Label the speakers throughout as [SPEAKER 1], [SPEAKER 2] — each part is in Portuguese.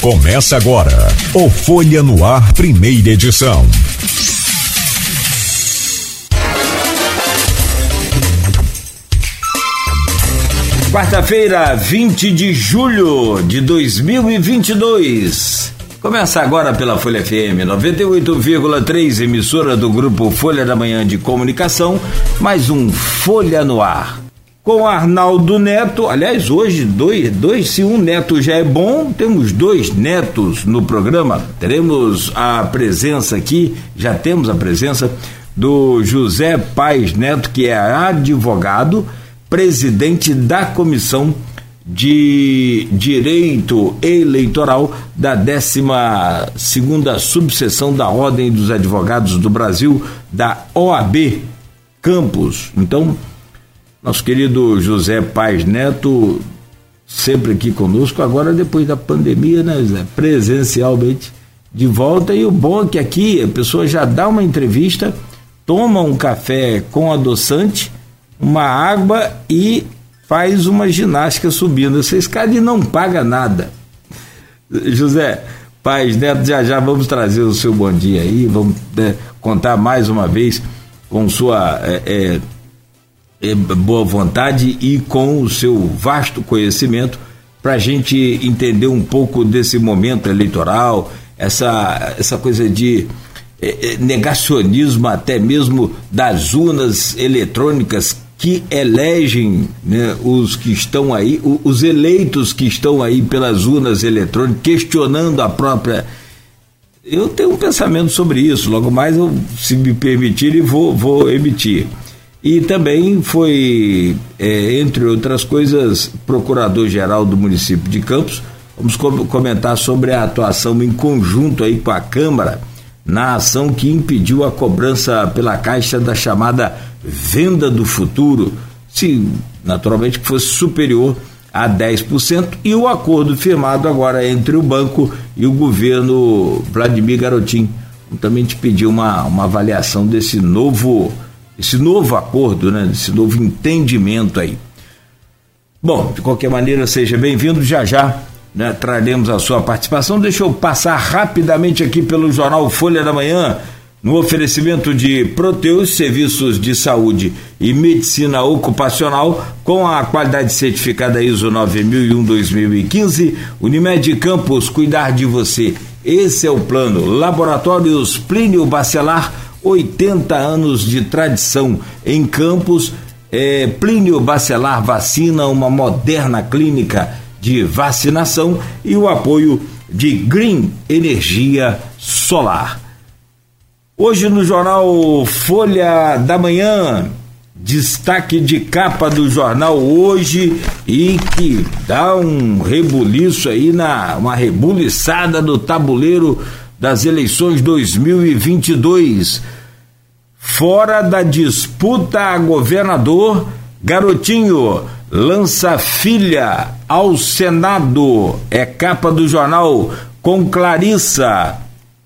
[SPEAKER 1] Começa agora o Folha no Ar, primeira edição.
[SPEAKER 2] Quarta-feira, 20 de julho de 2022. Começa agora pela Folha FM 98,3, emissora do grupo Folha da Manhã de Comunicação, mais um Folha no Ar com Arnaldo Neto. Aliás, hoje, dois, dois, se um neto já é bom, temos dois netos no programa. Teremos a presença aqui, já temos a presença do José Paz Neto, que é advogado, presidente da comissão de Direito Eleitoral da 12 segunda subseção da Ordem dos Advogados do Brasil, da OAB Campos. Então, nosso querido José Paz Neto, sempre aqui conosco, agora depois da pandemia, né, José? Presencialmente de volta. E o bom é que aqui a pessoa já dá uma entrevista, toma um café com adoçante, uma água e faz uma ginástica subindo essa escada e não paga nada. José Paz Neto, já já vamos trazer o seu bom dia aí, vamos né, contar mais uma vez com sua. É, é, boa vontade e com o seu vasto conhecimento para a gente entender um pouco desse momento eleitoral, essa, essa coisa de é, é, negacionismo até mesmo das urnas eletrônicas que elegem né, os que estão aí, os eleitos que estão aí pelas urnas eletrônicas, questionando a própria. Eu tenho um pensamento sobre isso, logo mais eu, se me permitirem, vou, vou emitir. E também foi, é, entre outras coisas, procurador-geral do município de Campos. Vamos comentar sobre a atuação em conjunto aí com a Câmara na ação que impediu a cobrança pela Caixa da chamada venda do futuro, se naturalmente fosse superior a 10%, e o acordo firmado agora entre o banco e o governo Vladimir Garotin. Também te pediu uma, uma avaliação desse novo esse novo acordo, né, esse novo entendimento aí. Bom, de qualquer maneira, seja bem-vindo. Já já né, traremos a sua participação. Deixa eu passar rapidamente aqui pelo jornal Folha da Manhã, no oferecimento de Proteus Serviços de Saúde e Medicina Ocupacional, com a qualidade certificada ISO 9001-2015, Unimed Campos, cuidar de você. Esse é o plano. Laboratórios Plínio Bacelar 80 anos de tradição em Campos. É, Plínio Bacelar Vacina, uma moderna clínica de vacinação e o apoio de Green Energia Solar. Hoje no jornal Folha da Manhã, destaque de capa do jornal hoje e que dá um rebuliço aí na uma rebuliçada do tabuleiro das eleições 2022. Fora da disputa a governador, Garotinho lança filha ao Senado. É capa do jornal com Clarissa.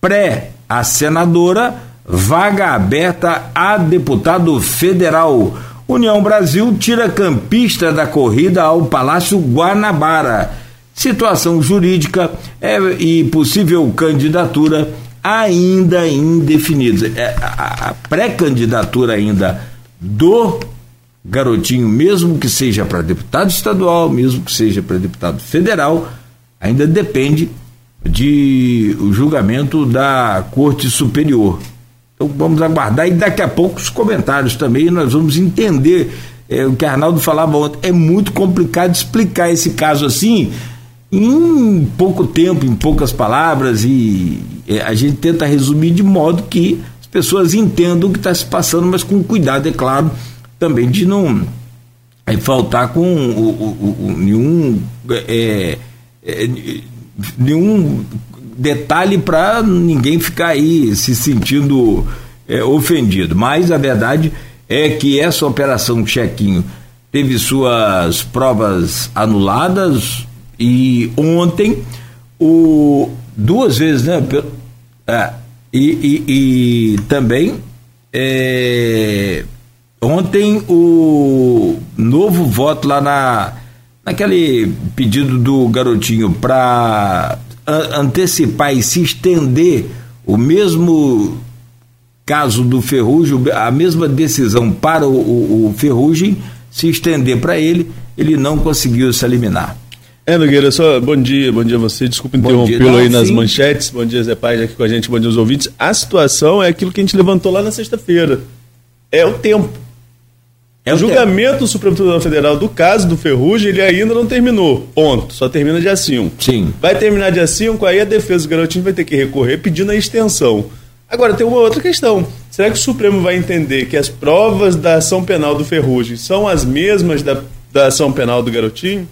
[SPEAKER 2] Pré a senadora, vaga aberta a deputado federal. União Brasil tira campista da corrida ao Palácio Guanabara situação jurídica é, e possível candidatura ainda indefinida. É, a, a pré-candidatura ainda do garotinho, mesmo que seja para deputado estadual, mesmo que seja para deputado federal, ainda depende de o julgamento da Corte Superior. Então vamos aguardar e daqui a pouco os comentários também nós vamos entender é, o que Arnaldo falava ontem. É muito complicado explicar esse caso assim, em pouco tempo, em poucas palavras, e é, a gente tenta resumir de modo que as pessoas entendam o que está se passando, mas com cuidado, é claro, também de não é, faltar com o, o, o, nenhum, é, é, nenhum detalhe para ninguém ficar aí se sentindo é, ofendido. Mas a verdade é que essa operação chequinho teve suas provas anuladas, e ontem, o, duas vezes, né? É, e, e, e, também é, ontem o novo voto lá na naquele pedido do garotinho para antecipar e se estender o mesmo caso do Ferrugem, a mesma decisão para o, o, o Ferrugem se estender para ele, ele não conseguiu se eliminar.
[SPEAKER 3] É, Nogueira, só bom dia, bom dia a você. Desculpa interrompê-lo aí nas sim. manchetes. Bom dia, Zé Paz, aqui com a gente, bom dia aos ouvintes. A situação é aquilo que a gente levantou lá na sexta-feira. É o tempo. É o, o julgamento do Supremo Tribunal Federal do caso do Ferrugem, ele ainda não terminou. Ponto. Só termina dia 5.
[SPEAKER 2] Sim.
[SPEAKER 3] Vai terminar dia 5, aí a defesa do garotinho vai ter que recorrer pedindo a extensão. Agora, tem uma outra questão. Será que o Supremo vai entender que as provas da ação penal do Ferrugem são as mesmas da, da ação penal do garotinho?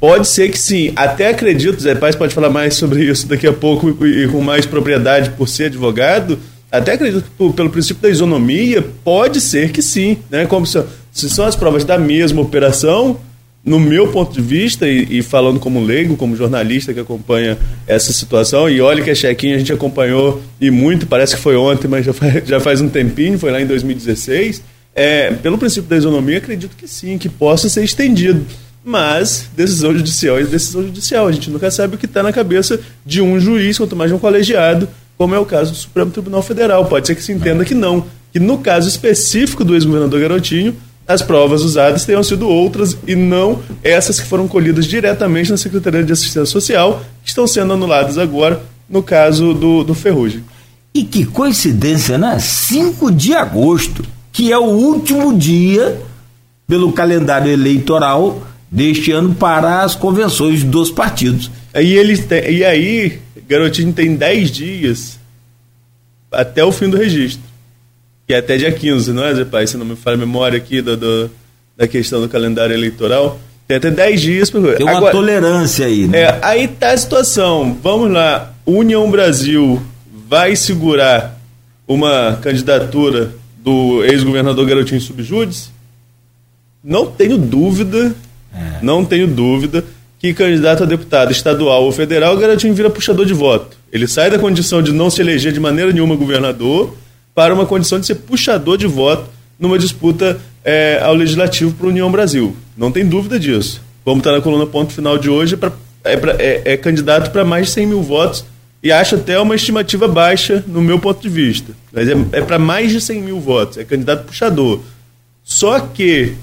[SPEAKER 3] Pode ser que sim. Até acredito, Zé Paz pode falar mais sobre isso daqui a pouco e, com mais propriedade por ser advogado. Até acredito pelo princípio da isonomia, pode ser que sim. Né? Como se, se são as provas da mesma operação, no meu ponto de vista, e, e, falando como leigo, como jornalista que acompanha essa situação, e olha que a chequinha a gente acompanhou e muito, parece que foi ontem, mas já faz, já faz um tempinho, foi lá em 2016. É, pelo princípio da isonomia, acredito que sim, que possa ser estendido. Mas decisão judicial é decisão judicial. A gente nunca sabe o que está na cabeça de um juiz, quanto mais de um colegiado, como é o caso do Supremo Tribunal Federal. Pode ser que se entenda que não. Que no caso específico do ex-governador Garotinho, as provas usadas tenham sido outras e não essas que foram colhidas diretamente na Secretaria de Assistência Social, que estão sendo anuladas agora no caso do, do Ferrugem.
[SPEAKER 2] E que coincidência, né? 5 de agosto, que é o último dia pelo calendário eleitoral deste ano para as convenções dos partidos.
[SPEAKER 3] E, eles têm, e aí, Garotinho tem 10 dias até o fim do registro. Que é até dia 15, não é, Zé Pai? Se não me falha a memória aqui do, do, da questão do calendário eleitoral. Tem até 10 dias. Pra...
[SPEAKER 2] Tem uma Agora, tolerância aí, né?
[SPEAKER 3] É, aí tá a situação. Vamos lá. União Brasil vai segurar uma candidatura do ex-governador Garotinho Subjúdice? Não tenho dúvida é. Não tenho dúvida que candidato a deputado estadual ou federal, o garotinho vira puxador de voto. Ele sai da condição de não se eleger de maneira nenhuma governador para uma condição de ser puxador de voto numa disputa é, ao legislativo para União Brasil. Não tem dúvida disso. Vamos estar na coluna ponto final de hoje, pra, é, pra, é, é candidato para mais de 100 mil votos e acho até uma estimativa baixa no meu ponto de vista. Mas é, é para mais de 100 mil votos, é candidato puxador. Só que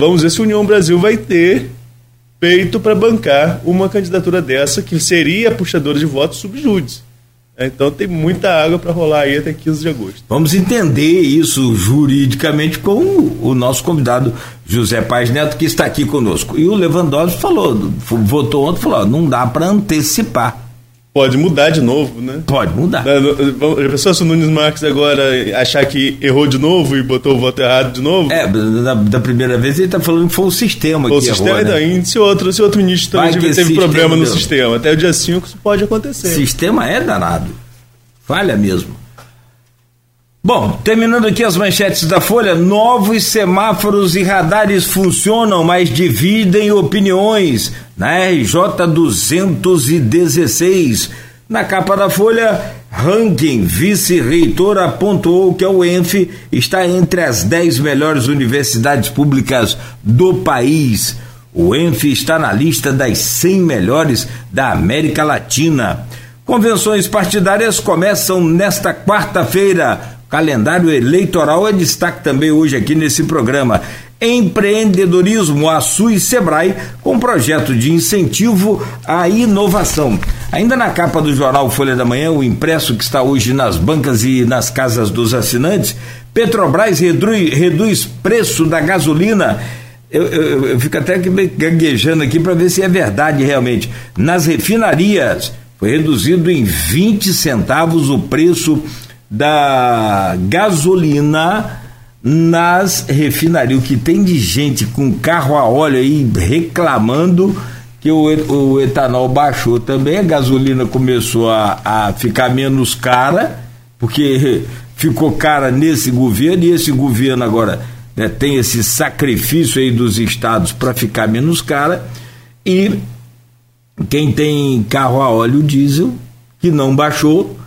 [SPEAKER 3] Vamos ver se a União Brasil vai ter peito para bancar uma candidatura dessa, que seria puxadora de votos subjúdice. É, então tem muita água para rolar aí até 15 de agosto.
[SPEAKER 2] Vamos entender isso juridicamente com o nosso convidado José Paz Neto, que está aqui conosco. E o Lewandowski falou, votou ontem, falou: não dá para antecipar.
[SPEAKER 3] Pode mudar de novo, né?
[SPEAKER 2] Pode mudar.
[SPEAKER 3] A pessoa se o Nunes Marques agora achar que errou de novo e botou o voto errado de novo?
[SPEAKER 2] É, da, da primeira vez ele está falando que foi o sistema foi que o sistema, errou,
[SPEAKER 3] né? se outro, se outro ministro também teve problema no deu. sistema. Até o dia 5 isso pode acontecer.
[SPEAKER 2] Sistema é danado. Falha mesmo. Bom, terminando aqui as manchetes da Folha, novos semáforos e radares funcionam, mas dividem opiniões. Na RJ 216, na capa da Folha, ranking vice-reitor apontou que a UENF está entre as 10 melhores universidades públicas do país. O UENF está na lista das 100 melhores da América Latina. Convenções partidárias começam nesta quarta-feira calendário eleitoral é destaque também hoje aqui nesse programa. Empreendedorismo, a SUI Sebrae, com projeto de incentivo à inovação. Ainda na capa do jornal Folha da Manhã, o impresso que está hoje nas bancas e nas casas dos assinantes, Petrobras reduz, reduz preço da gasolina. Eu, eu, eu fico até gaguejando aqui para ver se é verdade realmente. Nas refinarias, foi reduzido em 20 centavos o preço da gasolina nas refinarias. O que tem de gente com carro a óleo aí reclamando que o, o etanol baixou também, a gasolina começou a, a ficar menos cara, porque ficou cara nesse governo, e esse governo agora né, tem esse sacrifício aí dos estados para ficar menos cara, e quem tem carro a óleo diesel, que não baixou,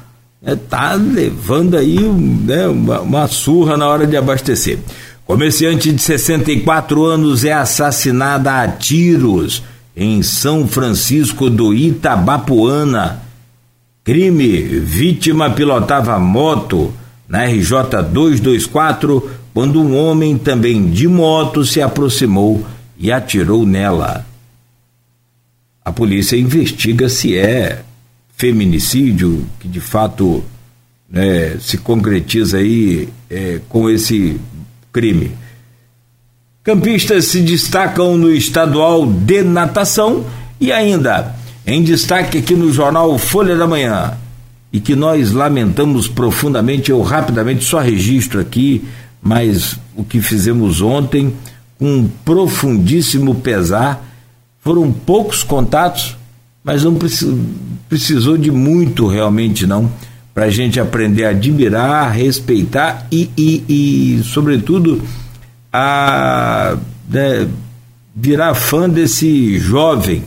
[SPEAKER 2] está é, levando aí né, uma, uma surra na hora de abastecer. Comerciante de 64 anos é assassinada a tiros em São Francisco do Itabapuana. Crime: vítima pilotava moto na RJ 224 quando um homem também de moto se aproximou e atirou nela. A polícia investiga se é feminicídio que de fato né, se concretiza aí é, com esse crime. Campistas se destacam no estadual de natação e ainda em destaque aqui no jornal Folha da Manhã e que nós lamentamos profundamente, eu rapidamente só registro aqui, mas o que fizemos ontem com um profundíssimo pesar, foram poucos contatos, mas não precisou de muito realmente não para a gente aprender a admirar, respeitar e, e, e sobretudo, a né, virar fã desse jovem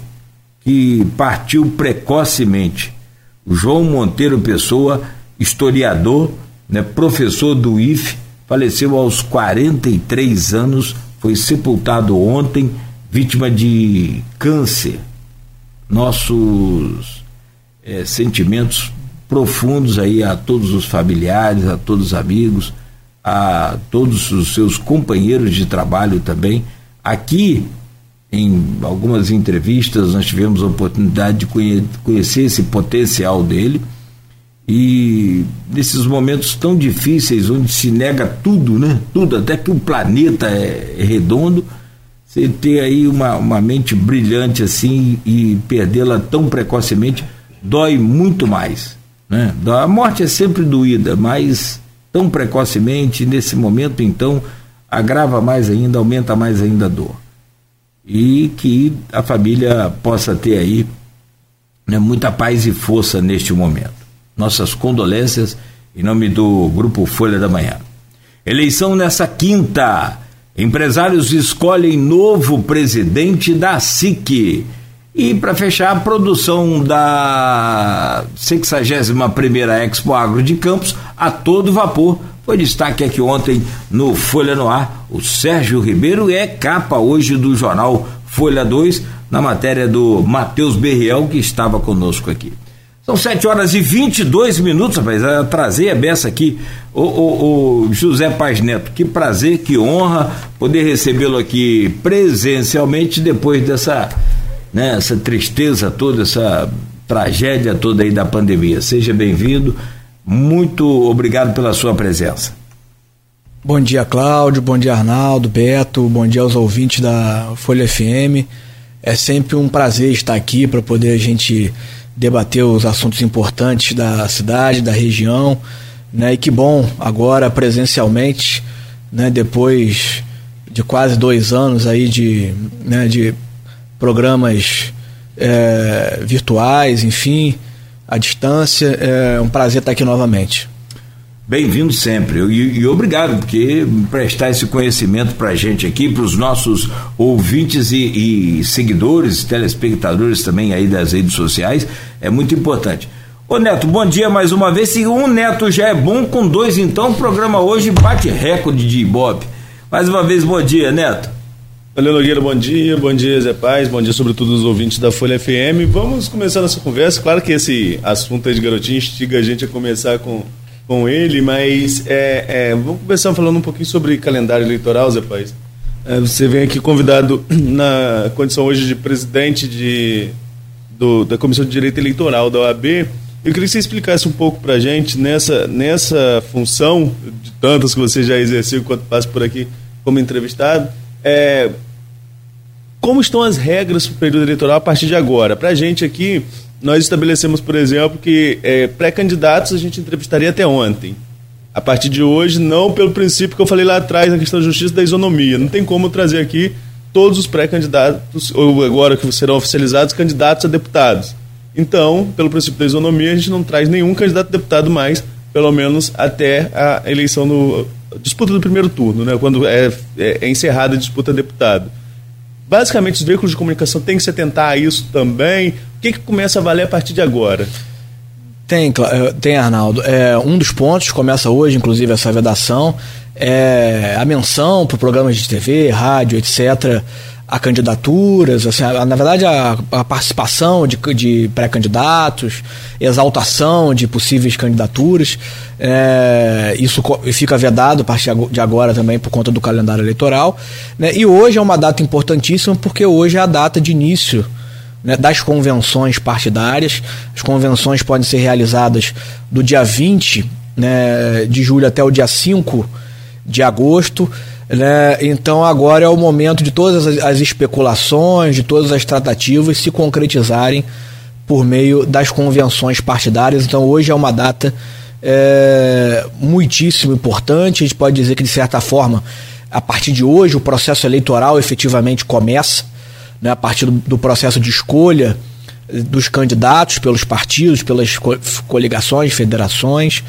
[SPEAKER 2] que partiu precocemente. João Monteiro Pessoa, historiador, né, professor do IFE, faleceu aos 43 anos, foi sepultado ontem, vítima de câncer. Nossos é, sentimentos profundos aí a todos os familiares, a todos os amigos, a todos os seus companheiros de trabalho também. Aqui, em algumas entrevistas, nós tivemos a oportunidade de conhecer esse potencial dele. E nesses momentos tão difíceis, onde se nega tudo, né? Tudo, até que o planeta é, é redondo, você ter aí uma, uma mente brilhante assim e perdê-la tão precocemente dói muito mais. Né? A morte é sempre doída, mas tão precocemente, nesse momento, então, agrava mais ainda, aumenta mais ainda a dor. E que a família possa ter aí né, muita paz e força neste momento. Nossas condolências em nome do Grupo Folha da Manhã. Eleição nessa quinta. Empresários escolhem novo presidente da SIC. E para fechar, a produção da 61ª Expo Agro de Campos a todo vapor foi destaque aqui ontem no Folha no Ar. O Sérgio Ribeiro é capa hoje do jornal Folha 2, na matéria do Matheus Berriel, que estava conosco aqui. São 7 horas e 22 minutos, rapaz. Atrasei a beça aqui. O, o, o José Paz Neto, que prazer, que honra poder recebê-lo aqui presencialmente depois dessa né, essa tristeza toda, essa tragédia toda aí da pandemia. Seja bem-vindo, muito obrigado pela sua presença.
[SPEAKER 4] Bom dia, Cláudio, bom dia, Arnaldo, Beto, bom dia aos ouvintes da Folha FM. É sempre um prazer estar aqui para poder a gente debater os assuntos importantes da cidade, da região, né? E que bom agora presencialmente, né? Depois de quase dois anos aí de, né, de programas é, virtuais, enfim, à distância. É um prazer estar aqui novamente.
[SPEAKER 2] Bem-vindo sempre e, e, obrigado porque prestar esse conhecimento para a gente aqui, para os nossos ouvintes e, e, seguidores, telespectadores também aí das redes sociais, é muito importante. Ô Neto, bom dia mais uma vez. Se um Neto já é bom, com dois então, o programa hoje bate recorde de Ibope. Mais uma vez, bom dia, Neto.
[SPEAKER 3] Valeu, Nogueira, bom dia. Bom dia, Zé Paz. Bom dia, sobretudo, os ouvintes da Folha FM. Vamos começar nossa conversa. Claro que esse assunto aí de garotinho instiga a gente a começar com, com ele, mas é, é, vamos começar falando um pouquinho sobre calendário eleitoral, Zé Paz. É, você vem aqui convidado na condição hoje de presidente de, do, da Comissão de Direito Eleitoral da OAB. Eu queria que você explicasse um pouco para a gente nessa, nessa função, de tantas que você já exerceu enquanto passa por aqui como entrevistado, é, como estão as regras para o período eleitoral a partir de agora? Para a gente aqui, nós estabelecemos, por exemplo, que é, pré-candidatos a gente entrevistaria até ontem. A partir de hoje, não pelo princípio que eu falei lá atrás na questão da justiça da isonomia. Não tem como trazer aqui todos os pré-candidatos, ou agora que serão oficializados, candidatos a deputados. Então, pelo princípio da isonomia, a gente não traz nenhum candidato a deputado mais, pelo menos até a eleição no disputa do primeiro turno, né, quando é, é, é encerrada a disputa deputado basicamente os veículos de comunicação têm que se atentar a isso também? Que, que começa a valer a partir de agora?
[SPEAKER 4] Tem, eh, tem Arnaldo. É, um dos pontos, começa hoje, inclusive, essa vedação, é a menção para programas de TV, rádio, etc., a candidaturas, assim, a, na verdade a, a participação de, de pré-candidatos, exaltação de possíveis candidaturas. É, isso fica vedado a partir de agora também por conta do calendário eleitoral. Né? E hoje é uma data importantíssima porque hoje é a data de início né, das convenções partidárias. As convenções podem ser realizadas do dia 20 né, de julho até o dia 5 de agosto. Né? Então agora é o momento de todas as, as especulações, de todas as tratativas se concretizarem por meio das convenções partidárias. Então hoje é uma data é, muitíssimo importante. A gente pode dizer que, de certa forma, a partir de hoje, o processo eleitoral efetivamente começa, né, a partir do, do processo de escolha dos candidatos pelos partidos, pelas coligações, federações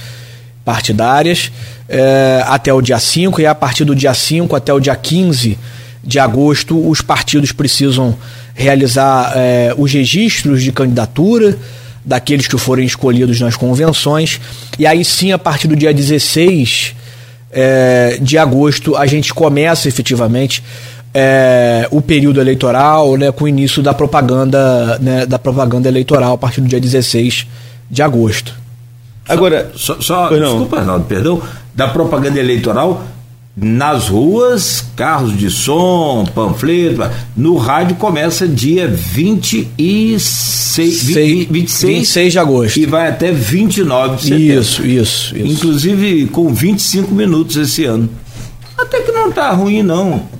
[SPEAKER 4] partidárias é, até o dia 5, e a partir do dia 5 até o dia 15 de agosto, os partidos precisam realizar é, os registros de candidatura daqueles que forem escolhidos nas convenções, e aí sim, a partir do dia 16 é, de agosto, a gente começa efetivamente é, o período eleitoral, né, com o início da propaganda, né, da propaganda eleitoral a partir do dia 16 de agosto.
[SPEAKER 2] Agora, só, só desculpa, Arnaldo, perdão, da propaganda eleitoral nas ruas, carros de som, panfleto. No rádio começa dia 26,
[SPEAKER 4] Sei, 26, 26 de agosto.
[SPEAKER 2] E vai até 29 de setembro.
[SPEAKER 4] Isso, isso, isso.
[SPEAKER 2] Inclusive com 25 minutos esse ano. Até que não está ruim, não.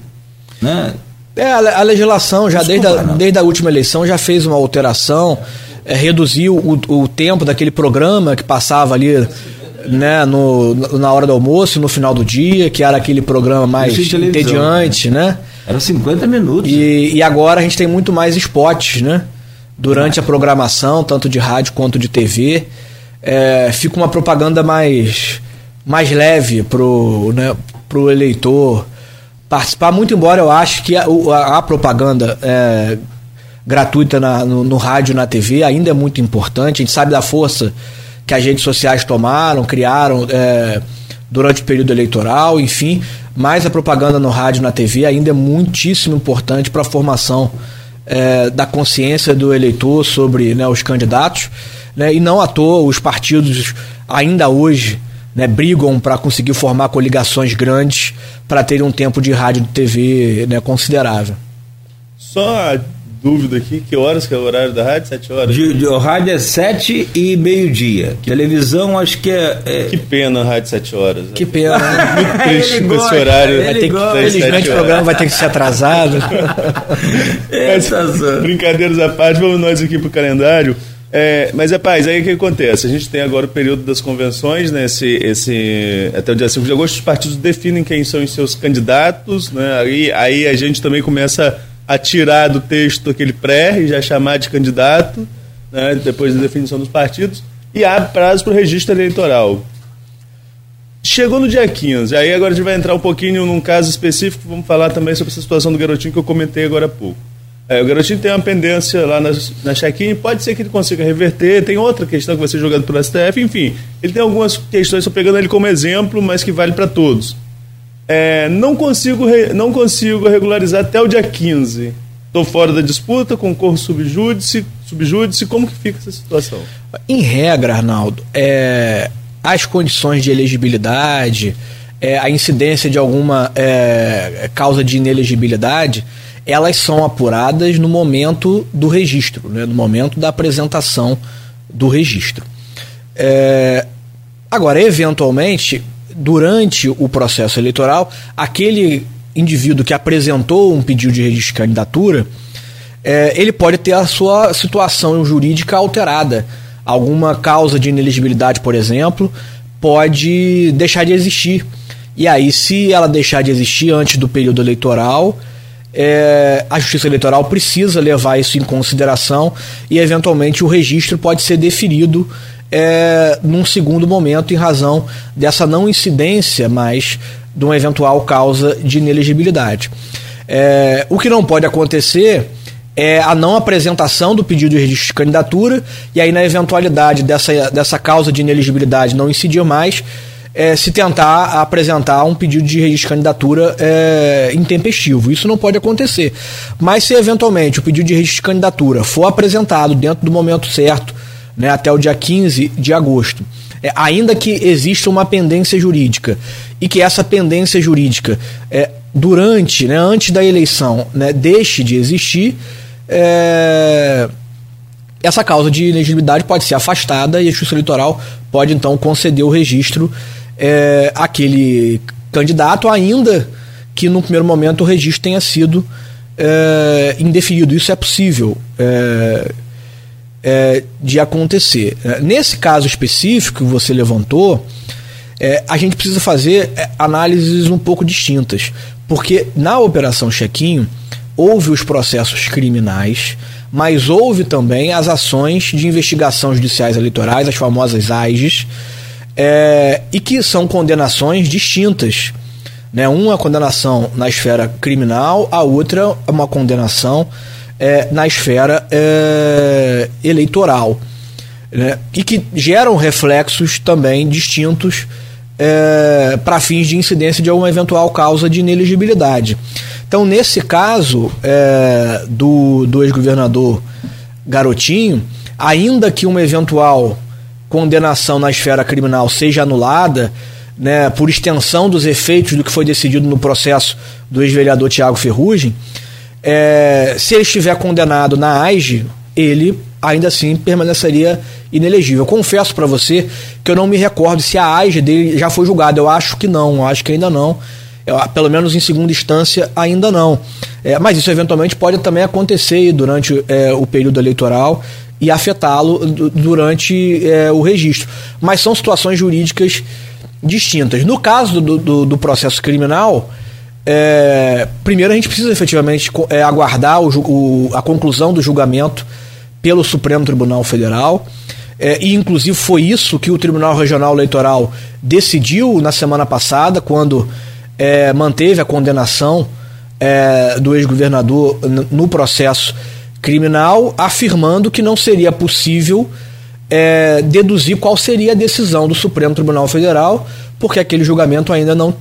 [SPEAKER 2] Né?
[SPEAKER 4] É, a, legislação já desde, a, desde a última eleição já fez uma alteração é, reduziu o, o tempo daquele programa que passava ali né, no, na hora do almoço, no final do dia, que era aquele programa mais entediante, né?
[SPEAKER 2] Era 50 minutos.
[SPEAKER 4] E, e agora a gente tem muito mais spots, né? Durante a programação, tanto de rádio quanto de TV. É, fica uma propaganda mais, mais leve pro, né, pro eleitor participar, muito embora eu acho que a, a, a propaganda é, gratuita na, no, no rádio na TV ainda é muito importante. A gente sabe da força que as redes sociais tomaram, criaram é, durante o período eleitoral, enfim, mas a propaganda no rádio na TV ainda é muitíssimo importante para a formação é, da consciência do eleitor sobre né, os candidatos. Né, e não à toa os partidos ainda hoje né, brigam para conseguir formar coligações grandes para terem um tempo de rádio e TV né, considerável.
[SPEAKER 3] Só dúvida aqui, que horas que é o horário da rádio? Sete horas?
[SPEAKER 2] De, de, o rádio é sete e meio-dia. Televisão, acho que é, é,
[SPEAKER 3] Que pena a rádio sete horas.
[SPEAKER 4] Que pena. Né?
[SPEAKER 3] Muito triste com esse horário.
[SPEAKER 4] Vai ter que, infelizmente o programa vai ter que ser atrasado.
[SPEAKER 3] Mas, brincadeiras à parte, vamos nós aqui pro calendário. É, mas, rapaz, aí o que acontece? A gente tem agora o período das convenções, né? Esse, esse, até o dia 5 de agosto, os partidos definem quem são os seus candidatos, né? Aí, aí a gente também começa a tirar do texto aquele pré e já chamar de candidato, né, depois da definição dos partidos, e abre prazo para o registro eleitoral. Chegou no dia 15, aí agora a gente vai entrar um pouquinho num caso específico, vamos falar também sobre essa situação do garotinho que eu comentei agora há pouco. É, o garotinho tem uma pendência lá na, na check-in, pode ser que ele consiga reverter, tem outra questão que vai ser jogada pelo STF, enfim, ele tem algumas questões, estou pegando ele como exemplo, mas que vale para todos. É, não, consigo não consigo regularizar até o dia 15. Estou fora da disputa, concorro subjúdice, subjúdice. Como que fica essa situação?
[SPEAKER 4] Em regra, Arnaldo, é, as condições de elegibilidade, é, a incidência de alguma é, causa de inelegibilidade, elas são apuradas no momento do registro, né, no momento da apresentação do registro. É, agora, eventualmente, durante o processo eleitoral, aquele indivíduo que apresentou um pedido de registro de candidatura, é, ele pode ter a sua situação jurídica alterada. Alguma causa de inelegibilidade, por exemplo, pode deixar de existir. E aí, se ela deixar de existir antes do período eleitoral, é, a Justiça Eleitoral precisa levar isso em consideração e, eventualmente, o registro pode ser deferido é, num segundo momento, em razão dessa não incidência mais de uma eventual causa de inelegibilidade. É, o que não pode acontecer é a não apresentação do pedido de registro de candidatura, e aí, na eventualidade dessa, dessa causa de inelegibilidade não incidir mais, é, se tentar apresentar um pedido de registro de candidatura é, intempestivo. Isso não pode acontecer. Mas se eventualmente o pedido de registro de candidatura for apresentado dentro do momento certo, né, até o dia 15 de agosto, é, ainda que exista uma pendência jurídica e que essa pendência jurídica é, durante, né, antes da eleição, né, deixe de existir, é, essa causa de inegibilidade pode ser afastada e a Justiça Eleitoral pode então conceder o registro é, aquele candidato, ainda que no primeiro momento o registro tenha sido é, indefinido. Isso é possível é, é de acontecer. É, nesse caso específico que você levantou, é, a gente precisa fazer análises um pouco distintas, porque na Operação Chequinho houve os processos criminais, mas houve também as ações de investigação judiciais eleitorais, as famosas AIGES, é, e que são condenações distintas. Né? Uma condenação na esfera criminal, a outra é uma condenação é, na esfera é, eleitoral. Né? E que geram reflexos também distintos é, para fins de incidência de alguma eventual causa de ineligibilidade. Então, nesse caso é, do, do ex-governador Garotinho, ainda que uma eventual condenação na esfera criminal seja anulada, né, por extensão dos efeitos do que foi decidido no processo do ex-vereador Tiago Ferrugem, é, se ele estiver condenado na AIGE, ele ainda assim permaneceria inelegível. Confesso para você que eu não me recordo se a AIGE dele já foi julgada. Eu acho que não, eu acho que ainda não. Eu, pelo menos em segunda instância, ainda não. É, mas isso eventualmente pode também acontecer durante é, o período eleitoral e afetá-lo durante é, o registro. Mas são situações jurídicas distintas. No caso do, do, do processo criminal, é, primeiro a gente precisa efetivamente é, aguardar o, o, a conclusão do julgamento pelo Supremo Tribunal Federal. É, e inclusive foi isso que o Tribunal Regional Eleitoral decidiu na semana passada, quando é, manteve a condenação é, do ex-governador no processo criminal, afirmando que não seria possível é, deduzir qual seria a decisão do Supremo Tribunal Federal, porque aquele julgamento ainda não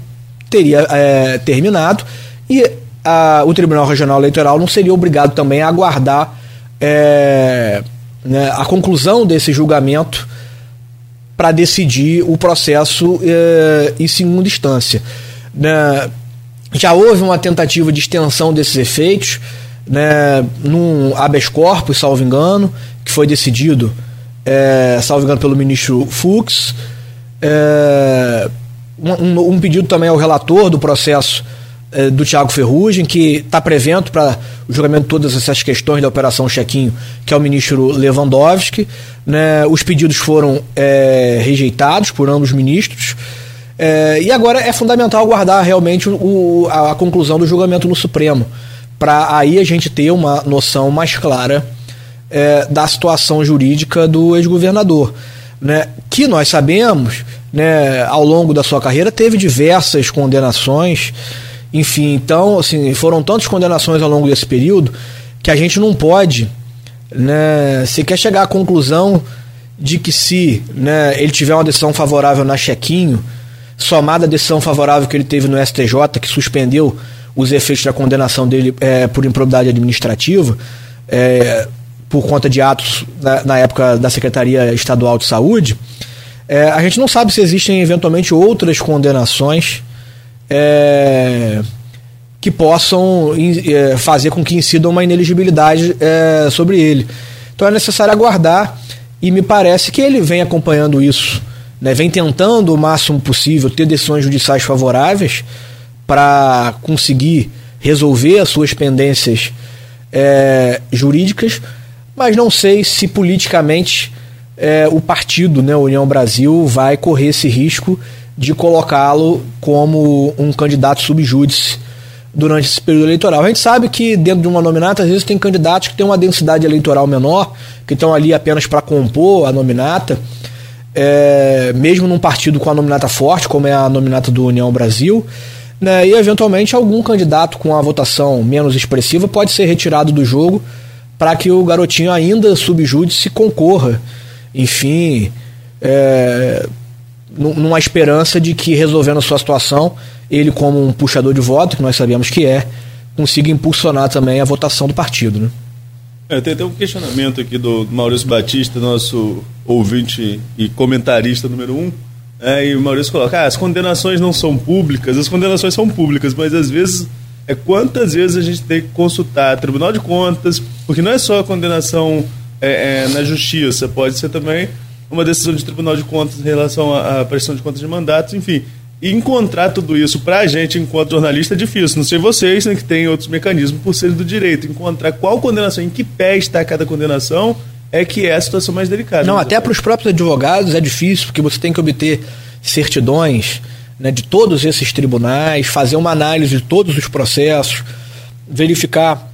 [SPEAKER 4] teria é, terminado e a, o Tribunal Regional Eleitoral não seria obrigado também a aguardar é, né, a conclusão desse julgamento para decidir o processo é, em segunda instância. Né, já houve uma tentativa de extensão desses efeitos né, num habeas corpus, salvo engano, que foi decidido, é, salvo engano, pelo ministro Fux. É, um, um, pedido também ao relator do processo é, do Tiago Ferrugem, que está prevento para o julgamento de todas essas questões da Operação Chequinho, que é o ministro Lewandowski. Né, os pedidos foram é, rejeitados por ambos os ministros. É, e agora é fundamental aguardar realmente o, a, a conclusão do julgamento no Supremo para aí a gente ter uma noção mais clara é, da situação jurídica do ex-governador, né? Que nós sabemos, né, ao longo da sua carreira teve diversas condenações, enfim, então assim foram tantas condenações ao longo desse período que a gente não pode, né, se quer chegar à conclusão de que se né, ele tiver uma decisão favorável na chequinho, somada à decisão favorável que ele teve no STJ, que suspendeu os efeitos da condenação dele é, por improbidade administrativa, é, por conta de atos na, na, época da Secretaria Estadual de Saúde, é, a gente não sabe se existem eventualmente outras condenações é, que possam é, fazer com que incidam uma ineligibilidade é, sobre ele. Então é necessário aguardar e me parece que ele vem acompanhando isso, né, vem tentando o máximo possível ter decisões judiciais favoráveis para conseguir resolver as suas pendências é, jurídicas, mas não sei se politicamente é, o partido, né, União Brasil, vai correr esse risco de colocá-lo como um candidato subjúdice durante esse período eleitoral. A gente sabe que dentro de uma nominata, às vezes tem candidatos que têm uma densidade eleitoral menor, que estão ali apenas para compor a nominata, é, mesmo num partido com a nominata forte, como é a nominata do União Brasil, né, e eventualmente algum candidato com a votação menos expressiva pode ser retirado do jogo para que o garotinho ainda subjúdice concorra, enfim, é, numa esperança de que resolvendo a sua situação, ele como um puxador de voto, que nós sabemos que é, consiga impulsionar também a votação do partido. Né?
[SPEAKER 3] É, tem até um questionamento aqui do Maurício Batista, nosso ouvinte e comentarista número um. É, e o Maurício coloca: ah, as condenações não são públicas, as condenações são públicas, mas às vezes é quantas vezes a gente tem que consultar Tribunal de Contas, porque não é só a condenação é, é, na justiça, pode ser também uma decisão de Tribunal de Contas em relação à prestação de contas de mandatos, enfim. E encontrar tudo isso para a gente, enquanto jornalista, é difícil. Não sei vocês, né, que tem outros mecanismos por serem do direito. Encontrar qual condenação, em que pé está cada condenação, é que é a situação mais delicada.
[SPEAKER 4] Não, até para os próprios advogados é difícil, porque você tem que obter certidões né, de todos esses tribunais, fazer uma análise de todos os processos, verificar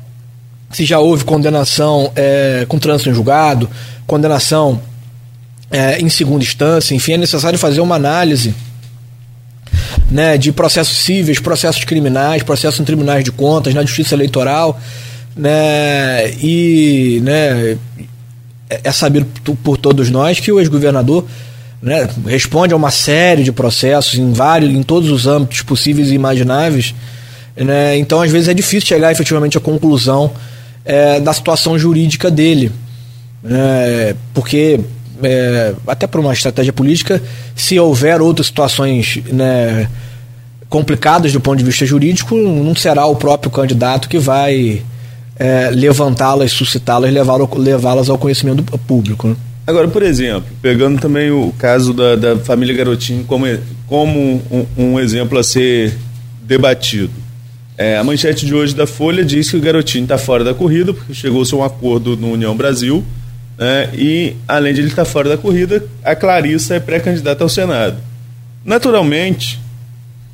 [SPEAKER 4] se já houve condenação é, com trânsito em julgado, condenação é, em segunda instância, enfim, é necessário fazer uma análise né, de processos cíveis, processos criminais, processos em tribunais de contas, na justiça eleitoral, né, e né, é, é sabido por todos nós que o ex-governador né, responde a uma série de processos em vários, em todos os âmbitos possíveis e imagináveis. Né, então, às vezes, é difícil chegar efetivamente à conclusão é, da situação jurídica dele. Né, porque é, até por uma estratégia política, se houver outras situações né, complicadas do ponto de vista jurídico, não será o próprio candidato que vai é, levantá-las, suscitá-las, levá-las ao conhecimento público. Né?
[SPEAKER 3] Agora, por exemplo, pegando também o caso da, da família Garotinho como, como um, um exemplo a ser debatido. É, a manchete de hoje da Folha diz que o Garotinho está fora da corrida, porque chegou-se a um acordo no União Brasil né? e, além de ele estar fora da corrida, a Clarissa é pré-candidata ao Senado. Naturalmente,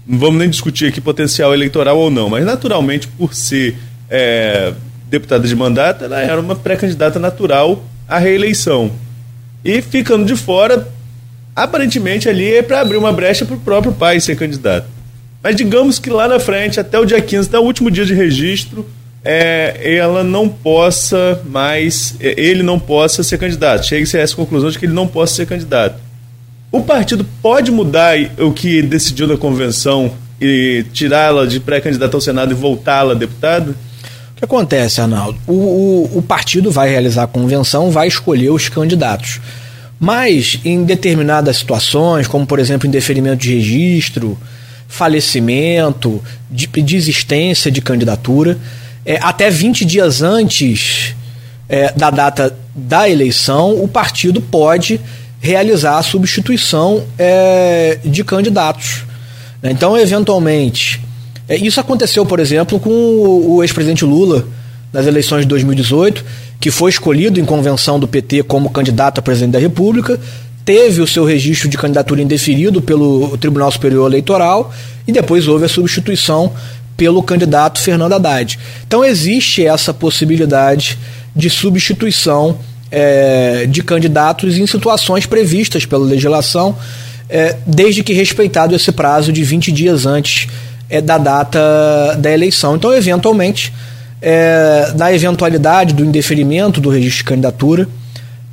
[SPEAKER 3] não vamos nem discutir aqui potencial eleitoral ou não, mas naturalmente, por ser é, deputada de mandato, ela era uma pré-candidata natural à reeleição. E ficando de fora, aparentemente ali é para abrir uma brecha para o próprio pai ser candidato. Mas digamos que lá na frente, até o dia 15, até o último dia de registro, é, ela não possa mais, é, ele não possa ser candidato. Chega-se a essa conclusão de que ele não possa ser candidato. O partido pode mudar o que decidiu na convenção e tirá-la de pré-candidata ao Senado e voltá-la deputada?
[SPEAKER 4] Que acontece, Arnaldo? O, o, o partido vai realizar a convenção, vai escolher os candidatos. Mas, em determinadas situações, como por exemplo em deferimento de registro, falecimento, de, desistência de candidatura, é, até 20 dias antes é, da data da eleição, o partido pode realizar a substituição é, de candidatos. Então, eventualmente, isso aconteceu, por exemplo, com o, o ex-presidente Lula nas eleições de 2018, que foi escolhido em convenção do PT como candidato a presidente da República, teve o seu registro de candidatura indeferido pelo Tribunal Superior Eleitoral e depois houve a substituição pelo candidato Fernando Haddad. Então existe essa possibilidade de substituição é, de candidatos em situações previstas pela legislação, é, desde que respeitado esse prazo de 20 dias antes é, da data da eleição. Então, eventualmente, é, na eventualidade do indeferimento do registro de candidatura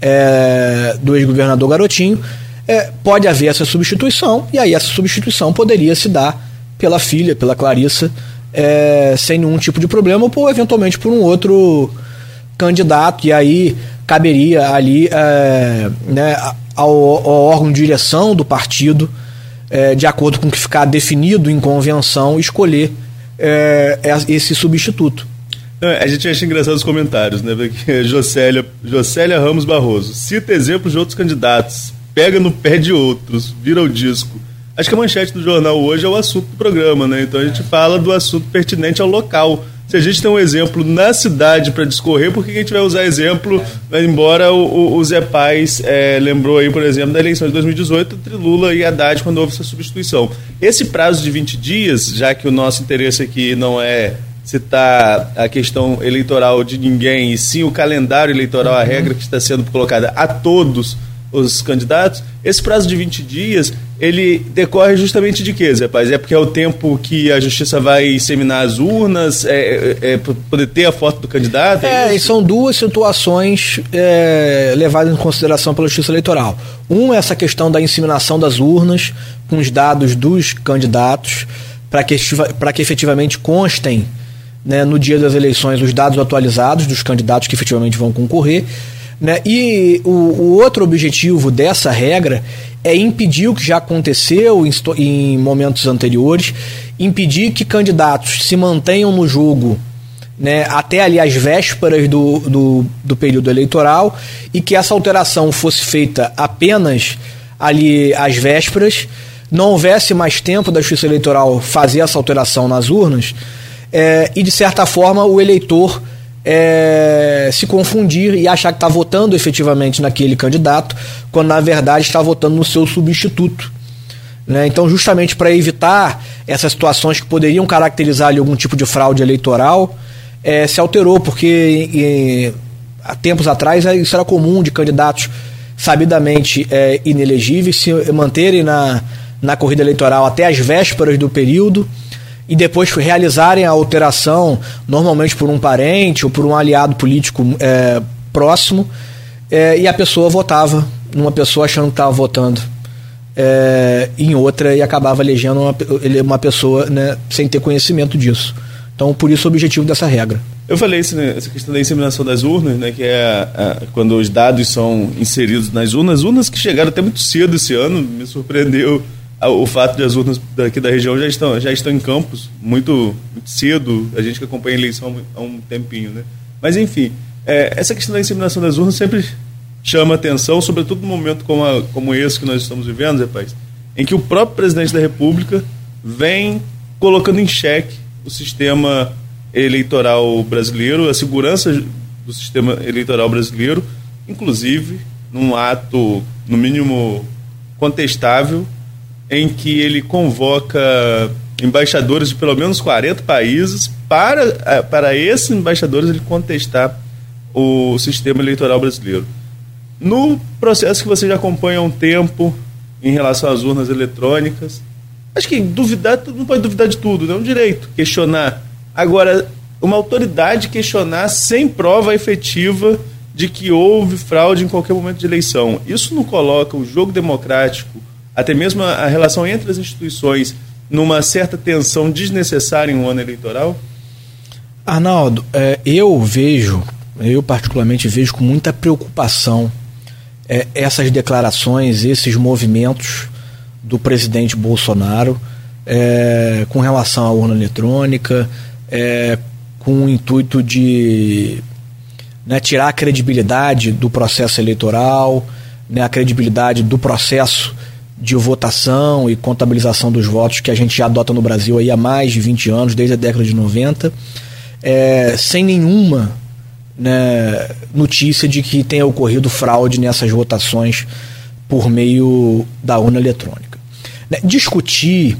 [SPEAKER 4] é, do ex-governador Garotinho, é, pode haver essa substituição, e aí essa substituição poderia se dar pela filha, pela Clarissa, é, sem nenhum tipo de problema, ou eventualmente por um outro candidato, e aí caberia ali é, né, ao, ao, órgão de direção do partido, é, de acordo com o que ficar definido em convenção, escolher é, esse substituto.
[SPEAKER 3] A gente acha engraçado os comentários, né? Porque Jocélia, Jocélia Ramos Barroso cita exemplos de outros candidatos, pega no pé de outros, vira o disco. Acho que a manchete do jornal hoje é o assunto do programa, né? Então a gente fala do assunto pertinente ao local. Se a gente tem um exemplo na cidade para discorrer, por que a gente vai usar exemplo, embora o, o, o Zé Paz é, lembrou aí, por exemplo, da eleição de 2018 entre Lula e Haddad quando houve essa substituição. Esse prazo de 20 dias, já que o nosso interesse aqui não é citar a questão eleitoral de ninguém, e sim o calendário eleitoral, a regra que está sendo colocada a todos os candidatos, esse prazo de 20 dias, ele decorre justamente de quê, Zé Paz? É porque é o tempo que a justiça vai inseminar as urnas, é, é, é poder ter a foto do candidato?
[SPEAKER 4] É, é e são duas situações é, levadas em consideração pela justiça eleitoral. Um é essa questão da inseminação das urnas com os dados dos candidatos, para que, que efetivamente constem né, no dia das eleições os dados atualizados dos candidatos que efetivamente vão concorrer. Né? E o, o, outro objetivo dessa regra é impedir o que já aconteceu em, em momentos anteriores, impedir que candidatos se mantenham no jogo né, até ali as vésperas do, do, do, período eleitoral e que essa alteração fosse feita apenas ali às vésperas, não houvesse mais tempo da Justiça Eleitoral fazer essa alteração nas urnas é, e, de certa forma, o eleitor é, se confundir e achar que está votando efetivamente naquele candidato, quando na verdade está votando no seu substituto. Né? Então, justamente para evitar essas situações que poderiam caracterizar ali, algum tipo de fraude eleitoral, é, se alterou, porque e, há tempos atrás é, isso era comum de candidatos sabidamente é, inelegíveis se manterem na, na corrida eleitoral até as vésperas do período e depois realizarem a alteração, normalmente por um parente ou por um aliado político é, próximo, é, e a pessoa votava numa pessoa achando que estava votando é, em outra e acabava elegendo uma, uma pessoa né, sem ter conhecimento disso. Então, por isso o objetivo dessa regra.
[SPEAKER 3] Eu falei isso, né, essa questão da inseminação das urnas, né, que é a, a, quando os dados são inseridos nas urnas, urnas que chegaram até muito cedo esse ano, me surpreendeu o fato de as urnas daqui da região já estão, já estão em campos muito, muito cedo, a gente que acompanha a eleição há um tempinho, né? Mas, enfim, é, essa questão da inseminação das urnas sempre chama atenção, sobretudo num momento como, a, como esse que nós estamos vivendo, rapaz, em que o próprio presidente da República vem colocando em xeque o sistema eleitoral brasileiro, a segurança do sistema eleitoral brasileiro, inclusive num ato, no mínimo, contestável, em que ele convoca embaixadores de pelo menos 40 países para, eh, para esses embaixadores ele contestar o sistema eleitoral brasileiro. No processo que você já acompanha há um tempo em relação às urnas eletrônicas, acho que duvidar, não pode duvidar de tudo, é um direito questionar. Agora, uma autoridade questionar sem prova efetiva de que houve fraude em qualquer momento de eleição. Isso não coloca o jogo democrático até mesmo a relação entre as instituições numa certa tensão desnecessária em um ano eleitoral?
[SPEAKER 4] Arnaldo, é, eu vejo, eu particularmente vejo com muita preocupação é, essas declarações, esses movimentos do presidente Bolsonaro é, com relação à urna eletrônica, com o intuito de né, tirar a credibilidade do processo eleitoral, né, a credibilidade do processo de votação e contabilização dos votos que a gente já adota no Brasil aí há mais de 20 anos, desde a década de 90, é, sem nenhuma né, notícia de que tenha ocorrido fraude nessas votações por meio da urna eletrônica. Né, discutir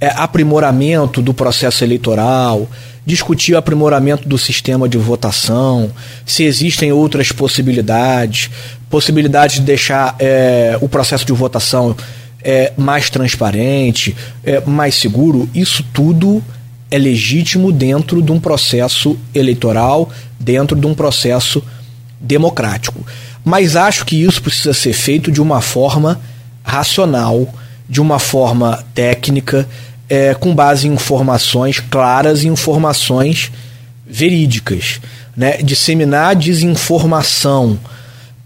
[SPEAKER 4] é, aprimoramento do processo eleitoral, discutir o aprimoramento do sistema de votação, se existem outras possibilidades, possibilidade de deixar é, o processo de votação é, mais transparente, é, mais seguro, isso tudo é legítimo dentro de um processo eleitoral, dentro de um processo democrático. Mas acho que isso precisa ser feito de uma forma racional, de uma forma técnica, é, com base em informações claras e informações verídicas. Né? Disseminar desinformação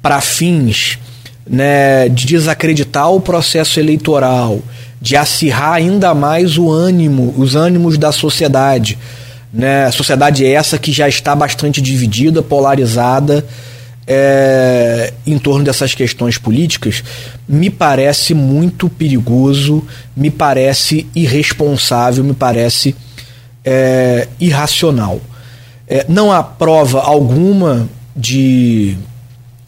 [SPEAKER 4] para fins né, de desacreditar o processo eleitoral, de acirrar ainda mais o ânimo, os ânimos da sociedade. Né? Sociedade é essa que já está bastante dividida, polarizada é, em torno dessas questões políticas, me parece muito perigoso, me parece irresponsável, me parece é, irracional. É, não há prova alguma de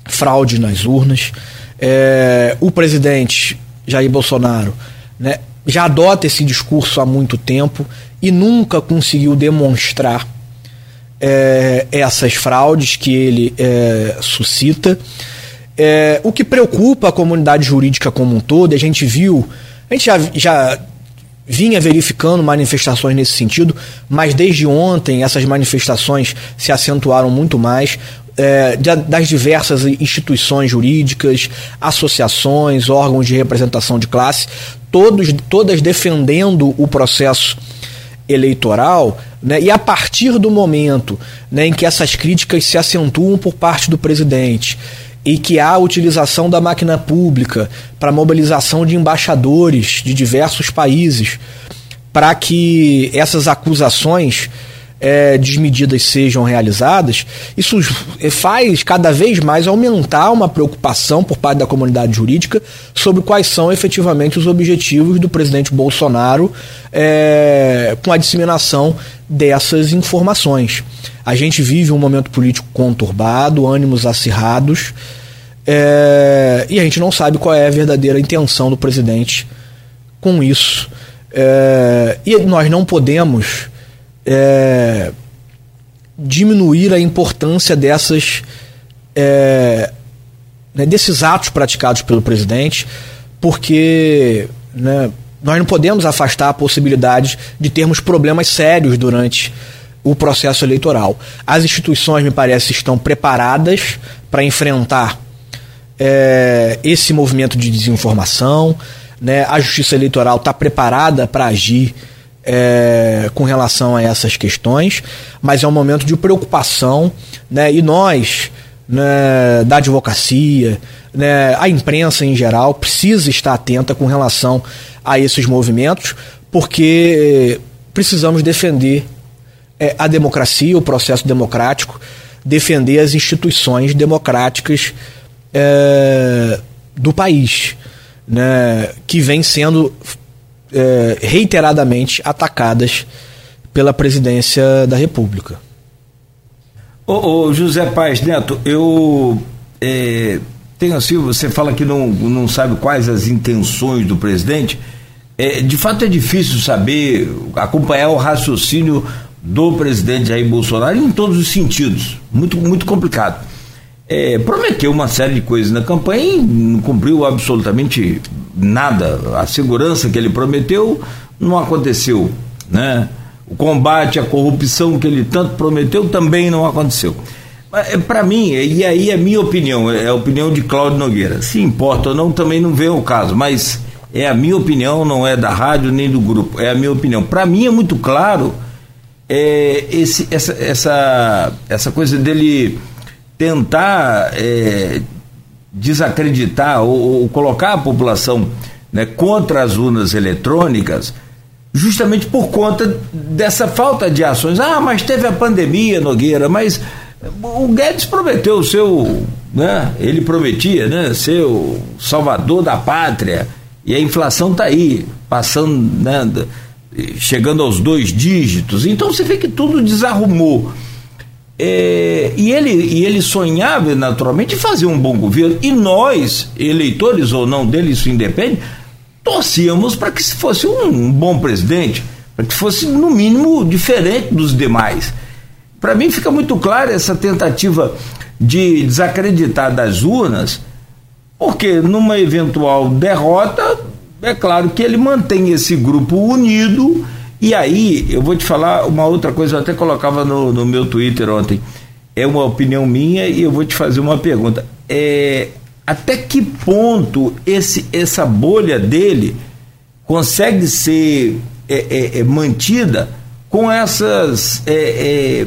[SPEAKER 4] fraude nas urnas. É, o presidente Jair Bolsonaro né, já adota esse discurso há muito tempo e nunca conseguiu demonstrar é, essas fraudes que ele é, suscita. É, o que preocupa a comunidade jurídica como um todo, a gente viu, a gente já, já vinha verificando manifestações nesse sentido, mas desde ontem essas manifestações se acentuaram muito mais. É, das diversas instituições jurídicas, associações, órgãos de representação de classe, todos, todas defendendo o processo eleitoral, né, e a partir do momento né, em que essas críticas se acentuam por parte do presidente e que há a utilização da máquina pública para mobilização de embaixadores de diversos países para que essas acusações é, desmedidas sejam realizadas, isso faz cada vez mais aumentar uma preocupação por parte da comunidade jurídica sobre quais são efetivamente os objetivos do presidente Bolsonaro é, com a disseminação dessas informações. A gente vive um momento político conturbado, ânimos acirrados, é, e a gente não sabe qual é a verdadeira intenção do presidente com isso. É, e nós não podemos é, diminuir a importância dessas é, né, desses atos praticados pelo presidente, porque né, nós não podemos afastar a possibilidade de termos problemas sérios durante o processo eleitoral. As instituições, me parece, estão preparadas para enfrentar é, esse movimento de desinformação. Né? A Justiça Eleitoral está preparada para agir é, com relação a essas questões, mas é um momento de preocupação, né? E nós, né, da advocacia, né, a imprensa em geral, precisa estar atenta com relação a esses movimentos, porque precisamos defender é, a democracia, o processo democrático, defender as instituições democráticas é, do país, né, que vem sendo é, reiteradamente atacadas pela presidência da República.
[SPEAKER 2] Ô, ô José Paz Neto, eu é, tenho assim, você fala que não, não sabe quais as intenções do presidente. É, de fato é difícil saber, acompanhar o raciocínio do presidente Jair Bolsonaro em todos os sentidos. Muito, muito complicado. É, prometeu uma série de coisas na campanha e não cumpriu absolutamente nada. A segurança que ele prometeu não aconteceu, né? O combate à corrupção que ele tanto prometeu também não aconteceu. É, Para mim, e aí é minha opinião, é a opinião de Cláudio Nogueira. Se importa ou não, também não vem o caso, mas é a minha opinião, não é da rádio nem do grupo, é a minha opinião. Para mim é muito claro é, esse, essa, essa, essa coisa dele tentar é, desacreditar ou, ou, colocar a população né, contra as urnas eletrônicas, justamente por conta dessa falta de ações. Ah, mas teve a pandemia, Nogueira, mas o Guedes prometeu o seu, né, ele prometia, né, ser o salvador da pátria, e a inflação está aí, passando, né, chegando aos dois dígitos. Então você vê que tudo desarrumou. É, e, ele, e ele sonhava naturalmente fazer um bom governo. E nós, eleitores ou não dele, isso independe, torcíamos para que fosse um bom presidente, para que fosse, no mínimo, diferente dos demais. Para mim fica muito clara essa tentativa de desacreditar das urnas, porque numa eventual derrota, é claro que ele mantém esse grupo unido e aí, eu vou te falar uma outra coisa, eu até colocava no, no meu Twitter ontem. É uma opinião minha e eu vou te fazer uma pergunta. É, até que ponto esse, essa bolha dele consegue ser é, é, é mantida com essas, é, é,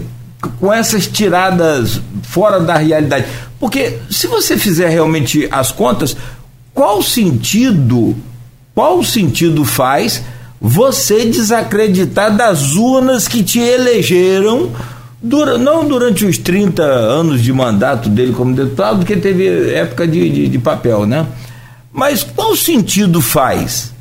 [SPEAKER 2] com essas tiradas fora da realidade? Porque se você fizer realmente as contas, qual sentido, qual sentido faz você desacreditar das urnas que te elegeram, dura, não durante os 30 anos de mandato dele como deputado, porque teve época de, de, de papel, né? Mas qual sentido faz?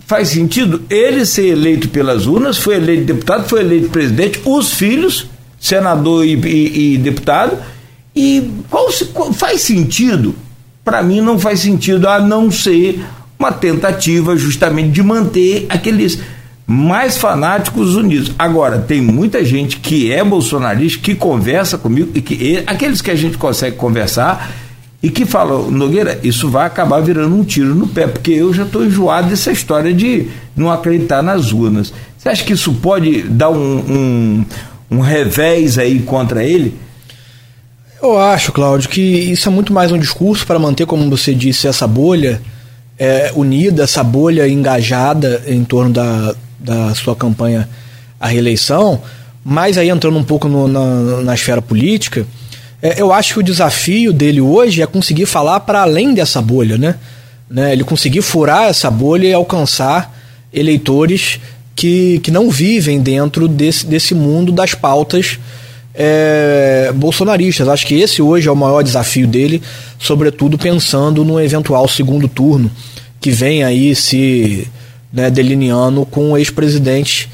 [SPEAKER 2] Faz sentido ele ser eleito pelas urnas, foi eleito deputado, foi eleito presidente, os filhos, senador e, e, e deputado, e qual, qual faz sentido? Para mim não faz sentido a não ser uma tentativa justamente de manter aqueles mais fanáticos unidos. Agora, tem muita gente que é bolsonarista, que conversa comigo, e que aqueles que a gente consegue conversar e que falam, Nogueira, isso vai acabar virando um tiro no pé, porque eu já estou enjoado dessa história de não acreditar nas urnas. Você acha que isso pode dar um, um, um revés aí contra ele?
[SPEAKER 4] Eu acho, Cláudio, que isso é muito mais um discurso para manter, como você disse, essa bolha é, unida, essa bolha engajada em torno da, da sua campanha à reeleição, mas aí entrando um pouco no, na, na esfera política, é, eu acho que o desafio dele hoje é conseguir falar para além dessa bolha, né? né? Ele conseguir furar essa bolha e alcançar eleitores que, que não vivem dentro desse, desse mundo das pautas é, bolsonaristas. Acho que esse hoje é o maior desafio dele, sobretudo pensando no eventual segundo turno que vem aí se né, delineando com o ex-presidente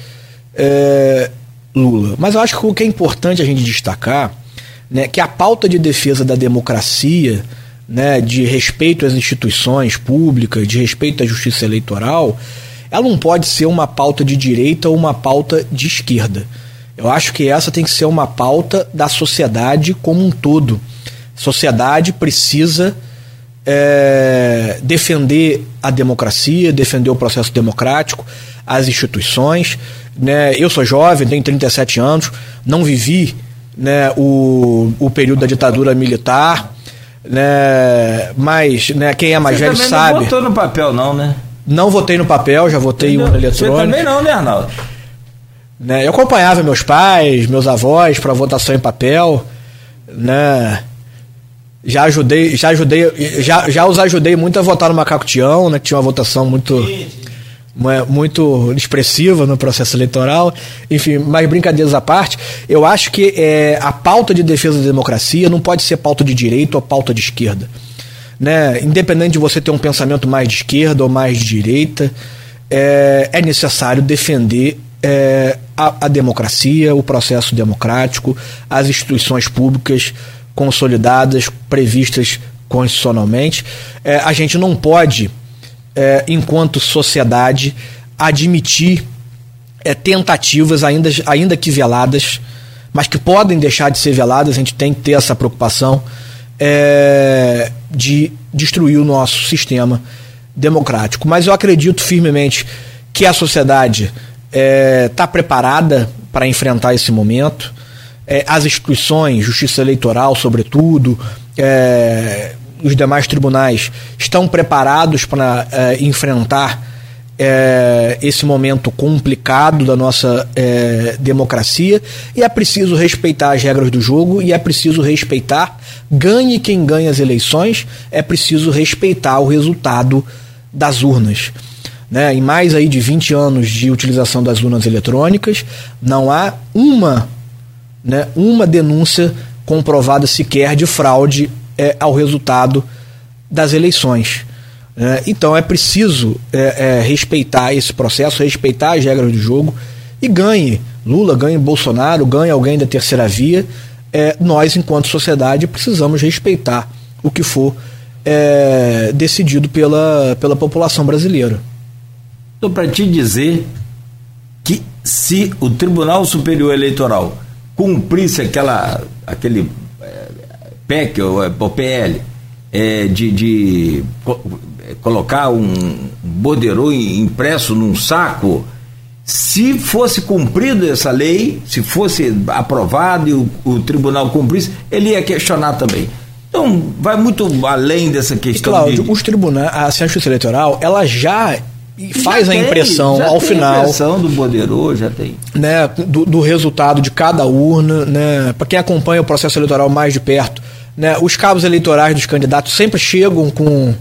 [SPEAKER 4] é, Lula. Mas eu acho que o que é importante a gente destacar né, que a pauta de defesa da democracia, né, de respeito às instituições públicas, de respeito à justiça eleitoral, ela não pode ser uma pauta de direita ou uma pauta de esquerda. Eu acho que essa tem que ser uma pauta da sociedade como um todo. A sociedade precisa é, defender a democracia, defender o processo democrático, as instituições. Né? Eu sou jovem, tenho 37 anos, não vivi né, o, o período da ditadura militar, né, mas né, quem é mais Você velho sabe. Não
[SPEAKER 2] votou no papel, não, né?
[SPEAKER 4] Não votei no papel, já votei no eletrônico. Você
[SPEAKER 2] também não, né, Arnaldo?
[SPEAKER 4] Né, eu acompanhava meus pais, meus avós para votação em papel, né? Já ajudei, já ajudei, já, já os ajudei muito a votar no Macaco Tião, né? Que tinha uma votação muito muito expressiva no processo eleitoral. Enfim, mas brincadeiras à parte, eu acho que é, a pauta de defesa da democracia não pode ser pauta de direita ou pauta de esquerda. Né? Independente de você ter um pensamento mais de esquerda ou mais de direita, é, é necessário defender é, a, a democracia, o processo democrático, as instituições públicas consolidadas, previstas constitucionalmente. É, a gente não pode é, enquanto sociedade, admitir é, tentativas, ainda, ainda que veladas, mas que podem deixar de ser veladas, a gente tem que ter essa preocupação é, de destruir o nosso sistema democrático. Mas eu acredito firmemente que a sociedade está é, tá preparada para enfrentar esse momento. É, as instituições, justiça eleitoral, sobretudo, é, os demais tribunais estão preparados para é, enfrentar é, esse momento complicado da nossa é, democracia e é preciso respeitar as regras do jogo e é preciso respeitar, ganhe quem ganha as eleições, é preciso respeitar o resultado das urnas. Né? Em mais aí de 20 anos de utilização das urnas eletrônicas, não há uma, né, uma denúncia comprovada sequer de fraude é, ao resultado das eleições. Né? Então é preciso é, é, respeitar esse processo, respeitar as regras do jogo e ganhe Lula, ganhe Bolsonaro, ganhe alguém da terceira via. É, nós, enquanto sociedade, precisamos respeitar o que for é, decidido pela, pela população brasileira.
[SPEAKER 2] Estou para te dizer que se o Tribunal Superior Eleitoral cumprisse aquela, aquele PEC ou, é, ou PL é, de, de colocar um borderô impresso num saco, se fosse cumprida essa lei, se fosse aprovado e o, o, tribunal cumprisse, ele ia questionar também. Então, vai muito além dessa questão.
[SPEAKER 4] Cláudio, de... os tribunais, a Justiça Eleitoral, ela já faz já a impressão ao final. A
[SPEAKER 2] impressão do borderô já tem.
[SPEAKER 4] Né, do, do resultado de cada urna, né? Para quem acompanha o processo eleitoral mais de perto, né, os cabos eleitorais dos candidatos sempre chegam com,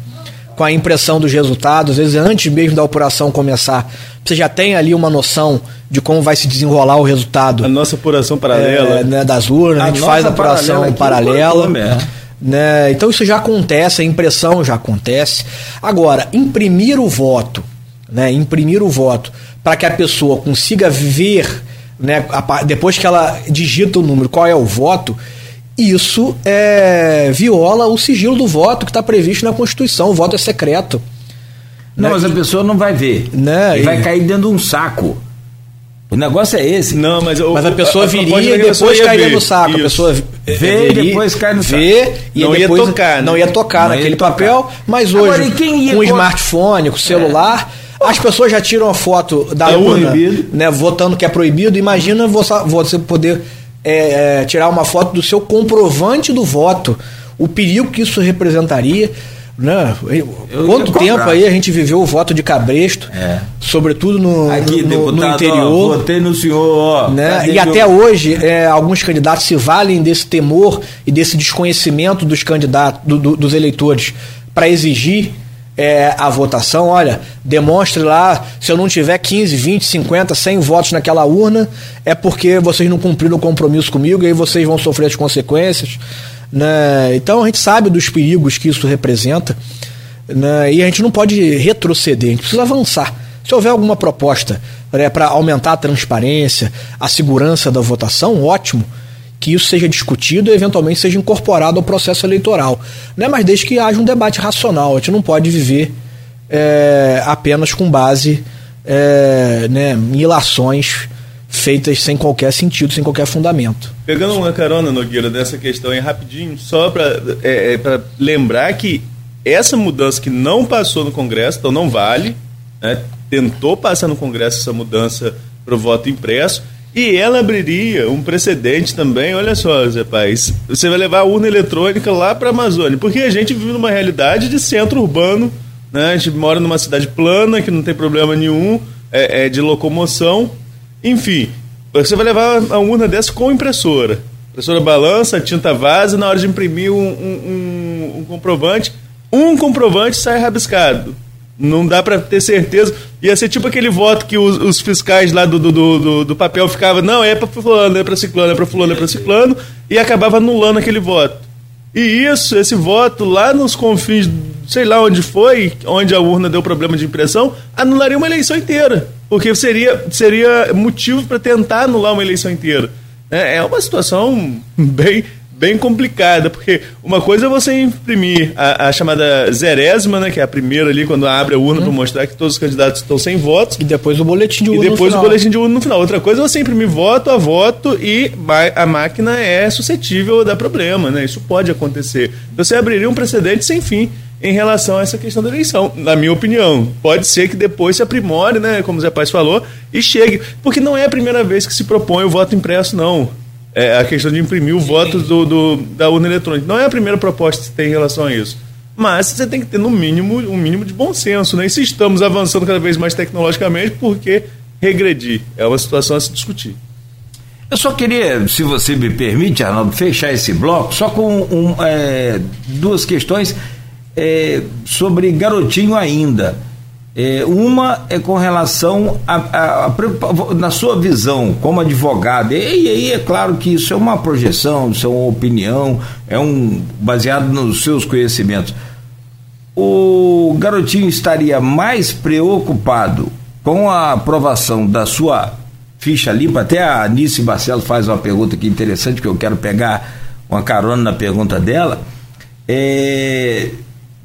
[SPEAKER 4] com a impressão dos resultados, às vezes antes mesmo da apuração começar. Você já tem ali uma noção de como vai se desenrolar o resultado.
[SPEAKER 3] A nossa apuração paralela.
[SPEAKER 4] É, né, das urnas, a, a gente faz a apuração paralela. paralela né? Então isso já acontece, a impressão já acontece. Agora, imprimir o voto, né, imprimir o voto para que a pessoa consiga ver, né, depois que ela digita o número, qual é o voto, isso é, viola o sigilo do voto que está previsto na Constituição. O voto é secreto.
[SPEAKER 2] Não, né? mas a pessoa não vai ver. Né? E vai cair dentro de um saco. O negócio é esse.
[SPEAKER 4] Não, mas, o, mas a pessoa a, a viria e depois cairia no saco. Isso. A pessoa
[SPEAKER 2] vê e depois cai no
[SPEAKER 4] saco. Vê e não depois ia tocar, né? não ia tocar não naquele ia tocar. papel, mas hoje Agora, com o smartphone, com o celular, é. As pessoas já tiram a foto da é urna, proibido. né, votando que é proibido. Imagina você poder é, é, tirar uma foto do seu comprovante do voto. O perigo que isso representaria. Né? Eu Quanto tempo aí a gente viveu o voto de cabresto, é. sobretudo no,
[SPEAKER 2] Aqui,
[SPEAKER 4] no,
[SPEAKER 2] deputado,
[SPEAKER 4] no interior.
[SPEAKER 2] Ó, votei no senhor, ó,
[SPEAKER 4] né? E até hoje, é, alguns candidatos se valem desse temor e desse desconhecimento dos candidatos, do, do, dos eleitores, para exigir é, a votação. Olha, demonstre lá, se eu não tiver 15, 20, 50, 100 votos naquela urna, é porque vocês não cumpriram o compromisso comigo e aí vocês vão sofrer as consequências. Né? Então a gente sabe dos perigos que isso representa né? e a gente não pode retroceder, a gente precisa avançar. Se houver alguma proposta né, para aumentar a transparência, a segurança da votação, ótimo que isso seja discutido e eventualmente seja incorporado ao processo eleitoral. Né? Mas desde que haja um debate racional, a gente não pode viver é, apenas com base é, né, em ilações feitas sem qualquer sentido, sem qualquer fundamento.
[SPEAKER 3] Pegando uma carona, Nogueira, dessa questão aí rapidinho, só para é, é lembrar que essa mudança que não passou no Congresso, então não vale, né, tentou passar no Congresso essa mudança para o voto impresso, e ela abriria um precedente também, olha só, Zé Paz, você vai levar a urna eletrônica lá para a Amazônia, porque a gente vive numa realidade de centro urbano, né, a gente mora numa cidade plana, que não tem problema nenhum é, é de locomoção, enfim, você vai levar a urna dessa com impressora. Impressora balança, tinta vaza, na hora de imprimir um, um, um comprovante, um comprovante sai rabiscado. Não dá para ter certeza. Ia ser tipo aquele voto que os, os fiscais lá do, do, do, do, papel ficavam, não, é para fulano, é para ciclano, é para fulano, é para ciclano, e acabava anulando aquele voto. E isso, esse voto lá nos confins, sei lá onde foi, onde a urna deu problema de impressão, anularia uma eleição inteira porque seria, seria motivo para tentar anular uma eleição inteira. É, é uma situação bem, bem complicada, porque uma coisa é você imprimir a, a chamada zerésima, né, que é a primeira ali, quando abre a urna hum. para mostrar que todos os candidatos estão sem votos.
[SPEAKER 4] E depois o boletim de urna.
[SPEAKER 3] E depois o boletim de urna no final. Outra coisa é você imprimir voto a voto e a máquina é suscetível a dar problema, né? Isso pode acontecer. Você abriria um precedente sem fim em relação a essa questão da eleição, na minha opinião. Pode ser que depois se aprimore, né, como o Zé Paz falou, e chegue. Porque não é a primeira vez que se propõe o voto impresso, não. É a questão de imprimir o voto do, do, da urna eletrônica. Não é a primeira proposta que tem em relação a isso. Mas você tem que ter, no mínimo, um mínimo de bom senso. Né? E se estamos avançando cada vez mais tecnologicamente, por que regredir? É uma situação a se discutir.
[SPEAKER 2] Eu só queria, se você me permite, Arnaldo, fechar esse bloco só com um, é, duas questões é, sobre garotinho ainda. É, uma é com relação a, a, a, na sua visão como advogado, e aí é claro que isso é uma projeção, isso é uma opinião, é um baseado nos seus conhecimentos. O garotinho estaria mais preocupado com a aprovação da sua ficha limpa. Até a Anice Barcelo faz uma pergunta aqui interessante que eu quero pegar uma carona na pergunta dela. É,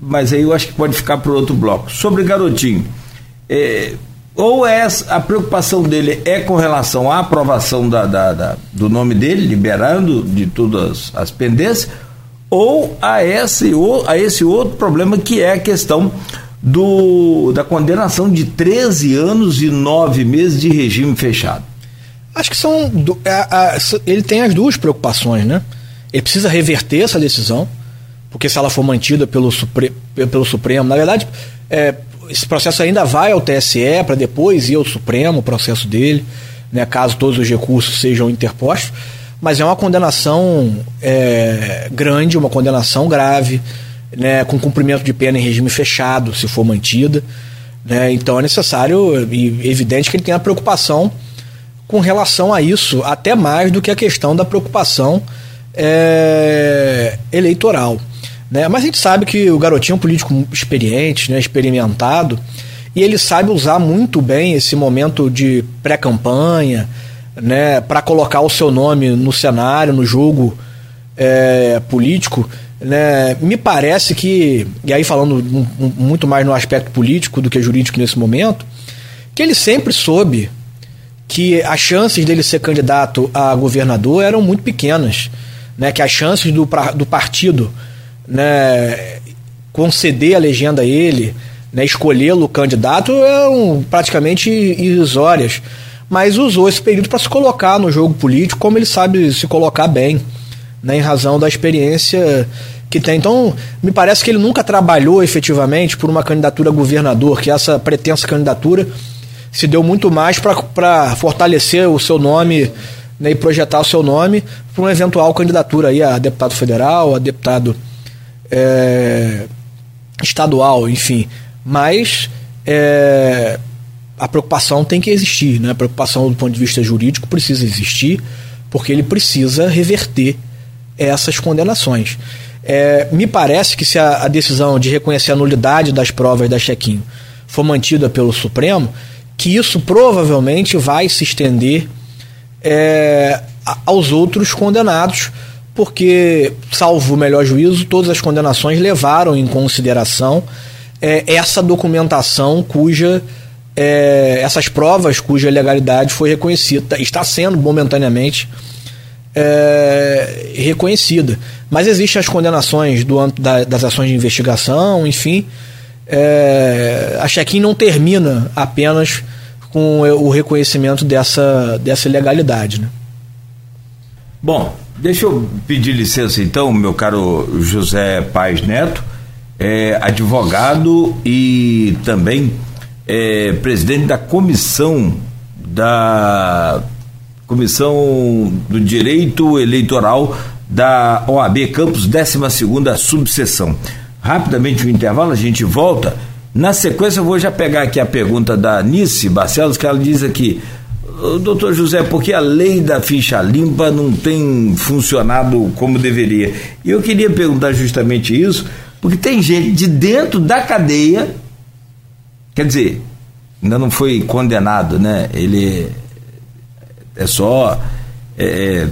[SPEAKER 2] mas aí eu acho que pode ficar para outro bloco. Sobre Garotinho, é, ou é a preocupação dele é com relação à aprovação da, da, da, do nome dele, liberando de todas as pendências, ou a esse, ou a esse outro problema que é a questão do, da condenação de 13 anos e 9 meses de regime fechado.
[SPEAKER 4] Acho que são. Ele tem as duas preocupações, né? Ele precisa reverter essa decisão porque se ela for mantida pelo, Supre pelo Supremo, na verdade, é, esse processo ainda vai ao TSE para depois ir ao Supremo, o processo dele, né, caso todos os recursos sejam interpostos, mas é uma condenação é, grande, uma condenação grave, né, com cumprimento de pena em regime fechado, se for mantida. Né, então é necessário e evidente que ele tem a preocupação com relação a isso, até mais do que a questão da preocupação é, eleitoral. Né? Mas a gente sabe que o garotinho é um político experiente, né? experimentado, e ele sabe usar muito bem esse momento de pré-campanha né? para colocar o seu nome no cenário, no jogo é, político, né, me parece que, e aí falando muito mais no aspecto político do que jurídico nesse momento, que ele sempre soube que as chances dele ser candidato a governador eram muito pequenas, né, que as chances do, do partido né, conceder a legenda a ele, né, escolhê-lo candidato eram praticamente irrisórias. Mas usou esse período para se colocar no jogo político como ele sabe se colocar bem, né, em razão da experiência que tem. Então, me parece que ele nunca trabalhou efetivamente por uma candidatura a governador, que essa pretensa candidatura se deu muito mais para fortalecer o seu nome né, e projetar o seu nome para uma eventual candidatura aí a deputado federal, a deputado é, estadual, enfim. Mas é, a preocupação tem que existir, né? a preocupação do ponto de vista jurídico precisa existir, porque ele precisa reverter essas condenações. É, me parece que se a, a, decisão de reconhecer a nulidade das provas da check-in for mantida pelo Supremo, que isso provavelmente vai se estender é, aos outros condenados, porque, salvo o melhor juízo, todas as condenações levaram em consideração é, essa documentação cuja. É, essas provas cuja legalidade foi reconhecida, está sendo momentaneamente é, reconhecida. Mas existem as condenações do da, das ações de investigação, enfim. É, a check-in não termina apenas com o reconhecimento dessa, dessa ilegalidade. Né?
[SPEAKER 2] Bom, deixa eu pedir licença então, meu caro José Paz Neto, é, advogado e também é, presidente da comissão da Comissão do Direito Eleitoral da OAB Campos, 12 subseção. Rapidamente o um intervalo, a gente volta. Na sequência, eu vou já pegar aqui a pergunta da Nice Barcelos, que ela diz aqui: Doutor José, porque a lei da ficha limpa não tem funcionado como deveria? E eu queria perguntar justamente isso, porque tem gente de dentro da cadeia, quer dizer, ainda não foi condenado, né? Ele é só é,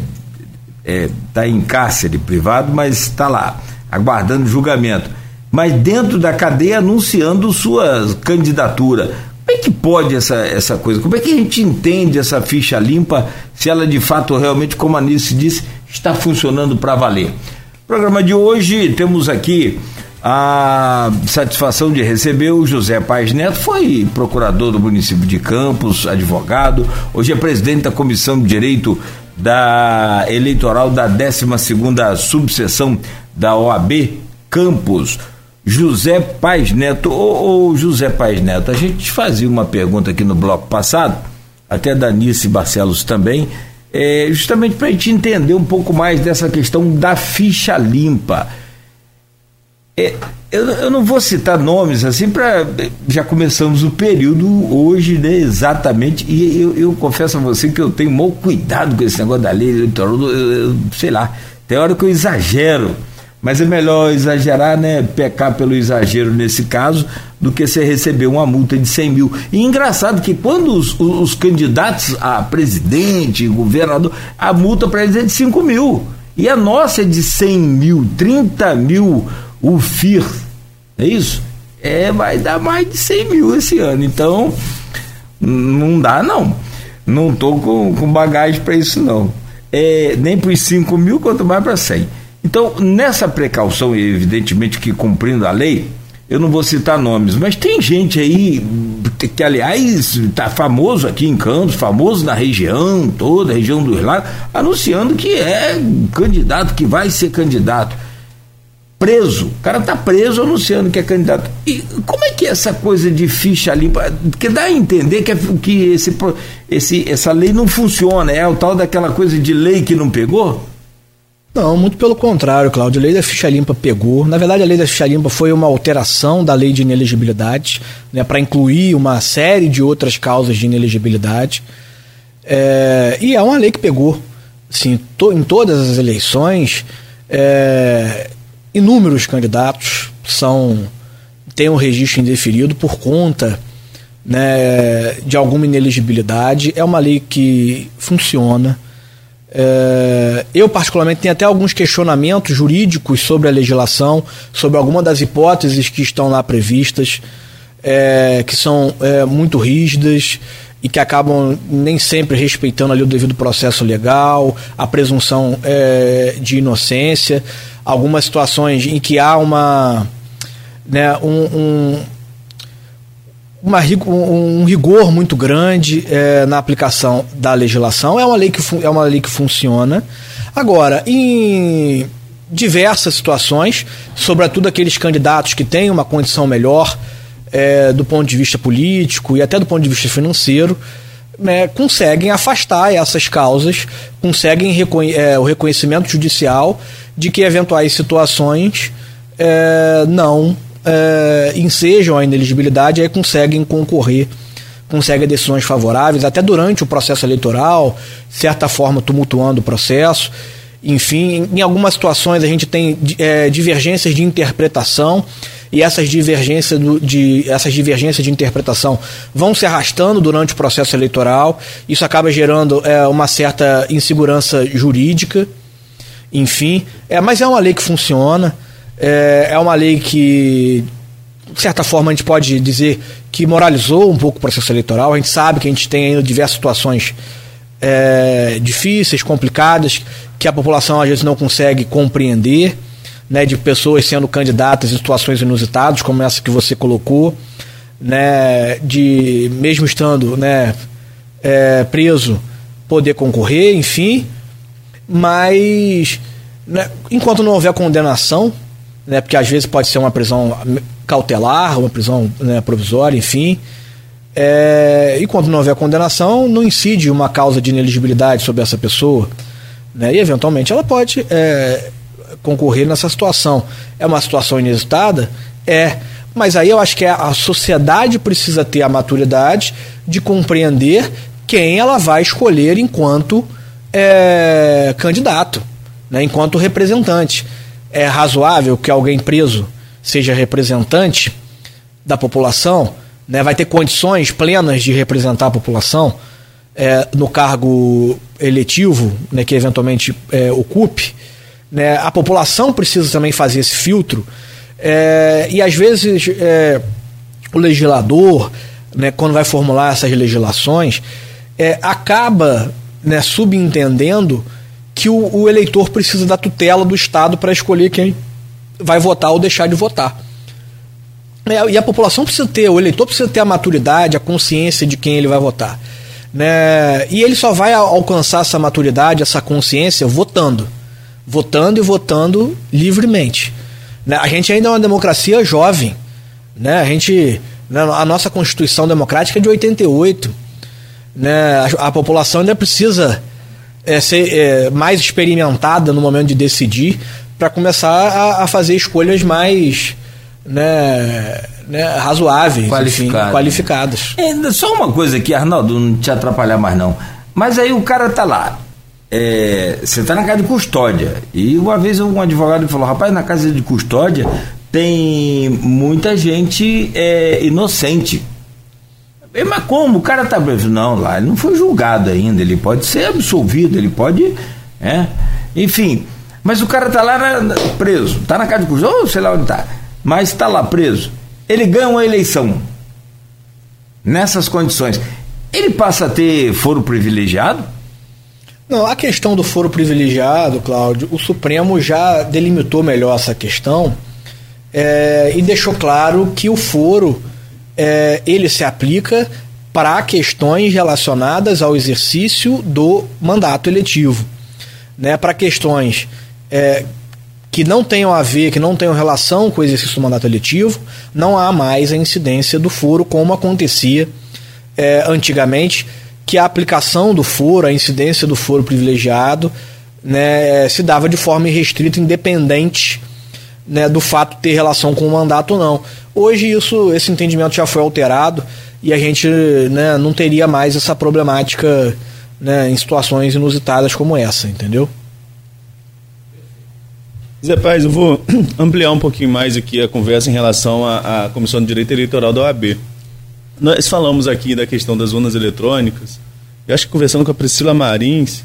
[SPEAKER 2] é, tá em cárcere privado, mas está lá aguardando julgamento. Mas dentro da cadeia anunciando sua candidatura. É que pode essa, essa coisa? Como é que a gente entende essa ficha limpa se ela de fato realmente, como a Nice disse, está funcionando para valer? programa de hoje temos aqui a satisfação de receber o José Paz Neto, foi procurador do município de Campos, advogado, hoje é presidente da Comissão de Direito da Eleitoral da 12 subseção da OAB Campos. José Paz Neto, ô, ô José Paz Neto, a gente fazia uma pergunta aqui no bloco passado, até da Nice Barcelos também, é, justamente para a gente entender um pouco mais dessa questão da ficha limpa. É, eu, eu, não vou citar nomes assim para já começamos o período hoje, né, exatamente. E eu, eu, confesso a você que eu tenho mau cuidado com esse negócio da lei eleitoral. Eu, eu, sei lá, tem hora que eu exagero, mas é melhor exagerar, né, pecar pelo exagero nesse caso, do que você receber uma multa de 100 mil. E engraçado que quando os, os candidatos a presidente, governador, a multa para eles é de 5 mil. E a nossa é de 100 mil, 30 mil o FIR, é isso? É, vai dar mais de 100 mil esse ano. Então, não dá não. Não tô com, com bagagem para isso não. É, nem para os 5 mil, quanto mais para 100. Então, nessa precaução, evidentemente que cumprindo a lei, eu não vou citar nomes, mas tem gente aí que, aliás, está famoso aqui em Campos, famoso na região, toda região do Lagos, anunciando que é candidato, que vai ser candidato preso. O cara está preso anunciando que é candidato. E como é que é essa coisa de ficha limpa? Porque dá a entender que, é, que esse, esse, essa lei não funciona. É o tal daquela coisa de lei que não pegou?
[SPEAKER 4] Não, muito pelo contrário, Cláudio. A lei da ficha limpa pegou. Na verdade, a lei da ficha limpa foi uma alteração da lei de inelegibilidade, né, para incluir uma série de outras causas de inelegibilidade. É, e é uma lei que pegou. Assim, to, em todas as eleições, é, inúmeros candidatos são têm um registro indeferido por conta né, de alguma ineligibilidade. É uma lei que funciona. É, eu, particularmente, tenho até alguns questionamentos jurídicos sobre a legislação, sobre alguma das hipóteses que estão lá previstas, é, que são é, muito rígidas e que acabam nem sempre respeitando ali o devido processo legal, a presunção de inocência, algumas situações em que há uma, né, um, um uma, um rigor muito grande é, na aplicação da legislação. É uma lei que, é uma lei que funciona. Agora, em diversas situações, sobretudo aqueles candidatos que têm uma condição melhor é, do ponto de vista político e até do ponto de vista financeiro, né, conseguem afastar essas causas, conseguem reconhe é, o reconhecimento judicial de que eventuais situações é, não é, ensejam a ineligibilidade e conseguem concorrer, conseguem decisões favoráveis, até durante o processo eleitoral, de certa forma tumultuando o processo. Enfim, em algumas situações a gente tem é, divergências de interpretação e essas divergências, do, de, essas divergências de interpretação vão se arrastando durante o processo eleitoral. Isso acaba gerando é, uma certa insegurança jurídica. Enfim, é, mas é uma lei que funciona. É, é uma lei que, de certa forma, a gente pode dizer que moralizou um pouco o processo eleitoral. A gente sabe que a gente tem ainda diversas situações é, difíceis, complicadas, que a população às vezes não consegue compreender, né, de pessoas sendo candidatas em situações inusitadas, como essa que você colocou, né, de mesmo estando né, é, preso, poder concorrer, enfim. Mas né, enquanto não houver condenação, né, porque às vezes pode ser uma prisão cautelar, uma prisão né, provisória, enfim. É, e quando não houver condenação, não incide uma causa de ineligibilidade sobre essa pessoa. Né, e eventualmente ela pode é, concorrer nessa situação. É uma situação inusitada? É. Mas aí eu acho que a sociedade precisa ter a maturidade de compreender quem ela vai escolher enquanto é, candidato, né, enquanto representante é razoável que alguém preso seja representante da população, né, vai ter condições plenas de representar a população é, no cargo eletivo né, que eventualmente é, ocupe. Né, a população precisa também fazer esse filtro é, e às vezes é, o legislador, né, quando vai formular essas legislações, é, acaba né, subentendendo que o, o eleitor precisa da tutela do Estado para escolher quem vai votar ou deixar de votar. É, e a população precisa ter, o eleitor precisa ter a maturidade, a consciência de quem ele vai votar. Né? E ele só vai alcançar essa maturidade, essa consciência, votando. Votando e votando livremente. Né? A gente ainda é uma democracia jovem. Né? A gente. Né? A nossa Constituição Democrática é de 88. Né? A, a população ainda precisa é, ser é, mais experimentada no momento de decidir para começar a, a, fazer escolhas mais né, né, razoáveis, Qualificado. enfim, qualificadas.
[SPEAKER 2] É, só uma coisa aqui, Arnaldo, não te atrapalhar mais não. Mas aí o cara tá lá. É, você tá na casa de custódia. E uma vez um advogado falou: rapaz, na casa de custódia tem muita gente é, inocente. Mas como? O cara tá preso? Não, lá ele não foi julgado ainda, ele pode ser absolvido, ele pode. É, enfim. Mas o cara tá lá na, preso, tá na casa de custódia, ou sei lá onde tá, mas tá lá preso. Ele ganha uma eleição. Nessas condições. Ele passa a ter foro privilegiado?
[SPEAKER 4] Não, a questão do foro privilegiado, Cláudio, o Supremo já delimitou melhor essa questão é, e deixou claro que o foro é, ele se aplica para questões relacionadas ao exercício do mandato eletivo. Né, para questões é, que não tenham a ver, que não tenham relação com o exercício do mandato eletivo, não há mais a incidência do foro como acontecia é, antigamente, que a aplicação do foro, a incidência do foro privilegiado, né, se dava de forma irrestrita, independente né, do fato ter relação com o mandato ou não. Hoje isso, esse entendimento já foi alterado e a gente né, não teria mais essa problemática né, em situações inusitadas como essa, entendeu?
[SPEAKER 3] Zé Paz, eu vou ampliar um pouquinho mais aqui a conversa em relação à, à Comissão de Direito Eleitoral da OAB. Nós falamos aqui da questão das urnas eletrônicas. Eu acho que conversando com a Priscila Marins,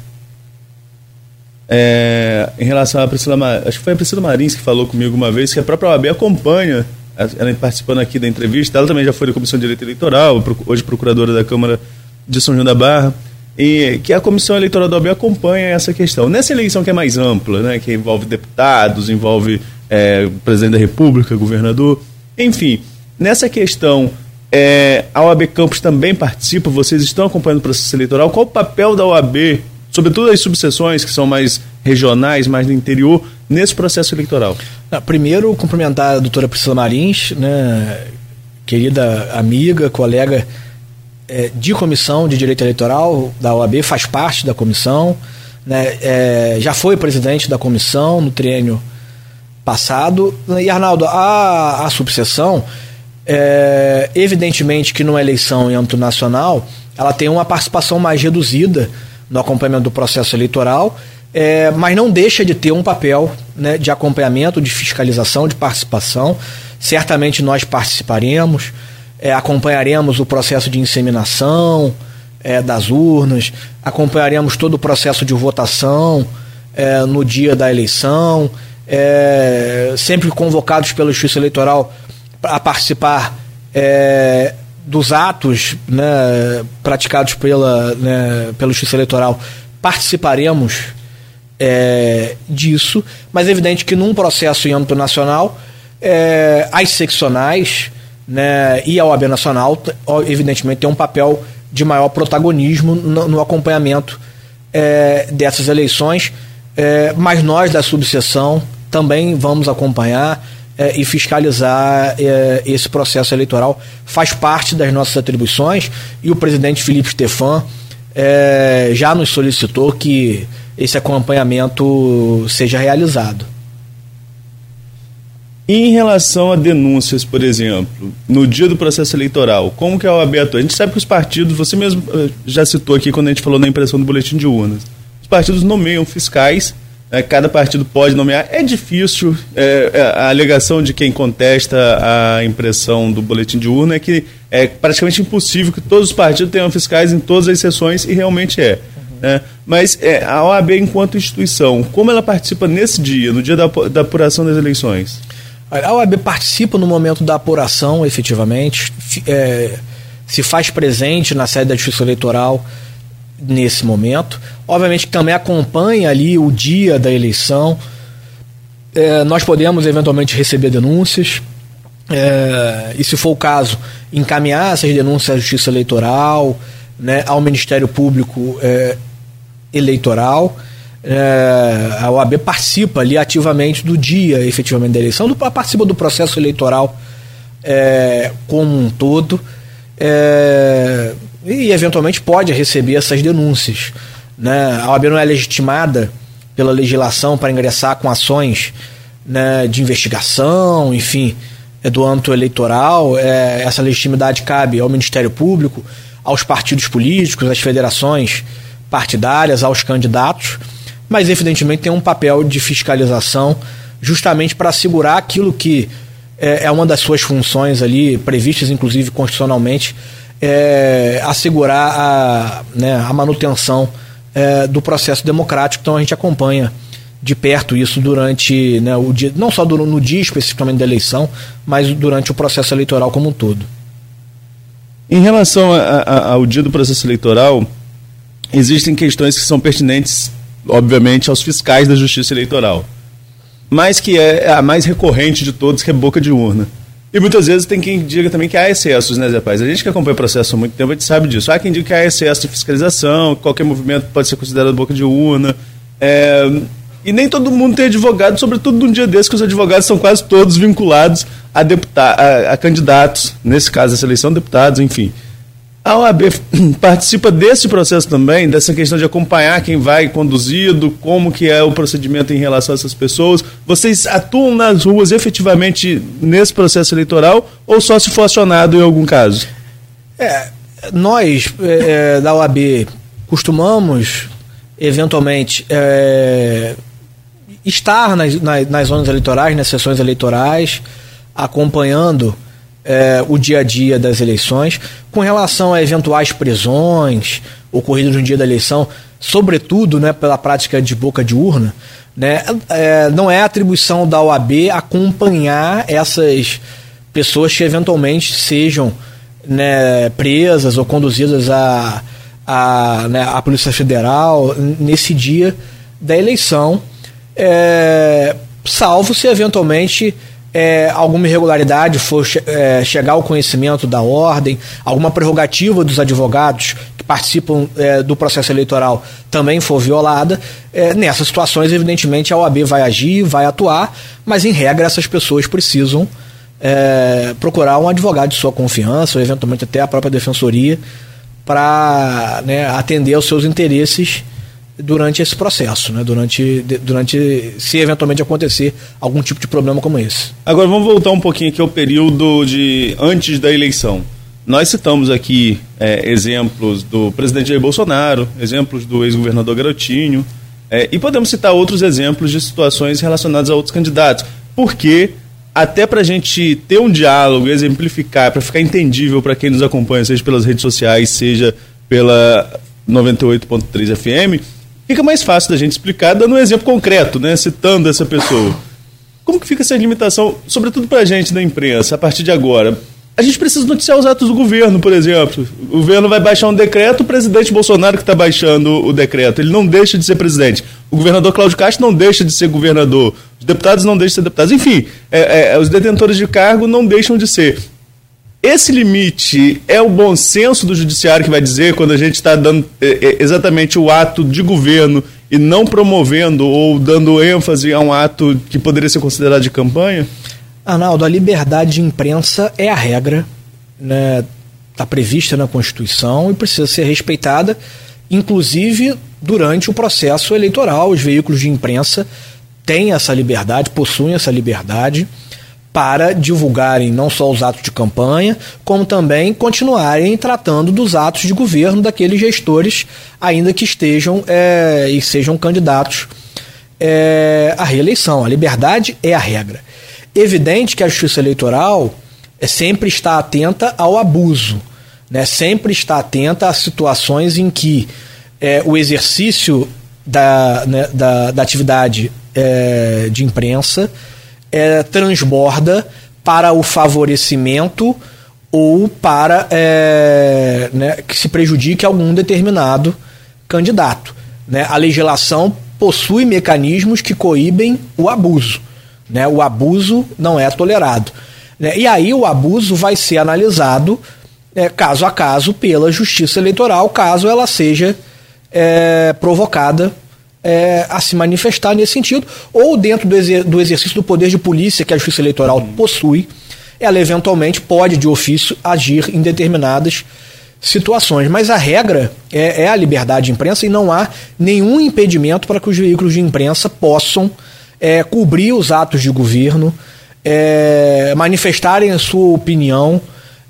[SPEAKER 3] é, em relação à Priscila, acho que foi a Priscila Marins que falou comigo uma vez que a própria OAB acompanha, ela participando aqui da entrevista, ela também já foi da Comissão de Direito Eleitoral, hoje procuradora da Câmara de São João da Barra, e que a Comissão Eleitoral da OAB acompanha essa questão. Nessa eleição que é mais ampla, né, que envolve deputados, envolve é, presidente da República, governador, enfim, nessa questão é, a OAB Campos também participa, vocês estão acompanhando o processo eleitoral. Qual o papel da OAB, sobretudo as subseções que são mais regionais, mais do interior, nesse processo eleitoral?
[SPEAKER 4] Primeiro, cumprimentar a doutora Priscila Marins, né, querida amiga, colega é, de comissão de direito eleitoral da OAB, faz parte da comissão, né, é, já foi presidente da comissão no triênio passado. E, Arnaldo, a, a subseção é, evidentemente que numa eleição em âmbito nacional, ela tem uma participação mais reduzida no acompanhamento do processo eleitoral, é, mas não deixa de ter um papel né, de acompanhamento, de fiscalização, de participação. Certamente nós participaremos, é, acompanharemos o processo de inseminação é, das urnas, acompanharemos todo o processo de votação é, no dia da eleição, é, sempre convocados pela Justiça Eleitoral a participar é, dos atos né, praticados pela, né, pela Justiça Eleitoral, participaremos é, disso, mas é evidente que num processo em âmbito nacional, é, as seccionais né, e a OAB Nacional, evidentemente, tem um papel de maior protagonismo no, no acompanhamento é, dessas eleições, é, mas nós da subseção também vamos acompanhar é, e fiscalizar é, esse processo eleitoral. Faz parte das nossas atribuições e o presidente Felipe Stefan é, já nos solicitou que esse acompanhamento seja realizado.
[SPEAKER 3] Em relação a denúncias, por exemplo, no dia do processo eleitoral, como que é o aberto? A gente sabe que os partidos, você mesmo eh, já citou aqui quando a gente falou na impressão do boletim de urnas, os partidos nomeiam fiscais cada partido pode nomear. É difícil. É, é, a alegação de quem contesta a impressão do boletim de urna é que é praticamente impossível que todos os partidos tenham fiscais em todas as sessões, e realmente é. Uhum. Né? Mas é, a OAB, enquanto instituição, como ela participa nesse dia, no dia da, da apuração das eleições?
[SPEAKER 4] A OAB participa no momento da apuração, efetivamente, é, se faz presente na sede da Justiça Eleitoral nesse momento. Obviamente também acompanha ali o dia da eleição. É, nós podemos eventualmente receber denúncias. É, e se for o caso, encaminhar essas denúncias à Justiça Eleitoral, né, ao Ministério Público é, Eleitoral. É, a OAB participa ali ativamente do dia efetivamente da eleição, do, participa do processo eleitoral é, como um todo. E eventualmente pode receber essas denúncias. Né? A OAB não é legitimada pela legislação para ingressar com ações né, de investigação, enfim, é do âmbito eleitoral. É, essa legitimidade cabe ao Ministério Público, aos partidos políticos, às federações partidárias, aos candidatos, mas evidentemente tem um papel de fiscalização justamente para assegurar aquilo que é, é uma das suas funções ali, previstas inclusive constitucionalmente, é, assegurar a, né, a manutenção é, do processo democrático. Então a gente acompanha de perto isso durante né, o dia, não só no dia especificamente da eleição, mas durante o processo eleitoral como um todo.
[SPEAKER 3] Em relação a, a, ao dia do processo eleitoral, existem questões que são pertinentes, obviamente, aos fiscais da Justiça Eleitoral, mas que é a mais recorrente de todos, que é boca de urna. E muitas vezes tem quem diga também que há excessos, né, Zé Paz? A gente que acompanha o processo há muito tempo, a gente sabe disso. Há quem diga que há excesso de fiscalização, qualquer movimento pode ser considerado boca de urna. É... E nem todo mundo tem advogado, sobretudo num dia desse que os advogados são quase todos vinculados a, deputados, a, a candidatos, nesse caso, essa eleição, deputados, enfim. A OAB participa desse processo também, dessa questão de acompanhar quem vai conduzido, como que é o procedimento em relação a essas pessoas. Vocês atuam nas ruas efetivamente nesse processo eleitoral ou só se for acionado em algum caso?
[SPEAKER 4] É, nós é, é da OAB costumamos eventualmente é, estar nas, nas, nas zonas eleitorais, nas sessões eleitorais, acompanhando é, o dia a dia das eleições, com relação a eventuais prisões, ocorridas no dia da eleição, sobretudo né, pela prática de boca de urna, né, é, não é atribuição da OAB acompanhar essas pessoas que eventualmente sejam né, presas ou conduzidas à a, a, né, a Polícia Federal nesse dia da eleição, é, salvo se eventualmente é, alguma irregularidade for é, chegar ao conhecimento da ordem, alguma prerrogativa dos advogados que participam é, do processo eleitoral também for violada, é, nessas situações, evidentemente, a OAB vai agir, vai atuar, mas em regra essas pessoas precisam é, procurar um advogado de sua confiança, ou eventualmente até a própria defensoria, para né, atender aos seus interesses durante esse processo, né? durante, durante se eventualmente acontecer algum tipo de problema como esse.
[SPEAKER 3] Agora vamos voltar um pouquinho aqui ao período de antes da eleição. Nós citamos aqui é, exemplos do presidente Jair Bolsonaro, exemplos do ex-governador Garotinho, é, e podemos citar outros exemplos de situações relacionadas a outros candidatos. Porque até para a gente ter um diálogo, exemplificar, para ficar entendível para quem nos acompanha, seja pelas redes sociais, seja pela 98.3 FM, fica mais fácil da gente explicar dando um exemplo concreto, né, citando essa pessoa. Como que fica essa limitação, sobretudo para a gente da imprensa, a partir de agora? A gente precisa noticiar os atos do governo, por exemplo. O governo vai baixar um decreto, o presidente Bolsonaro que está baixando o decreto. Ele não deixa de ser presidente. O governador Cláudio Castro não deixa de ser governador. Os deputados não deixam de ser deputados. Enfim, é, é, os detentores de cargo não deixam de ser. Esse limite é o bom senso do judiciário que vai dizer quando a gente está dando é, é, exatamente o ato de governo e não promovendo ou dando ênfase a um ato que poderia ser considerado de campanha?
[SPEAKER 4] Arnaldo, a liberdade de imprensa é a regra, né? Está prevista na Constituição e precisa ser respeitada, inclusive durante o processo eleitoral. Os veículos de imprensa têm essa liberdade, possuem essa liberdade para divulgarem não só os atos de campanha, como também continuarem tratando dos atos de governo daqueles gestores, ainda que estejam é, e sejam candidatos é, à reeleição. A liberdade é a regra. Evidente que a justiça eleitoral é, sempre está atenta ao abuso, né? sempre está atenta a situações em que é, o exercício da, né, da, da atividade é, de imprensa é, transborda para o favorecimento ou para é, né, que se prejudique algum determinado candidato. Né? A legislação possui mecanismos que coíbem o abuso. Né? O abuso não é tolerado. Né? E aí o abuso vai ser analisado é, caso a caso pela Justiça Eleitoral, caso ela seja é, provocada é, a se manifestar nesse sentido, ou dentro do, exer do, exercício do poder de polícia que a Justiça Eleitoral uhum. possui, ela eventualmente pode, de ofício, agir em determinadas situações. Mas a regra é, é a liberdade de imprensa e não há nenhum impedimento para que os veículos de imprensa possam é, cobrir os atos de governo, é, manifestarem a sua opinião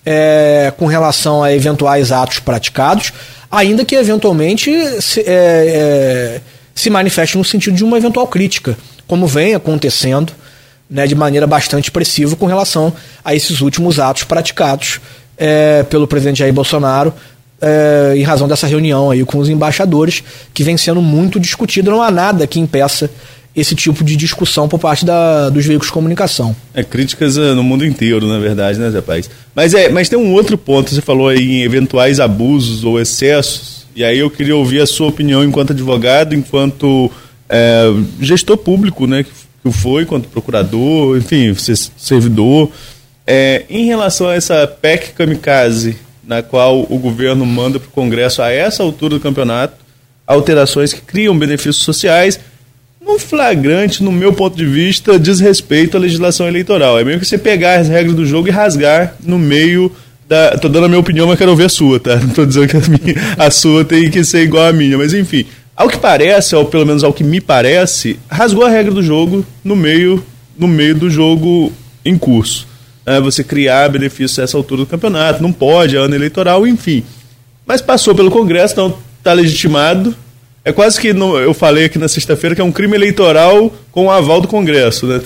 [SPEAKER 4] é, com relação a eventuais atos praticados, ainda que eventualmente se, é, se manifeste no sentido de uma eventual crítica, como vem acontecendo né, de maneira bastante expressiva com relação a esses últimos atos praticados é, pelo presidente Jair Bolsonaro é, em razão dessa reunião aí com os embaixadores, que vem sendo muito discutido. Não há nada que impeça esse tipo de discussão por parte da, dos veículos de comunicação.
[SPEAKER 3] É, críticas é, no mundo inteiro, na verdade, né, Zé País? Mas, é, mas tem um outro ponto, você falou aí em eventuais abusos ou excessos e aí eu queria ouvir a sua opinião enquanto advogado, enquanto é, gestor público, né, que foi, enquanto procurador, enfim, servidor, é, em relação a essa PEC kamikaze, na qual o governo manda para o Congresso a essa altura do campeonato alterações que criam benefícios sociais, no flagrante, no meu ponto de vista, diz respeito à legislação eleitoral. É meio que você pegar as regras do jogo e rasgar no meio da, tô dando a minha opinião, mas quero ouvir a sua, tá? Não tô dizendo que a, minha, a sua tem que ser igual à minha, mas enfim. Ao que parece, ou pelo menos ao que me parece, rasgou a regra do jogo no meio, no meio do jogo em curso. É, você criar benefícios a essa altura do campeonato, não pode, é ano eleitoral, enfim. Mas passou pelo Congresso, então está legitimado. É quase que no, eu falei aqui na sexta-feira que é um crime eleitoral com o aval do Congresso. Né?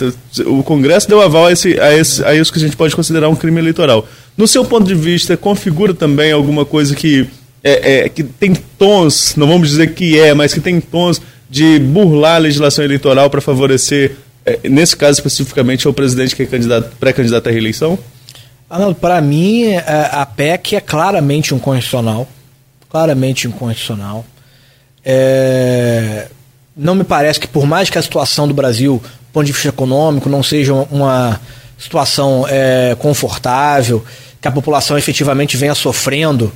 [SPEAKER 3] O Congresso deu aval a, esse, a, esse, a isso que a gente pode considerar um crime eleitoral. No seu ponto de vista, configura também alguma coisa que é, é, que tem tons, não vamos dizer que é, mas que tem tons de burlar a legislação eleitoral para favorecer, é, nesse caso especificamente, o presidente que é pré-candidato à reeleição?
[SPEAKER 4] para mim, é, a PEC é claramente inconstitucional. Claramente inconstitucional. É, não me parece que, por mais que a situação do Brasil, do ponto de vista econômico, não seja uma situação é, confortável, que a população efetivamente venha sofrendo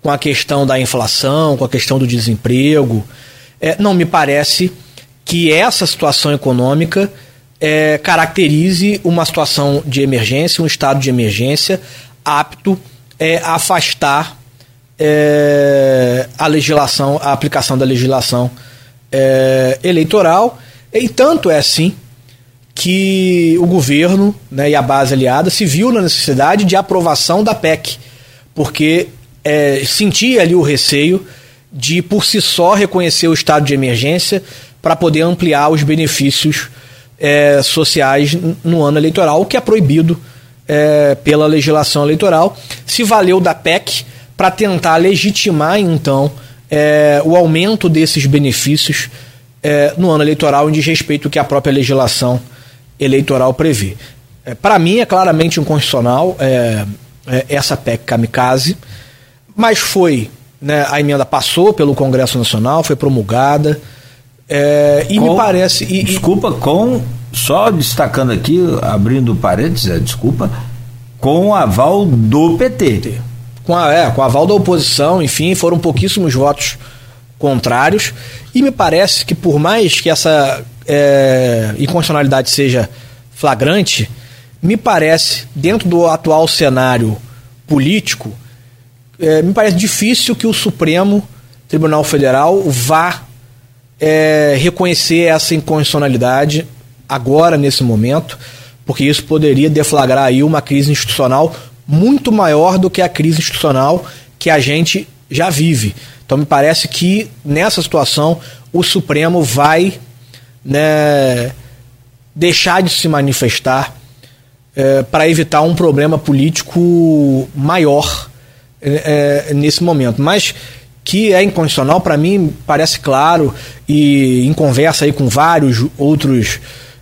[SPEAKER 4] com a questão da inflação, com a questão do desemprego. É, não me parece que essa situação econômica é, caracterize uma situação de emergência, um estado de emergência apto é, a afastar é, a legislação, a aplicação da legislação é, eleitoral. E tanto é assim que o governo né, e a base aliada se viu na necessidade de aprovação da PEC, porque é, sentia ali o receio de, por si só, reconhecer o estado de emergência para poder ampliar os benefícios é, sociais no ano eleitoral, o que é proibido é, pela legislação eleitoral. Se valeu da PEC para tentar legitimar, então, é, o aumento desses benefícios é, no ano eleitoral, em desrespeito que a própria legislação eleitoral prevê. É, para mim, é claramente inconstitucional é, essa PEC kamikaze mas foi, né, a emenda passou pelo Congresso Nacional, foi promulgada, é, e com, me parece. E,
[SPEAKER 2] desculpa, com. Só destacando aqui, abrindo parênteses, é, desculpa, com o aval do PT.
[SPEAKER 4] Com, a, é, com aval da oposição, enfim, foram pouquíssimos votos contrários. E me parece que, por mais que essa é, inconstitucionalidade seja flagrante, me parece, dentro do atual cenário político, é, me parece difícil que o Supremo Tribunal Federal vá é, reconhecer essa inconstitucionalidade agora, nesse momento, porque isso poderia deflagrar aí uma crise institucional muito maior do que a crise institucional que a gente já vive. Então me parece que nessa situação o Supremo vai né, deixar de se manifestar é, para evitar um problema político maior é, nesse momento. Mas que é incondicional, para mim parece claro, e em conversa aí com vários outros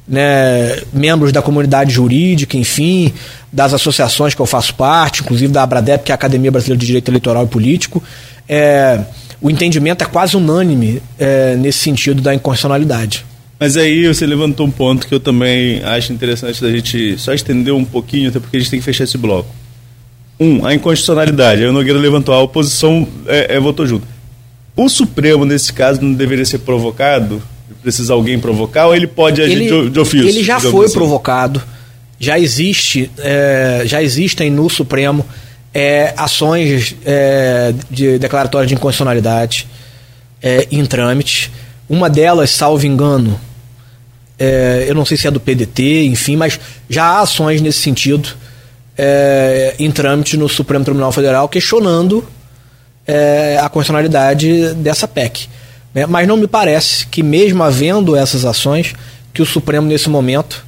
[SPEAKER 4] né, membros da comunidade jurídica, enfim, das associações que eu faço parte, inclusive da Abradep, que é a Academia Brasileira de Direito Eleitoral e Político, é, o entendimento é quase unânime é, nesse sentido da inconstitucionalidade.
[SPEAKER 3] Mas aí você levantou um ponto que eu também acho interessante da gente só estender um pouquinho, até porque a gente tem que fechar esse bloco. Um, a inconstitucionalidade. Aí o Nogueira levantou, a oposição é, é, votou junto. O Supremo, nesse caso, não deveria ser provocado? Precisa alguém provocar ou ele pode agir ele, de, de ofício?
[SPEAKER 4] Ele já foi assim? provocado. Já existe, é, já existem no Supremo é, ações é, de declaratória de inconstitucionalidade é, em trâmite. Uma delas, salvo engano, é, eu não sei se é do PDT, enfim, mas já há ações nesse sentido é, em trâmite no Supremo Tribunal Federal questionando a constitucionalidade dessa PEC. Né? Mas não me parece que, mesmo havendo essas ações, que o Supremo, nesse momento,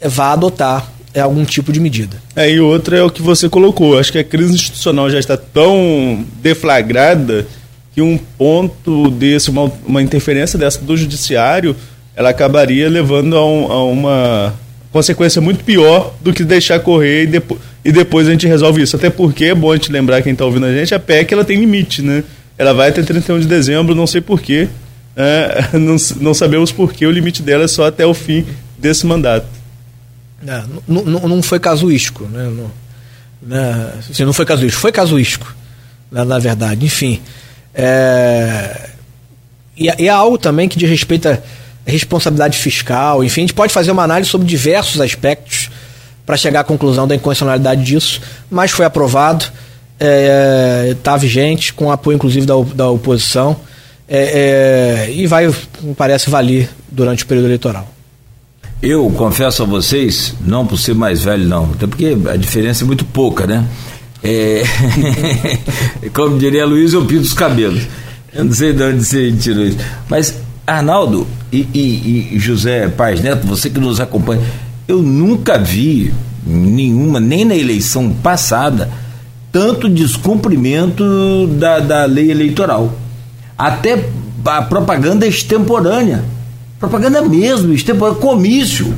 [SPEAKER 4] vá adotar é, algum tipo de medida.
[SPEAKER 3] É, e outra é o que você colocou. Acho que a crise institucional já está tão deflagrada que um ponto desse, uma, uma interferência dessa do judiciário, ela acabaria levando a, um, a uma consequência muito pior do que deixar correr e, depo e depois a gente resolve isso. Até porque é bom a gente lembrar quem está ouvindo a gente, a PEC ela tem limite, né? Ela vai até 31 de dezembro, não sei porquê, é, não, não sabemos porquê, o limite dela é só até o fim desse mandato.
[SPEAKER 4] É, não, não, não foi casuístico, né? Não, né? Assim, não foi casuístico, foi casuístico, na, na verdade. Enfim, é, e, e é algo também que diz respeito a responsabilidade fiscal, enfim, a gente pode fazer uma análise sobre diversos aspectos para chegar à conclusão da inconstitucionalidade disso, mas foi aprovado, está é, tá vigente, com apoio inclusive da, da oposição, é, é, e vai, parece, valer durante o período eleitoral.
[SPEAKER 2] Eu confesso a vocês, não por ser mais velho, não, até porque a diferença é muito pouca, né? É, como diria Luiz, eu pinto os cabelos. Eu não sei de onde você tirou isso. Mas Arnaldo e, e, e José Paz Neto, você que nos acompanha, eu nunca vi nenhuma, nem na eleição passada, tanto descumprimento da, da lei eleitoral. Até a propaganda extemporânea. Propaganda mesmo, extemporânea, comício.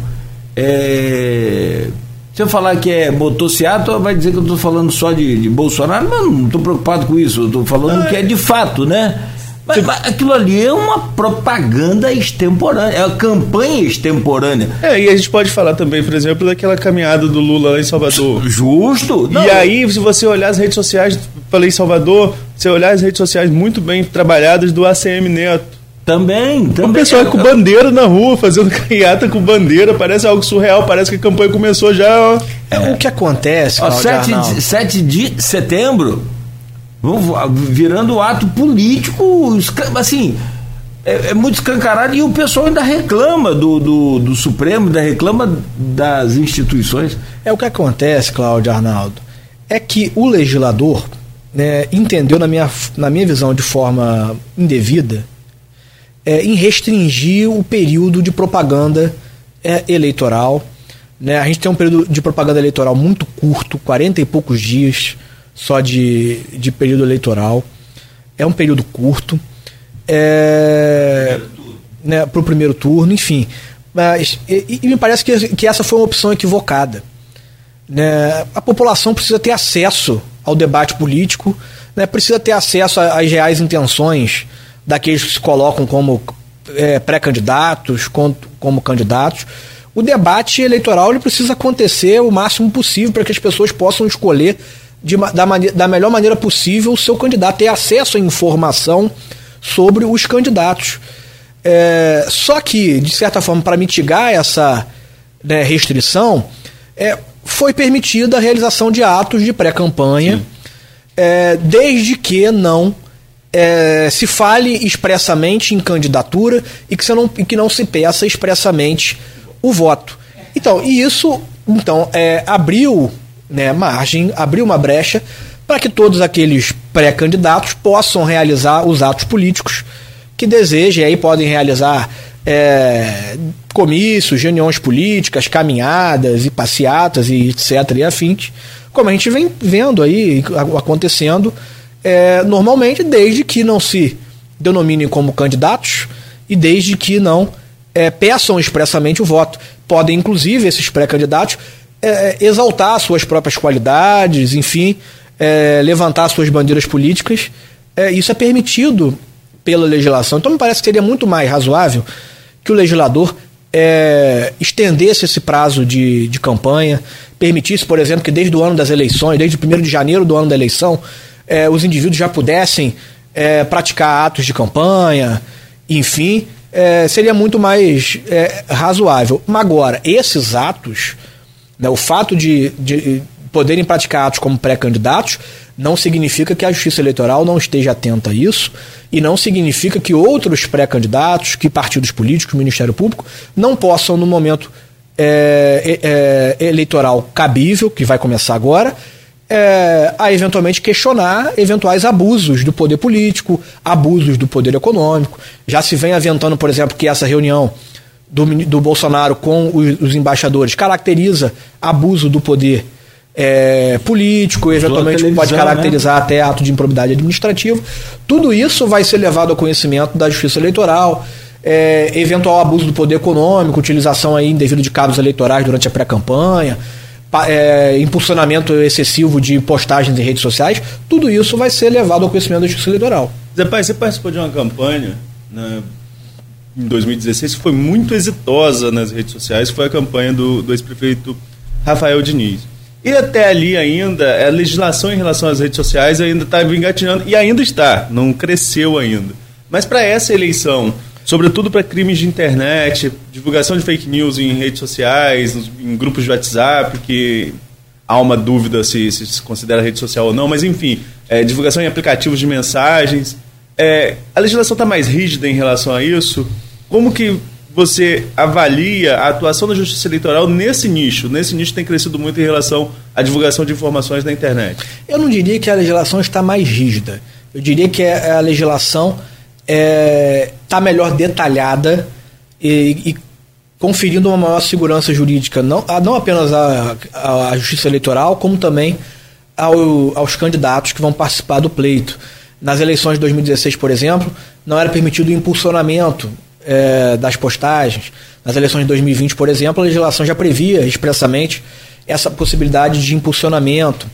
[SPEAKER 2] É, se eu falar que é motocicleta, vai dizer que eu estou falando só de, de, Bolsonaro, mas não estou preocupado com isso, eu estou falando é. que é de fato, né? Mas, mas, aquilo ali é uma propaganda extemporânea, é uma campanha extemporânea.
[SPEAKER 3] É, e a gente pode falar também, por exemplo, daquela caminhada do Lula lá em Salvador.
[SPEAKER 2] Justo.
[SPEAKER 3] Não. E aí, se você olhar as redes sociais, falei em Salvador, você olhar as redes sociais muito bem trabalhadas do ACM Neto.
[SPEAKER 2] Também, também.
[SPEAKER 3] O pessoal é com bandeira na rua, fazendo canhata com bandeira, parece algo surreal, parece que a campanha começou já. Ó.
[SPEAKER 4] É, o que acontece, ó,
[SPEAKER 2] 7, de, 7 de setembro, virando ato político, assim, é, é, muito escancarado e o pessoal ainda reclama do, do, do, Supremo, ainda reclama das instituições.
[SPEAKER 4] É o que acontece, Cláudio Arnaldo, é que o legislador né, entendeu, na minha, na minha visão, de forma indevida, é, em restringir o período de propaganda é, eleitoral. Né? A gente tem um período de propaganda eleitoral muito curto, 40 e poucos dias só de, de período eleitoral. É um período curto. É, né, para o primeiro turno, enfim. Mas, e, e, me parece que, que essa foi uma opção equivocada. Né? A população precisa ter acesso ao debate político, né? precisa ter acesso às reais intenções daqueles que se colocam como é, pré-candidatos, como, como candidatos. O debate eleitoral ele precisa acontecer o máximo possível para que as pessoas possam escolher de, da, da melhor maneira possível o seu candidato, ter acesso à informação sobre os candidatos. É, só que, de certa forma, para mitigar essa né, restrição, é, foi permitida a realização de atos de pré-campanha, é, desde que não é, se fale expressamente em candidatura e que, não, e que não se peça expressamente o voto. Então, e isso então, é, abriu né, margem, abriu uma brecha para que todos aqueles pré-candidatos possam realizar os atos políticos que desejem, aí podem realizar é, comícios, reuniões políticas, caminhadas e passeatas e etc. e afins, como a gente vem vendo aí acontecendo é, normalmente, desde que não se denominem como candidatos e desde que não é, peçam expressamente o voto. Podem, inclusive, esses pré-candidatos é, é exaltar suas próprias qualidades, enfim, é, levantar suas bandeiras políticas. É, isso é permitido pela legislação. Então, me parece que seria muito mais razoável que o legislador é, estendesse esse prazo de, de campanha, permitisse, por exemplo, que desde o ano das eleições, desde o 1 de janeiro do ano da eleição, é, os indivíduos já pudessem é, praticar atos de campanha, enfim, é, seria muito mais razoável. Mas agora, esses atos, né, o fato de, de poderem praticar atos como pré-candidatos, não significa que a Justiça Eleitoral não esteja atenta a isso e não significa que outros pré-candidatos, que partidos políticos, Ministério Público, não possam, no momento é, é, é eleitoral cabível, que vai começar agora, é, a eventualmente questionar eventuais abusos do poder político, abusos do poder econômico. Já se vem aventando, por exemplo, que essa reunião do, do Bolsonaro com os, os embaixadores caracteriza abuso do poder é, político, eventualmente pode caracterizar né? até ato de improbidade administrativa. Tudo isso vai ser levado ao conhecimento da Justiça Eleitoral. É, eventual abuso do poder econômico, utilização aí indevida de cabos eleitorais durante a pré-campanha, é, impulsionamento excessivo de postagens em redes sociais, tudo isso vai ser levado ao conhecimento da Justiça Eleitoral.
[SPEAKER 3] Zé Pai, você participou de uma campanha né, em 2016 que foi muito exitosa nas redes sociais, foi a campanha do, do ex-prefeito Rafael Diniz. E até ali ainda, a legislação em relação às redes sociais ainda estava tá engatinhando, e ainda está, não cresceu ainda. Mas para essa eleição, sobretudo para crimes de internet, divulgação de fake news em redes sociais, em grupos de WhatsApp, que há uma dúvida se se, se considera rede social ou não, mas enfim, é, divulgação em aplicativos de mensagens. É, a legislação está mais rígida em relação a isso? Como que você avalia a atuação da Justiça Eleitoral nesse nicho? Nesse nicho tem crescido muito em relação à divulgação de informações na internet.
[SPEAKER 4] Eu não diria que a legislação está mais rígida. Eu diria que é a legislação está é, tá melhor detalhada e, e, conferindo uma maior segurança jurídica, não, não apenas à Justiça Eleitoral, como também ao, aos candidatos que vão participar do pleito. Nas eleições de 2016, por exemplo, não era permitido o impulsionamento é, das postagens. Nas eleições de 2020, por exemplo, a legislação já previa expressamente essa possibilidade de impulsionamento.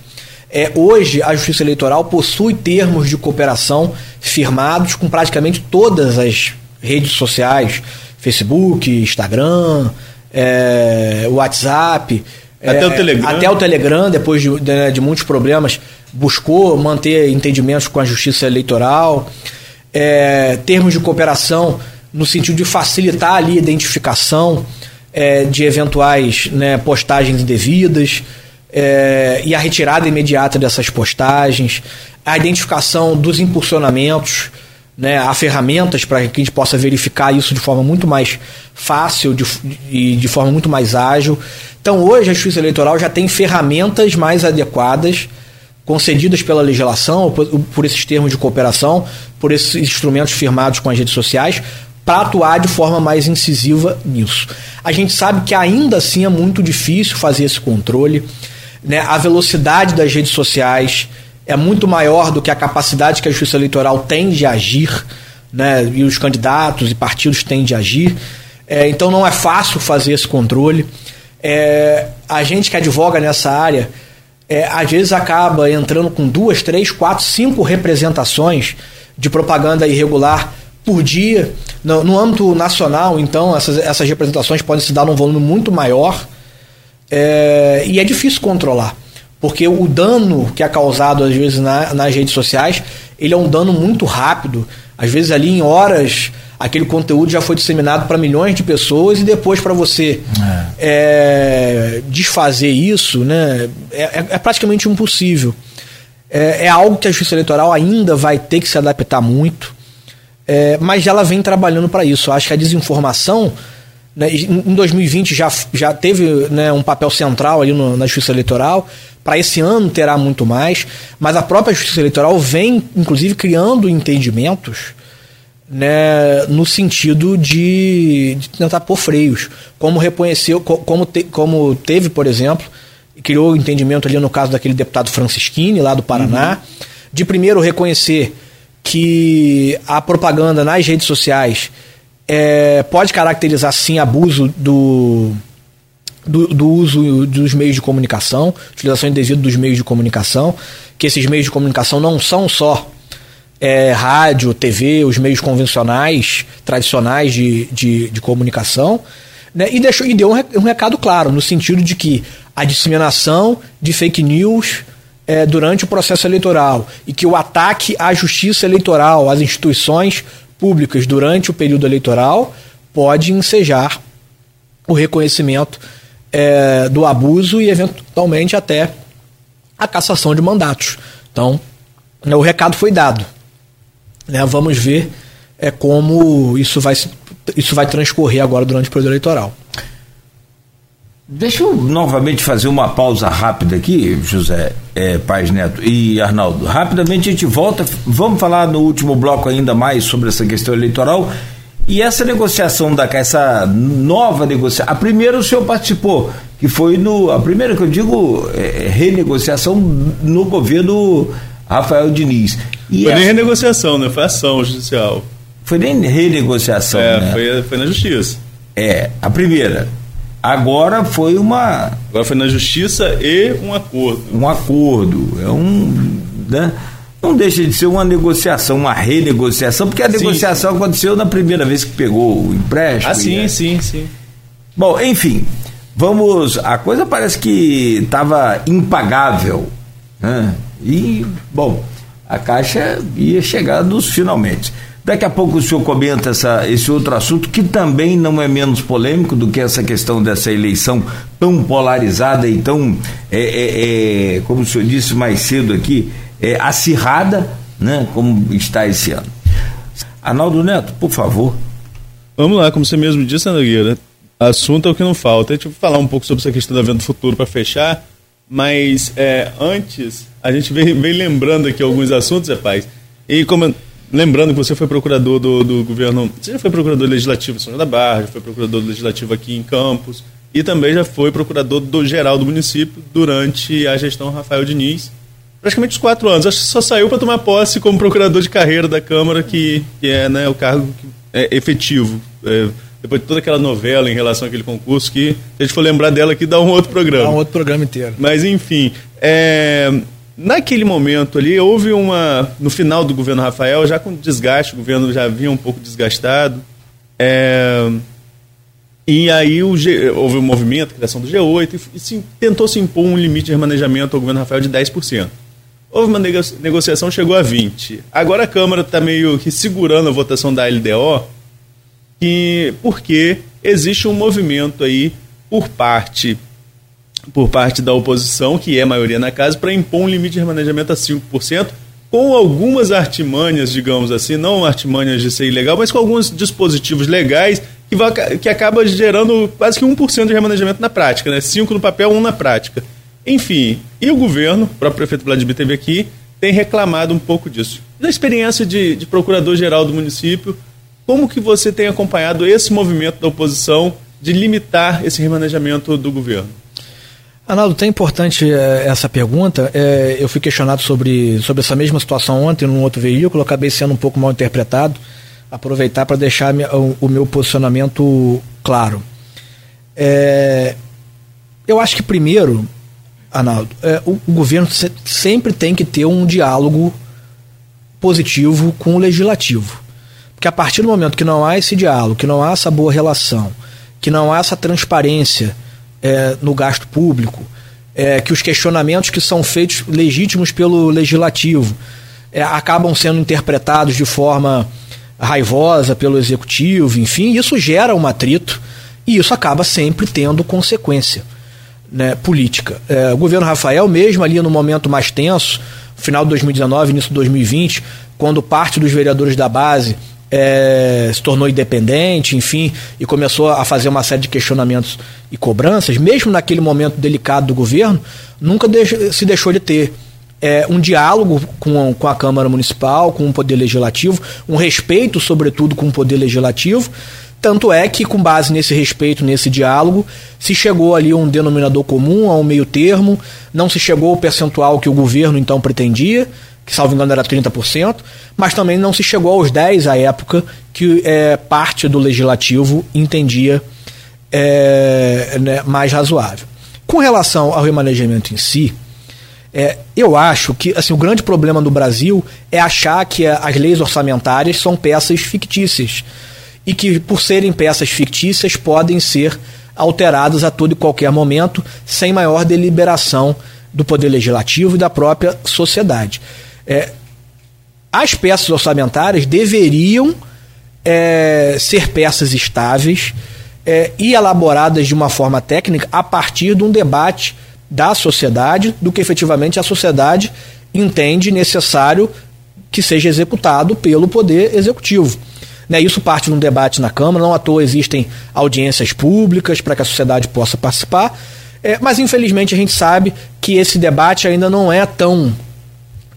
[SPEAKER 4] É, hoje, a Justiça Eleitoral possui termos de cooperação firmados com praticamente todas as redes sociais: Facebook, Instagram, é, WhatsApp.
[SPEAKER 3] Até
[SPEAKER 4] é,
[SPEAKER 3] o Telegram.
[SPEAKER 4] Até o Telegram, depois de, de, de, muitos problemas, buscou manter entendimentos com a Justiça Eleitoral. É, termos de cooperação no sentido de facilitar ali a identificação é, de eventuais né, postagens indevidas é, e a retirada imediata dessas postagens, a identificação dos impulsionamentos, né, há ferramentas para que a gente possa verificar isso de forma muito mais fácil de, e de forma muito mais ágil. Então, hoje, a Justiça Eleitoral já tem ferramentas mais adequadas, concedidas pela legislação, por, por esses termos de cooperação, por esses instrumentos firmados com as redes sociais, para atuar de forma mais incisiva nisso. A gente sabe que ainda assim é muito difícil fazer esse controle né, a velocidade das redes sociais é muito maior do que a capacidade que a justiça eleitoral tem de agir, né, e os candidatos e partidos têm de agir. É, então não é fácil fazer esse controle. É, a gente que advoga nessa área, é, às vezes acaba entrando com duas, três, quatro, cinco representações de propaganda irregular por dia. No, no âmbito nacional, então, essas, essas representações podem se dar num volume muito maior. É, e é difícil controlar, porque o dano que é causado às vezes na, nas redes sociais, ele é um dano muito rápido. Às vezes ali em horas aquele conteúdo já foi disseminado para milhões de pessoas e depois para você é. É, desfazer isso, né, é, é, é praticamente impossível. É, é, algo que a Justiça Eleitoral ainda vai ter que se adaptar muito, é, mas ela vem trabalhando para isso. Eu acho que a desinformação né, em 2020 já, já teve né, um papel central ali no, na Justiça Eleitoral. Para esse ano terá muito mais, mas a própria Justiça Eleitoral vem, inclusive, criando entendimentos né, no sentido de, de tentar pôr freios. Como reconheceu, como, te, como teve, por exemplo, criou entendimento ali no caso daquele deputado Francisquini, lá do Paraná, uhum. de primeiro reconhecer que a propaganda nas redes sociais é, pode caracterizar sim abuso do, do, do, uso dos meios de comunicação, utilização indevida dos meios de comunicação, que esses meios de comunicação não são só é, rádio, TV, os meios convencionais, tradicionais de, de, de comunicação, né? e, deixou, e deu um, recado claro, no sentido de que a disseminação de fake news é, durante o processo eleitoral e que o ataque à justiça eleitoral, às instituições públicas durante o período eleitoral pode ensejar o reconhecimento é, do abuso e, eventualmente, até a cassação de mandatos. Então, o recado foi dado. Né, vamos ver é, como isso vai, isso vai transcorrer agora durante o período eleitoral.
[SPEAKER 2] Deixa eu novamente fazer uma pausa rápida aqui, José é, Paz Neto e Arnaldo. Rapidamente a gente volta. Vamos falar no último bloco ainda mais sobre essa questão eleitoral. E essa negociação da essa nova negociação. A primeira o senhor participou, que foi no. A primeira que eu digo é, é renegociação no governo Rafael Diniz.
[SPEAKER 3] E foi essa... nem renegociação, né? Foi ação judicial.
[SPEAKER 2] Foi nem renegociação.
[SPEAKER 3] É,
[SPEAKER 2] né?
[SPEAKER 3] foi, foi na justiça.
[SPEAKER 2] É, a primeira. Agora foi uma.
[SPEAKER 3] Agora foi na justiça e um acordo.
[SPEAKER 2] Um acordo. É um. Né? Não deixa de ser uma negociação, uma renegociação, porque a sim, negociação sim. aconteceu na primeira vez que pegou o empréstimo.
[SPEAKER 3] Ah, sim, é... sim, sim.
[SPEAKER 2] Bom, enfim, vamos. A coisa parece que estava impagável. Né? E, bom, a Caixa ia chegar nos finalmente. Daqui a pouco o senhor comenta essa, esse outro assunto que também não é menos polêmico do que essa questão dessa eleição tão polarizada e tão, é, é, é, como o senhor disse mais cedo aqui, é, acirrada, né, como está esse ano. Arnaldo Neto, por favor.
[SPEAKER 3] Vamos lá, como você mesmo disse, Nogueira, assunto é o que não falta. Deixa eu falar um pouco sobre essa questão da venda futuro para fechar, mas é, antes, a gente vem, vem lembrando aqui alguns assuntos, rapaz, e como Lembrando que você foi procurador do, do governo. Você já foi procurador legislativo em São João da Barra, já foi procurador legislativo aqui em Campos e também já foi procurador do geral do município durante a gestão Rafael Diniz. praticamente os quatro anos. Acho que só saiu para tomar posse como procurador de carreira da Câmara, que, que é né, o cargo é efetivo. É, depois de toda aquela novela em relação àquele concurso, que se a gente for lembrar dela aqui, dá um outro programa. Dá
[SPEAKER 4] um outro programa inteiro.
[SPEAKER 3] Mas, enfim, é, naquele momento ali, houve uma. No final do governo Rafael, já com desgaste, o governo já vinha um pouco desgastado. É, e aí o G, houve um movimento, a criação do G8, e, e se, tentou se impor um limite de remanejamento ao governo Rafael de 10%. Houve uma negociação, chegou a 20%. Agora a Câmara está meio que segurando a votação da LDO, que, porque existe um movimento aí por parte por parte da oposição, que é a maioria na casa, para impor um limite de remanejamento a 5%, com algumas artimanhas, digamos assim, não artimanhas de ser ilegal, mas com alguns dispositivos legais que, vai, que acaba gerando quase que 1% de remanejamento na prática, né? 5 no papel, 1 na prática. Enfim, e o governo, o próprio prefeito Vladimir teve aqui, tem reclamado um pouco disso. Da experiência de, de procurador-geral do município, como que você tem acompanhado esse movimento da oposição de limitar esse remanejamento do governo?
[SPEAKER 4] Arnaldo, tem importante é, essa pergunta. É, eu fui questionado sobre, sobre essa mesma situação ontem num outro veículo, acabei sendo um pouco mal interpretado. Aproveitar para deixar o, o, meu posicionamento claro. É, eu acho que, primeiro, Arnaldo, é, o, o governo se, sempre tem que ter um diálogo positivo com o legislativo. Porque a partir do momento que não há esse diálogo, que não há essa boa relação, que não há essa transparência é, no gasto público, é, que os questionamentos que são feitos legítimos pelo legislativo é, acabam sendo interpretados de forma raivosa pelo executivo, enfim, isso gera um atrito e isso acaba sempre tendo consequência né, política. É, o governo Rafael, mesmo ali no momento mais tenso, final de 2019, início de 2020, quando parte dos vereadores da base é, se tornou independente, enfim, e começou a fazer uma série de questionamentos e cobranças, mesmo naquele momento delicado do governo, nunca se deixou de ter é, um diálogo com, com a Câmara Municipal, com o Poder Legislativo, um respeito, sobretudo, com o Poder Legislativo. Tanto é que, com base nesse respeito, nesse diálogo, se chegou ali a um denominador comum, a um meio termo, não se chegou ao percentual que o governo então pretendia, que salvo engano era 30%, mas também não se chegou aos 10% à época que é, parte do legislativo entendia é, né, mais razoável. Com relação ao remanejamento em si, é, eu acho que assim, o grande problema do Brasil é achar que as leis orçamentárias são peças fictícias e que, por serem peças fictícias, podem ser alteradas a todo e qualquer momento, sem maior deliberação do Poder Legislativo e da própria sociedade. É, as peças orçamentárias deveriam é, ser peças estáveis é, e elaboradas de uma forma técnica a partir de um debate da sociedade, do que efetivamente a sociedade entende necessário que seja executado pelo Poder Executivo. Né, isso parte de um debate na Câmara, não à toa existem audiências públicas para que a sociedade possa participar, é, mas infelizmente a gente sabe que esse debate ainda não é tão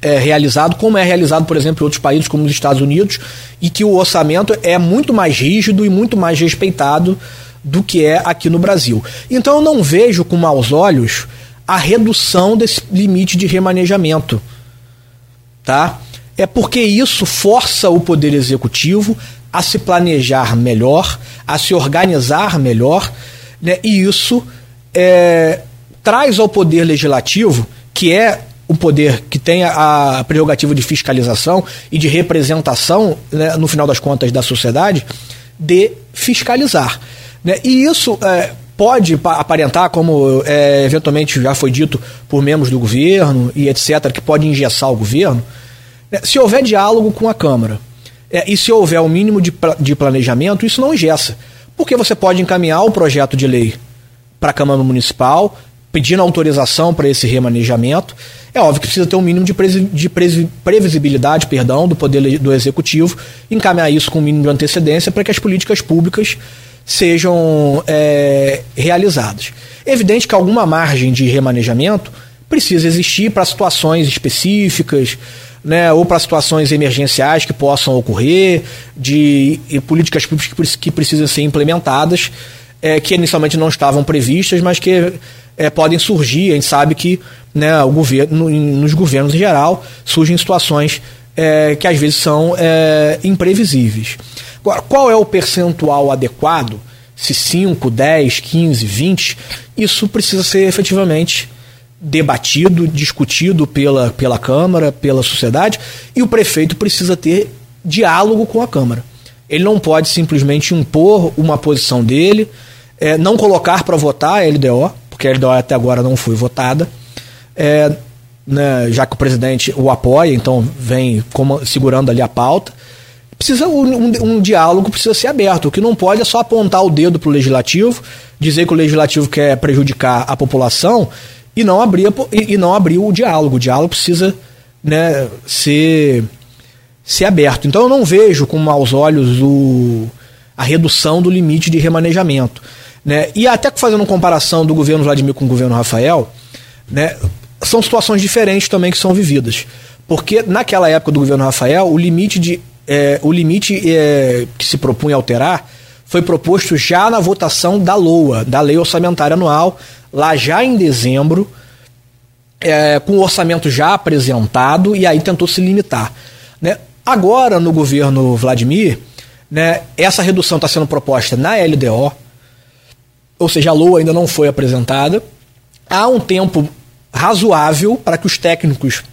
[SPEAKER 4] é, realizado, como é realizado, por exemplo, em outros países como os Estados Unidos, e que o orçamento é muito mais rígido e muito mais respeitado do que é aqui no Brasil. Então eu não vejo com maus olhos a redução desse limite de remanejamento. Tá? É porque isso força o poder executivo a se planejar melhor, a se organizar melhor, né? e isso é, traz ao poder legislativo, que é um poder que tem a prerrogativa de fiscalização e de representação, né, no final das contas, da sociedade, de fiscalizar. Né? E isso é, pode aparentar, como é, eventualmente já foi dito por membros do governo e etc., que pode engessar o governo, né? se houver diálogo com a Câmara é, e se houver o um mínimo de, de planejamento, isso não engessa. Porque você pode encaminhar o projeto de lei para a Câmara Municipal, pedindo autorização para esse remanejamento. É óbvio que precisa ter um mínimo de, de previsibilidade perdão, do poder do executivo, encaminhar isso com um mínimo de antecedência para que as políticas públicas sejam é, realizadas. Evidente que alguma margem de remanejamento precisa existir para situações específicas, né, ou para situações emergenciais que possam ocorrer, de políticas públicas que precisam ser implementadas é, que inicialmente não estavam previstas, mas que é, podem surgir. A gente sabe que né, o governo, nos governos em geral surgem situações é, que às vezes são é, imprevisíveis. Agora, qual é o percentual adequado? Se 5, 10, 15, 20, isso precisa ser efetivamente debatido, discutido pela, pela Câmara, pela sociedade, e o prefeito precisa ter diálogo com a Câmara. Ele não pode simplesmente impor uma posição dele, é, não colocar para votar a LDO, porque a LDO até agora não foi votada, é, né, já que o presidente o apoia, então vem como, segurando ali a pauta. Precisa um, um, diálogo precisa ser aberto. O que não pode é só apontar o dedo para o legislativo, dizer que o legislativo quer prejudicar a população e não abrir, e, e não abrir o diálogo. O diálogo precisa né, ser, ser aberto. Então eu não vejo com maus olhos o, a redução do limite de remanejamento. Né? E até fazendo uma comparação do governo Vladimir com o governo Rafael, né, são situações diferentes também que são vividas. Porque naquela época do governo Rafael, o limite, de, é, o limite é, que se propunha alterar foi proposto já na votação da LOA, da Lei Orçamentária Anual, lá já em dezembro, é, com o orçamento já apresentado, e aí tentou se limitar. Né? Agora, no governo Vladimir, né, essa redução está sendo proposta na LDO, ou seja, a LOA ainda não foi apresentada. Há um tempo razoável para que os técnicos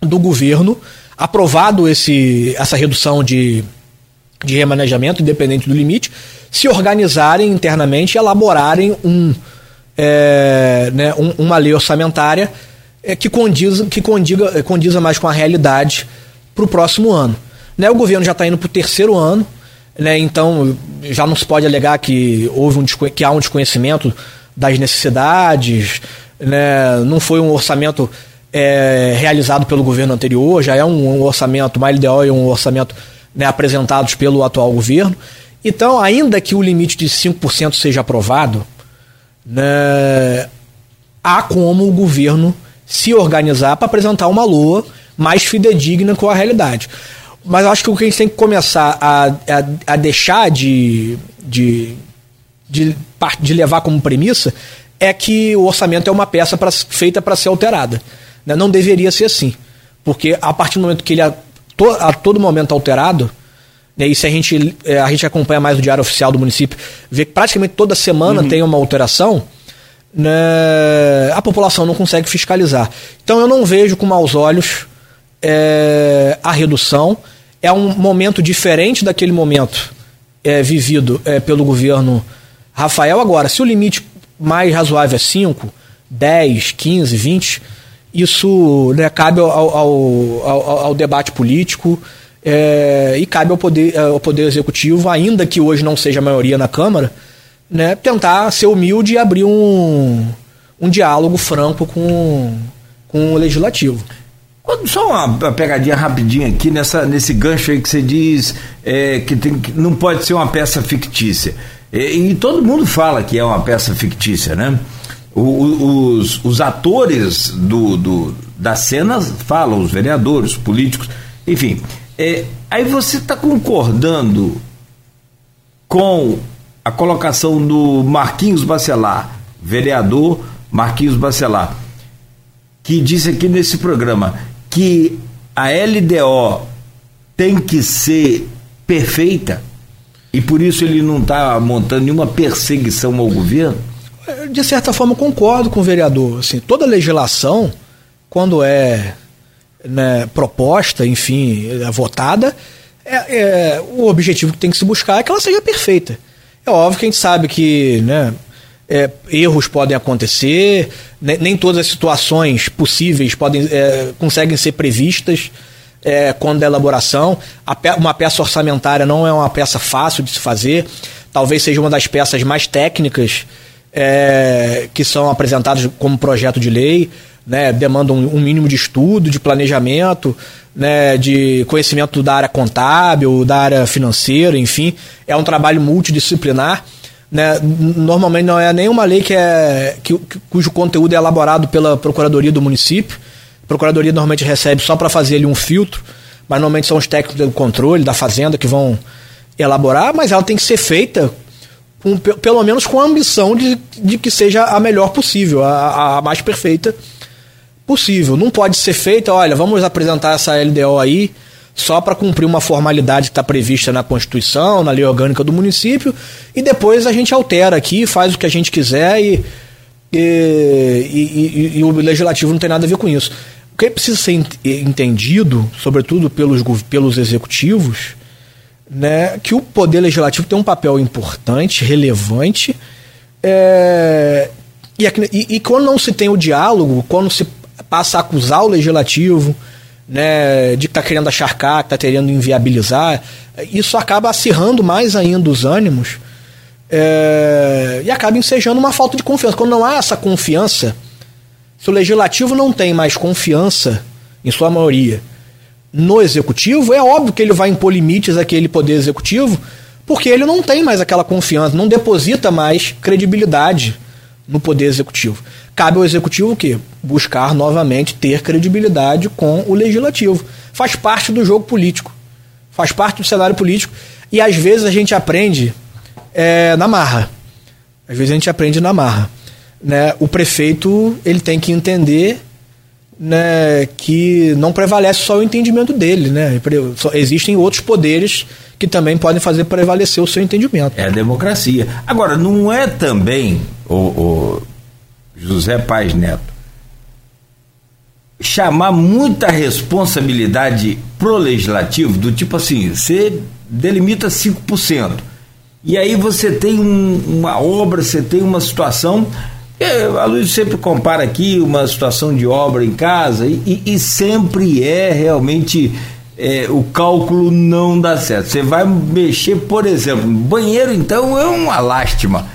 [SPEAKER 4] do governo, aprovado esse, essa redução de, de remanejamento, independente do limite, se organizarem internamente e elaborarem um, é, né, um, uma lei orçamentária é, que, condiza, que condiga, condiza mais com a realidade para o próximo ano. Né, o governo já está indo para o terceiro ano, né, então já não se pode alegar que, houve um, que há um desconhecimento das necessidades, né, não foi um orçamento é, realizado pelo governo anterior, já é um, um orçamento, uma LDO e um orçamento né, apresentados pelo atual governo. Então, ainda que o limite de 5% seja aprovado, né, há como o governo se organizar para apresentar uma lua mais fidedigna com a realidade. Mas eu acho que o que a gente tem que começar a, a, a deixar de, de, de, de levar como premissa é que o orçamento é uma peça pra, feita para ser alterada. Né? Não deveria ser assim. Porque a partir do momento que ele é to, a todo momento alterado, né, e se a gente, é, a gente acompanha mais o diário oficial do município, vê que praticamente toda semana uhum. tem uma alteração, né, a população não consegue fiscalizar. Então eu não vejo com maus olhos é, a redução. É um momento diferente daquele momento é, vivido é, pelo governo Rafael. Agora, se o limite mais razoável é 5, 10, 15, 20, isso né, cabe ao, ao, ao, ao, debate político é, e cabe ao poder, ao poder Executivo, ainda que hoje não seja a maioria na Câmara, né, tentar ser humilde e abrir um, um diálogo franco com, com o Legislativo.
[SPEAKER 2] Só uma pegadinha rapidinha aqui nessa, nesse gancho aí que você diz é, que, tem, que não pode ser uma peça fictícia. E, e, todo mundo fala que é uma peça fictícia, né? O, os, os atores do, do, das cenas falam, os vereadores, os políticos, enfim. É, aí você está concordando com a colocação do Marquinhos Bacelar, vereador Marquinhos Bacelar, que disse aqui nesse programa que a LDO tem que ser perfeita e por isso ele não está montando nenhuma perseguição ao governo?
[SPEAKER 4] De certa forma, concordo com o vereador. Assim, toda legislação, quando é né, proposta, enfim, é votada, é, é, o objetivo que tem que se buscar é que ela seja perfeita. É óbvio que a gente sabe que né, é, erros podem acontecer, nem, nem, todas as situações possíveis podem, é, conseguem ser previstas é, quando elaboração. Pe uma peça orçamentária não é uma peça fácil de se fazer, talvez seja uma das peças mais técnicas é, que são apresentadas como projeto de lei, né, demandam um, um mínimo de estudo, de planejamento, né, de conhecimento da área contábil, da área financeira, enfim, é um trabalho multidisciplinar. Né, normalmente não é nenhuma lei que é, que, cujo conteúdo é elaborado pela Procuradoria do município, a Procuradoria normalmente recebe só para fazer ali um filtro, mas normalmente são os técnicos do controle da Fazenda que vão elaborar, mas ela tem que ser feita com, pelo menos com a ambição de, de que seja a melhor possível, a, a mais perfeita possível. Não pode ser feita, olha, vamos apresentar essa LDO aí só para cumprir uma formalidade que está prevista na Constituição, na lei orgânica do município, e depois a gente altera aqui, faz o que a gente quiser e, e, e, e o legislativo não tem nada a ver com isso. O que precisa ser entendido, sobretudo pelos, pelos executivos, né, que o poder legislativo tem um papel importante, relevante, é, e, e, quando não se tem o diálogo, quando se passa a acusar o legislativo né, de que está querendo acharcar, que está querendo inviabilizar, isso acaba acirrando mais ainda os ânimos é, e acaba ensejando uma falta de confiança. Quando não há essa confiança, se o legislativo não tem mais confiança, em sua maioria, no executivo, é óbvio que ele vai impor limites àquele poder executivo, porque ele não tem mais aquela confiança, não deposita mais credibilidade no poder executivo. Cabe ao executivo o quê? Buscar novamente ter credibilidade com o legislativo. Faz parte do jogo político. Faz parte do cenário político. E às vezes a gente aprende é, na marra. Às vezes a gente aprende na marra. Né? O prefeito ele tem que entender né, que não prevalece só o entendimento dele, né? Existem outros poderes que também podem fazer prevalecer o seu entendimento.
[SPEAKER 2] É a democracia. Agora, não é também o, o José Paz Neto chamar muita responsabilidade pro legislativo, do tipo assim, você delimita 5%. E aí você tem um, uma obra, você tem uma situação é, a Luiz sempre compara aqui uma situação de obra em casa e, e, e sempre é realmente é, o cálculo não dá certo. Você vai mexer, por exemplo, banheiro então é uma lástima.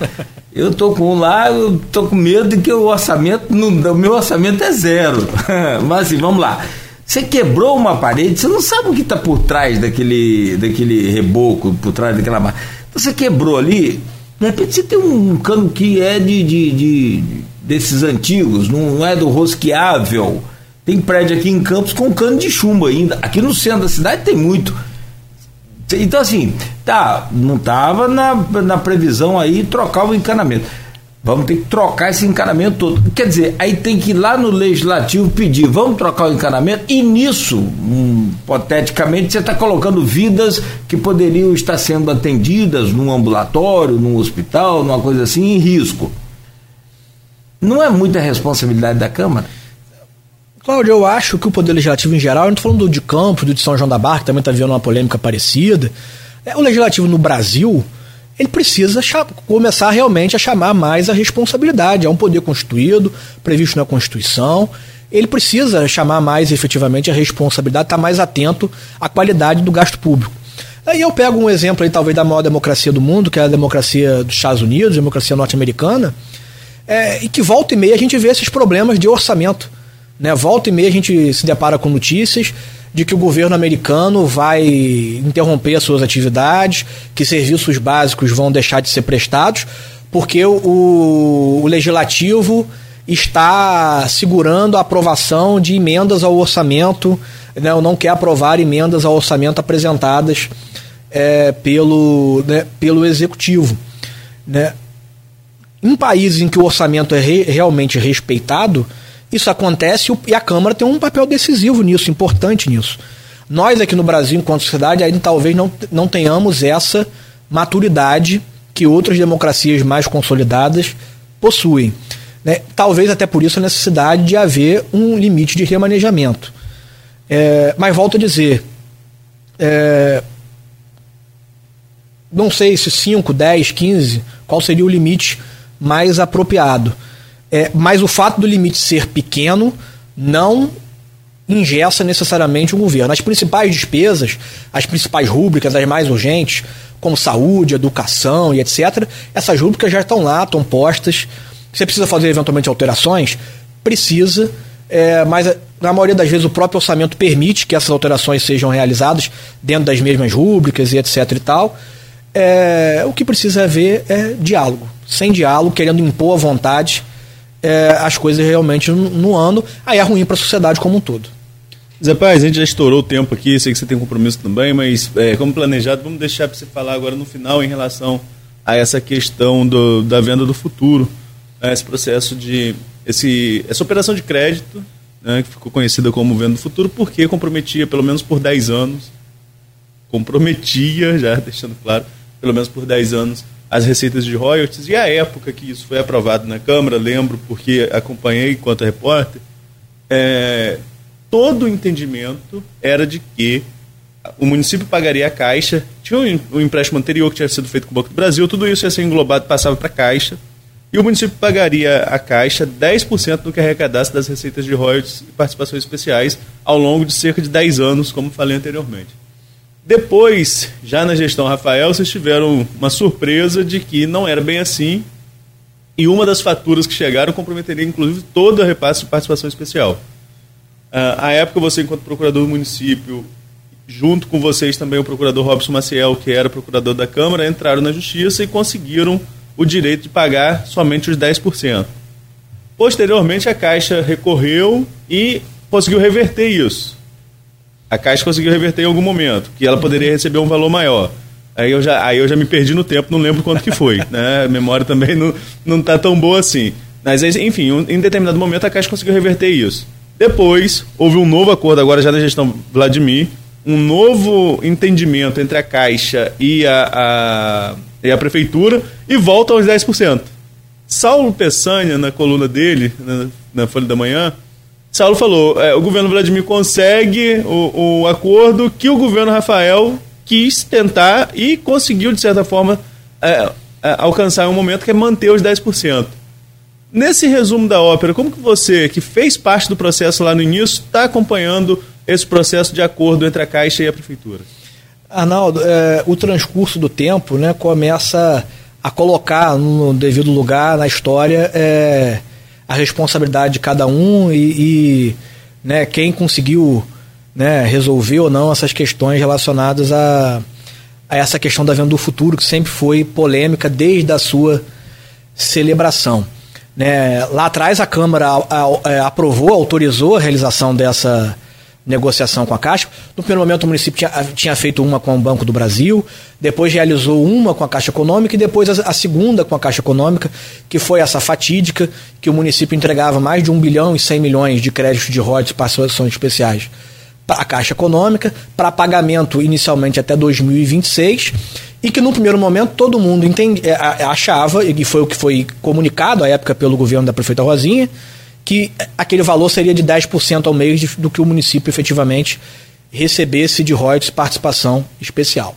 [SPEAKER 2] Eu tô com lá, eu tô com medo de que o orçamento, não, o meu orçamento é zero. Mas assim, vamos lá. Você quebrou uma parede, você não sabe o que está por trás daquele, daquele reboco, por trás daquela. Então você quebrou ali, de repente você tem um cano que é de, de, de desses antigos, não é do rosqueável. Tem prédio aqui em Campos com cano de chumbo ainda. Aqui no centro da cidade tem muito. Então, assim, tá, não estava na, na previsão aí trocar o encanamento. Vamos ter que trocar esse encanamento todo. Quer dizer, aí tem que ir lá no legislativo pedir, vamos trocar o encanamento, e nisso, hum, hipoteticamente, você está colocando vidas que poderiam estar sendo atendidas num ambulatório, num hospital, numa coisa assim, em risco. Não é muita responsabilidade da Câmara?
[SPEAKER 4] Cláudio, eu acho que o Poder Legislativo em geral, eu não estou falando do de Campos, do de São João da Barra, que também está vivendo uma polêmica parecida. É, o Legislativo no Brasil, ele precisa começar realmente a chamar mais a responsabilidade. É um poder constituído, previsto na Constituição. Ele precisa chamar mais efetivamente a responsabilidade, estar tá mais atento à qualidade do gasto público. Aí eu pego um exemplo aí, talvez, da maior democracia do mundo, que é a democracia dos Estados Unidos, a democracia norte-americana, é, e que volta e meia a gente vê esses problemas de orçamento. Né? Volta e meia a gente se depara com notícias de que o governo americano vai interromper as suas atividades, que serviços básicos vão deixar de ser prestados, porque o, o legislativo está segurando a aprovação de emendas ao orçamento, né, ou não quer aprovar emendas ao orçamento apresentadas é, pelo, né, pelo executivo. Né. Em países em que o orçamento é re, realmente respeitado, isso acontece e a Câmara tem um papel decisivo nisso, importante nisso. Nós aqui no Brasil, enquanto sociedade, ainda talvez não, não tenhamos essa maturidade que outras democracias mais consolidadas possuem. Né? Talvez até por isso a necessidade de haver um limite de remanejamento. É, mas volto a dizer, é, não sei se 5, 10, 15, qual seria o limite mais apropriado. É, mas o fato do limite ser pequeno não ingessa necessariamente o governo. As principais despesas, as principais rúbricas, as mais urgentes, como saúde, educação e etc., essas rúbricas já estão lá, estão postas. Você precisa fazer eventualmente alterações? Precisa, é, mas na maioria das vezes o próprio orçamento permite que essas alterações sejam realizadas dentro das mesmas rúbricas e etc. e tal. É, o que precisa haver é diálogo. Sem diálogo, querendo impor a vontade é, as coisas realmente no ano, aí é ruim para a sociedade como um todo.
[SPEAKER 3] Zé Paz, a gente já estourou o tempo aqui, sei que você tem compromisso também, mas é, como planejado, vamos deixar para você falar agora no final em relação a essa questão do, da venda do futuro, a esse processo de esse, essa operação de crédito, né, que ficou conhecida como venda do futuro, porque comprometia pelo menos por 10 anos, comprometia, já deixando claro, pelo menos por 10 anos, as receitas de royalties. E a época que isso foi aprovado na Câmara, lembro porque acompanhei enquanto repórter, é, todo o entendimento era de que o município pagaria a Caixa, tinha um, empréstimo anterior que tinha sido feito com o Banco do Brasil, tudo isso ia ser englobado, passava para a Caixa, e o município pagaria a Caixa 10% do que arrecadasse das receitas de royalties e participações especiais ao longo de cerca de 10 anos, como falei anteriormente. Depois, já na gestão Rafael, vocês tiveram uma surpresa de que não era bem assim, e uma das faturas que chegaram comprometeria inclusive todo o repasse de participação especial. Uh, à época, você, enquanto procurador do município, junto com vocês também o procurador Robson Maciel, que era procurador da Câmara, entraram na justiça e conseguiram o direito de pagar somente os 10%. Posteriormente, a Caixa recorreu e conseguiu reverter isso. A Caixa conseguiu reverter em algum momento, que ela poderia receber um valor maior. Aí eu já, aí eu já me perdi no tempo, não lembro quanto que foi. Né? A memória também não está tão boa assim. Mas, enfim, em determinado momento a Caixa conseguiu reverter isso. Depois, houve um novo acordo, agora já da gestão Vladimir, um novo entendimento entre a Caixa e a, a, e a Prefeitura e volta aos 10%. Saulo Peçanha, na coluna dele, na, na Folha da Manhã, Saulo falou: é, o governo Vladimir consegue o, o, acordo que o governo Rafael quis tentar e conseguiu, de certa forma, é, é, alcançar um momento que é manter os 10%. Nesse resumo da ópera, como que você, que fez parte do processo lá no início, está acompanhando esse processo de acordo entre a Caixa e a Prefeitura?
[SPEAKER 4] Arnaldo, é, o transcurso do tempo né, começa a colocar no devido lugar na história é, a responsabilidade de cada um e, e né, quem conseguiu né, resolver ou não essas questões relacionadas a, a essa questão da venda do futuro, que sempre foi polêmica desde a sua celebração. Né, lá atrás a Câmara a, a, é, aprovou, autorizou a realização dessa negociação com a Caixa. No primeiro momento, o município tinha, tinha, feito uma com o Banco do Brasil, depois realizou uma com a Caixa Econômica e depois a, a, segunda com a Caixa Econômica, que foi essa fatídica, que o município entregava mais de 1 bilhão e 100 milhões de créditos de royalties para participações especiais para a Caixa Econômica, para pagamento inicialmente até 2026, e que no primeiro momento todo mundo entendi, é, achava, e foi o que foi comunicado à época pelo governo da prefeita Rosinha, que aquele valor seria de 10% ao mês de, do que o município efetivamente recebesse de royalties participação especial.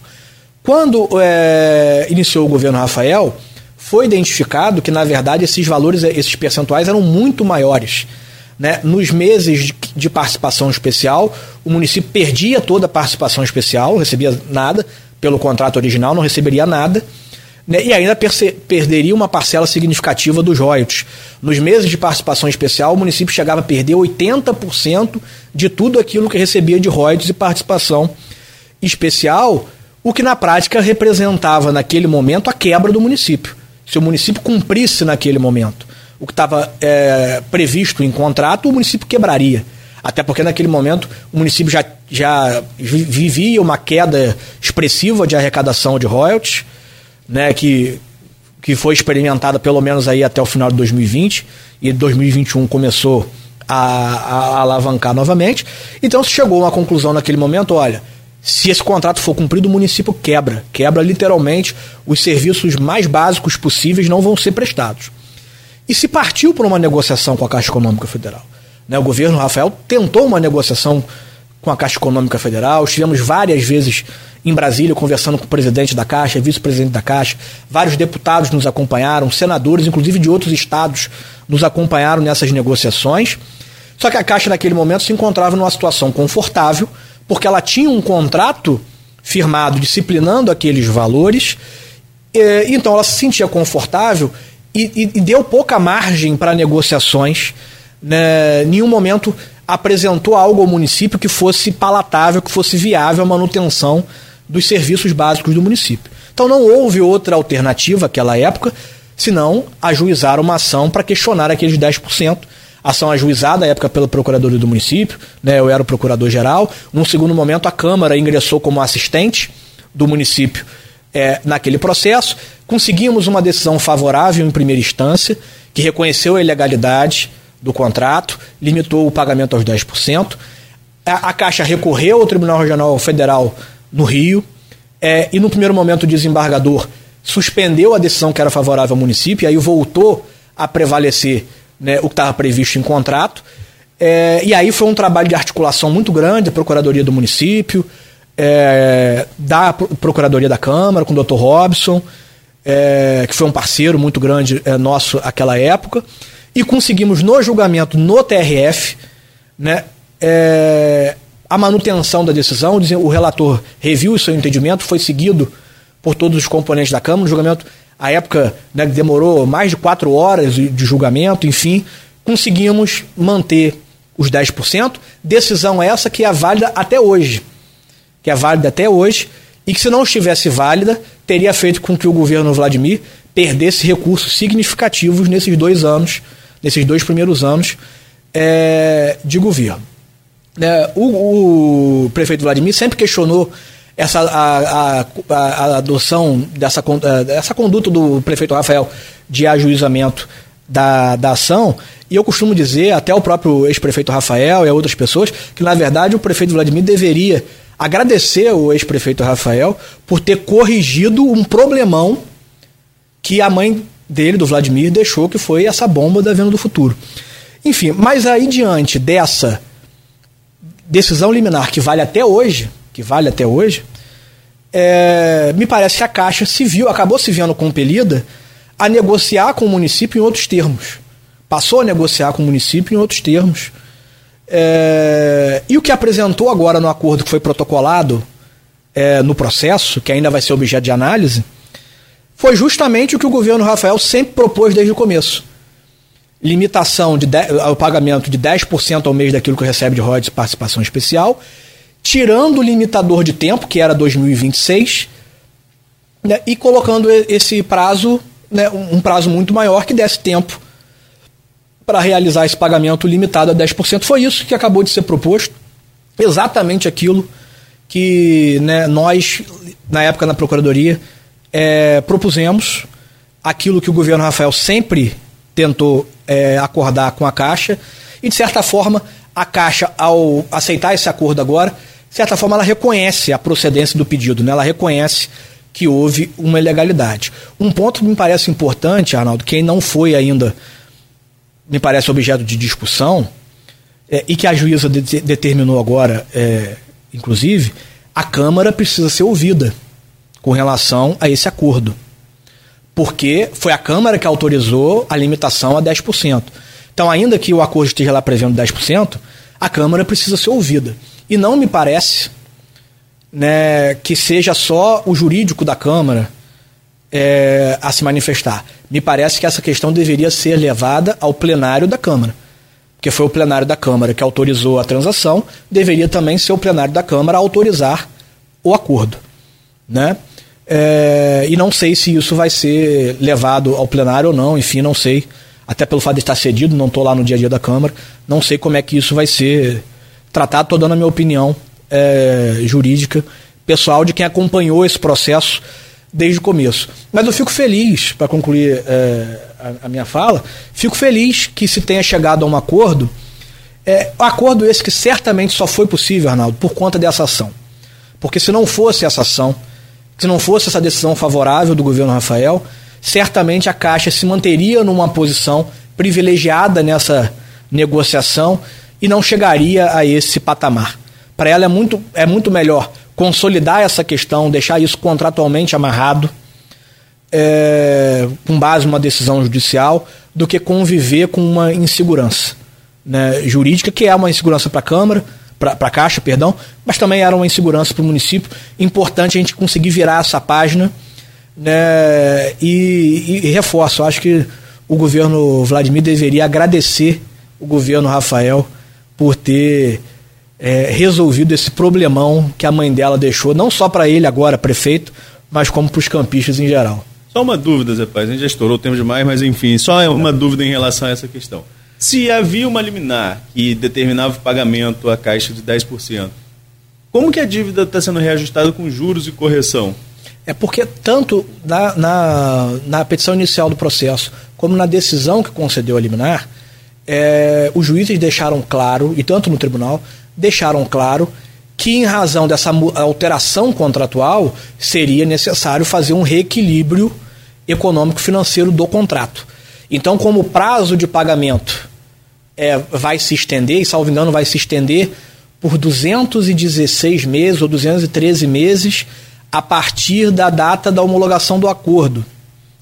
[SPEAKER 4] Quando é, iniciou o governo Rafael, foi identificado que, na verdade, esses valores, esses percentuais eram muito maiores. Né? Nos meses de, de participação especial, o município perdia toda a participação especial, recebia nada, pelo contrato original, não receberia nada né, e ainda perderia uma parcela significativa dos royalties. Nos meses de participação especial, o município chegava a perder 80% de tudo aquilo que recebia de royalties e participação especial, o que na prática representava naquele momento a quebra do município. Se o município cumprisse naquele momento o que estava é, previsto em contrato, o município quebraria. Até porque naquele momento o município já, já vivia uma queda expressiva de arrecadação de royalties né, que, que foi experimentada pelo menos aí até o final de 2020 e 2021 começou a, a, a alavancar novamente. Então se chegou a uma conclusão naquele momento, olha, se esse contrato for cumprido, o município quebra. Quebra literalmente, os serviços mais básicos possíveis não vão ser prestados. E se partiu por uma negociação com a Caixa Econômica Federal. Né, o governo Rafael tentou uma negociação com a Caixa Econômica Federal, estivemos várias vezes em Brasília conversando com o presidente da Caixa, vice-presidente da Caixa, vários deputados nos acompanharam, senadores, inclusive de outros estados, nos acompanharam nessas negociações. Só que a Caixa, naquele momento, se encontrava numa situação confortável, porque ela tinha um contrato firmado disciplinando aqueles valores, então ela se sentia confortável e, e, e deu pouca margem para negociações. Né, nenhum momento apresentou algo ao município que fosse palatável, que fosse viável a manutenção dos serviços básicos do município. Então não houve outra alternativa naquela época, senão ajuizar uma ação para questionar aqueles 10%. Ação ajuizada, à época, pela Procuradoria do município, né, eu era o procurador-geral. Num segundo momento, a Câmara ingressou como assistente do município é, naquele processo. Conseguimos uma decisão favorável em primeira instância, que reconheceu a ilegalidade do contrato, limitou o pagamento aos 10%. A, a Caixa recorreu ao Tribunal Regional Federal no Rio, é, e no primeiro momento o desembargador suspendeu a decisão que era favorável ao município, e aí voltou a prevalecer né, o que estava previsto em contrato. É, e aí foi um trabalho de articulação muito grande, a Procuradoria do município, é, da Procuradoria da Câmara, com o Dr. Robson, é, que foi um parceiro muito grande é, nosso naquela época, e conseguimos no julgamento no TRF né, é, a manutenção da decisão. O relator reviu o seu entendimento, foi seguido por todos os componentes da Câmara. O julgamento, à época, né, demorou mais de quatro horas de julgamento, enfim, conseguimos manter os 10%. Decisão essa que é válida até hoje que é válida até hoje, e que se não estivesse válida, teria feito com que o governo Vladimir perdesse recursos significativos nesses dois anos, nesses dois primeiros anos é, de governo. É, o, o, prefeito Vladimir sempre questionou essa, a, a, a adoção dessa, dessa conduta do prefeito Rafael de ajuizamento da, da ação, e eu costumo dizer, até o próprio ex-prefeito Rafael e outras pessoas, que na verdade o prefeito Vladimir deveria agradecer o ex-prefeito Rafael por ter corrigido um problemão que a mãe dele, do Vladimir, deixou, que foi essa bomba da Venda do Futuro. Enfim, mas aí diante dessa decisão liminar que vale até hoje, que vale até hoje, é, me parece que a Caixa se viu, acabou se vendo compelida a negociar com o município em outros termos. Passou a negociar com o município em outros termos. É, e o que apresentou agora no acordo que foi protocolado é, no processo, que ainda vai ser objeto de análise, foi justamente o que o governo Rafael sempre propôs desde o começo. Limitação de, ao pagamento de 10% ao mês daquilo que recebe de royalties de participação especial, tirando o limitador de tempo, que era 2026, né, e colocando esse prazo, né, um prazo muito maior que desse tempo para realizar esse pagamento limitado a 10%. Foi isso que acabou de ser proposto, exatamente aquilo que né, nós, na época na Procuradoria, é, propusemos, aquilo que o governo Rafael sempre tentou é, acordar com a Caixa, e de certa forma, a Caixa, ao aceitar esse acordo agora, de certa forma, ela reconhece a procedência do pedido, né? ela reconhece que houve uma ilegalidade. Um ponto que me parece importante, Arnaldo, quem não foi ainda me parece objeto de discussão, é, e que a juíza de, determinou agora, é, inclusive, a Câmara precisa ser ouvida com relação a esse acordo. Porque foi a Câmara que autorizou a limitação a 10%. Então, ainda que o acordo esteja lá prevendo 10%, a Câmara precisa ser ouvida. E não me parece né, que seja só o jurídico da Câmara é, a se manifestar. Me parece que essa questão deveria ser levada ao plenário da Câmara. Porque foi o plenário da Câmara que autorizou a transação, deveria também ser o plenário da Câmara a autorizar o acordo. Né? É, e não sei se isso vai ser levado ao plenário ou não, enfim, não sei. Até pelo fato de estar cedido, não estou lá no dia a dia da Câmara, não sei como é que isso vai ser tratado. Estou dando a minha opinião é, jurídica, pessoal, de quem acompanhou esse processo desde o começo. Mas eu fico feliz, para concluir é, a, a, minha fala, fico feliz que se tenha chegado a um acordo. É, acordo esse que certamente só foi possível, Arnaldo, por conta dessa ação. Porque se não fosse essa ação, se não fosse essa decisão favorável do governo Rafael, certamente a Caixa se manteria numa posição privilegiada nessa negociação e não chegaria a esse patamar. Para ela é muito, é muito melhor consolidar essa questão, deixar isso contratualmente amarrado, é, com base numa decisão judicial, do que conviver com uma insegurança né, jurídica, que é uma insegurança para a Câmara, para a Caixa, perdão, mas também era uma insegurança para o município. Importante a gente conseguir virar essa página né, e, e reforço, acho que o governo Vladimir deveria agradecer o governo Rafael por ter é, resolvido esse problemão que a mãe dela deixou, não só para ele agora, prefeito, mas como para os campistas em geral.
[SPEAKER 3] Só uma dúvida, Zé Paz, a gente já estourou o tempo demais, mas enfim, só uma dúvida em relação a essa questão. Se havia uma liminar que determinava o pagamento à caixa de 10%, como que a dívida está sendo reajustada com juros e correção?
[SPEAKER 4] É porque tanto na, na, na petição inicial do processo como na decisão que concedeu a liminar, é, os juízes deixaram claro, e tanto no tribunal, deixaram claro que, em razão dessa alteração contratual, seria necessário fazer um reequilíbrio econômico-financeiro do contrato. Então, como prazo de pagamento é, vai se estender, e salvo engano, vai se estender por 216 meses ou 213 meses a partir da data da homologação do acordo.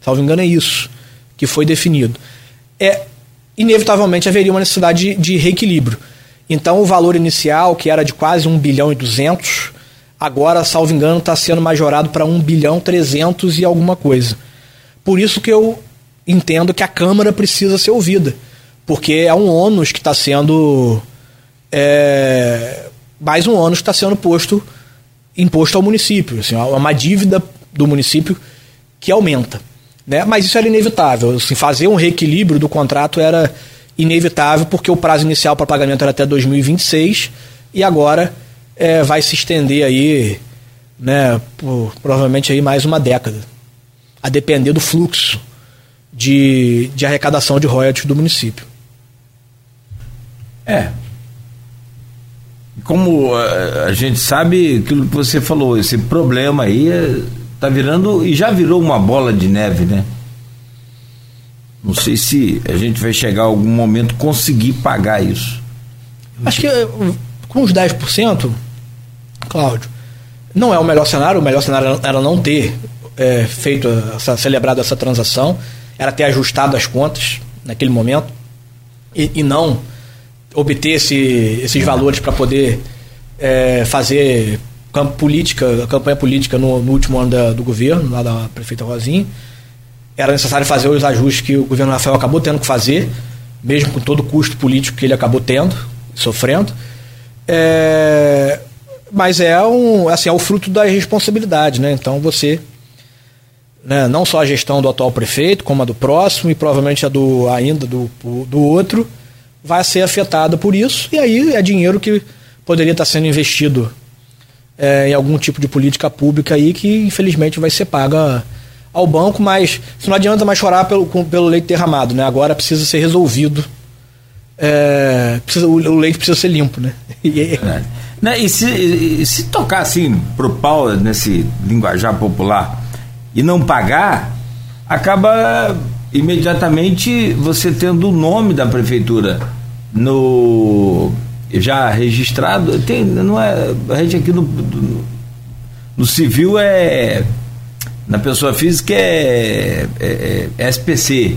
[SPEAKER 4] Salvo engano, é isso que foi definido. É, inevitavelmente haveria uma necessidade de, de reequilíbrio. Então, o valor inicial, que era de quase 1 bilhão e 200, agora, salvo engano, está sendo majorado para 1 bilhão 300 e alguma coisa. Por isso que eu entendo que a Câmara precisa ser ouvida, porque é um ônus que está sendo. É, mais um ônus que está sendo posto, imposto ao município. Assim, uma dívida do município que aumenta. Né? Mas isso era inevitável. Assim, fazer um reequilíbrio do contrato era inevitável, porque o prazo inicial para pagamento era até 2026 e agora é, vai se estender aí, né, por, provavelmente aí mais uma década, a depender do fluxo de, de arrecadação de royalties do município.
[SPEAKER 2] É. Como a, eh, a gente sabe, aquilo que você falou, esse problema aí está é, virando e já virou uma bola de neve, né? Não sei se a gente vai chegar a algum momento conseguir pagar isso.
[SPEAKER 4] Acho que eh, com os 10%, Cláudio, não é o melhor cenário. O melhor cenário era não ter é, feito, essa, celebrado essa transação, era ter ajustado as contas naquele momento e, e não obter esse, esses valores para poder é, fazer camp política, campanha política no, no último ano da, do governo, lá da prefeita Rosinha era necessário fazer os ajustes que o governo Rafael acabou tendo que fazer, mesmo com todo o custo político que ele acabou tendo, sofrendo. É, mas é um assim é o fruto da responsabilidade, né? Então você né, não só a gestão do atual prefeito, como a do próximo e provavelmente a do ainda do, do outro vai ser afetada por isso e aí é dinheiro que poderia estar sendo investido é, em algum tipo de política pública aí que infelizmente vai ser paga ao banco, mas não adianta mais chorar pelo, com, pelo leite derramado, né? Agora precisa ser resolvido. É, precisa, o, o, leite precisa ser limpo, né?
[SPEAKER 2] E, né, e se, e se tocar assim pro pau nesse linguajar popular e não pagar, acaba imediatamente você tendo o nome da prefeitura no já registrado. Tem, não é, a gente aqui no, no, civil é na pessoa física é, é, é SPC.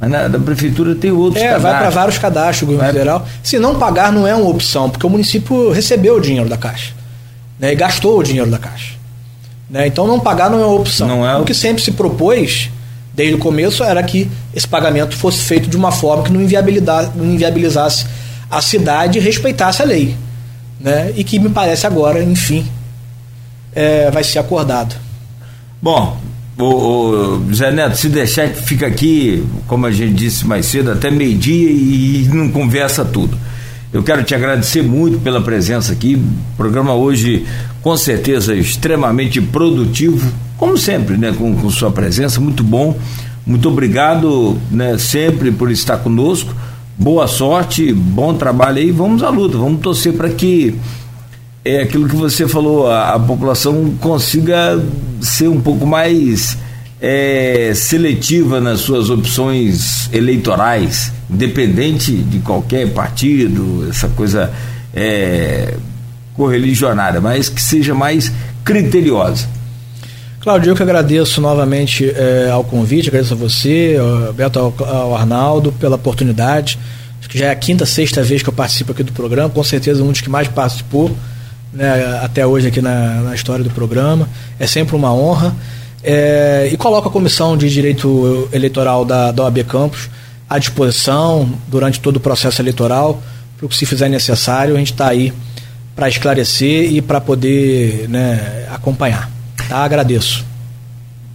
[SPEAKER 2] Mas na da prefeitura tem outros
[SPEAKER 4] é, cadastros. vai para vários cadastros, governo vai... federal. Se não pagar não é uma opção, porque o município recebeu o dinheiro da Caixa. Né, e gastou o dinheiro da Caixa. Né, então não pagar não é uma opção. Não é... O que sempre se propôs, desde o começo, era que esse pagamento fosse feito de uma forma que não, não inviabilizasse a cidade e respeitasse a lei. Né, e que me parece agora, enfim, é, vai ser acordado.
[SPEAKER 2] Bom, o, o Zé Neto, se deixar, fica aqui, como a gente disse mais cedo, até meio-dia e não conversa tudo. Eu quero te agradecer muito pela presença aqui. O programa hoje, com certeza, extremamente produtivo, como sempre, né? Com, com sua presença, muito bom. Muito obrigado, né? Sempre por estar conosco. Boa sorte, bom trabalho aí. Vamos à luta, vamos torcer para que é aquilo que você falou, a, a população consiga ser um pouco mais é, seletiva nas suas opções eleitorais, independente de qualquer partido, essa coisa é, correligionária, mas que seja mais criteriosa.
[SPEAKER 4] Claudio, eu que agradeço novamente é, ao convite, agradeço a você, ao Beto, ao, ao Arnaldo, pela oportunidade. Acho que já é a quinta, sexta vez que eu participo aqui do programa, com certeza um dos que mais participou né, até hoje aqui na, na, história do programa. É sempre uma honra. É, e coloco a Comissão de Direito Eleitoral da, da OAB Campos à disposição durante todo o processo eleitoral, para o que se fizer necessário, a gente está aí para esclarecer e para poder né, acompanhar. Tá? Agradeço.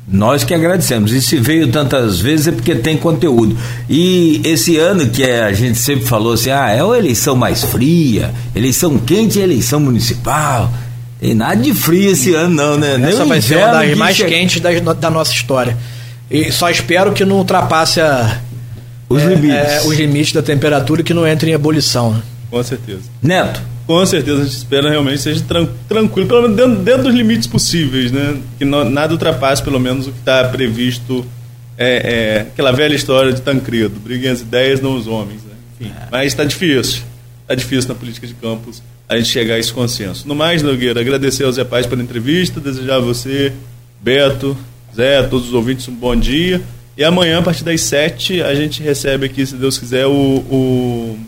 [SPEAKER 2] Nós que agradecemos. E se veio tantas vezes é porque tem conteúdo. E esse ano que é, a gente sempre falou assim: ah, é uma eleição mais fria, eleição quente e eleição municipal. E nada de frio esse ano, não, né?
[SPEAKER 4] Essa
[SPEAKER 2] Nem
[SPEAKER 4] vai ser uma das mais
[SPEAKER 2] che...
[SPEAKER 4] quentes da, da, nossa história. E só espero que não ultrapasse a,
[SPEAKER 2] os, é, limites. É,
[SPEAKER 4] os limites da temperatura e que não entre em ebulição. Né?
[SPEAKER 3] Com certeza.
[SPEAKER 2] Neto.
[SPEAKER 3] Com certeza, a gente espera realmente seja tran tranquilo, pelo menos dentro, dentro, dos limites possíveis, né? Que não, nada ultrapasse, pelo menos, o que está previsto. É, é, aquela velha história de Tancredo: briguem as ideias, não os homens. Né? Enfim, é. Mas está difícil. Está difícil na política de campos a gente chegar a esse consenso. No mais, Nogueira, agradecer ao Zé Paz pela entrevista, desejar a você, Beto, Zé, a todos os ouvintes um bom dia. E amanhã, a partir das sete, a gente recebe aqui, se Deus quiser, o, o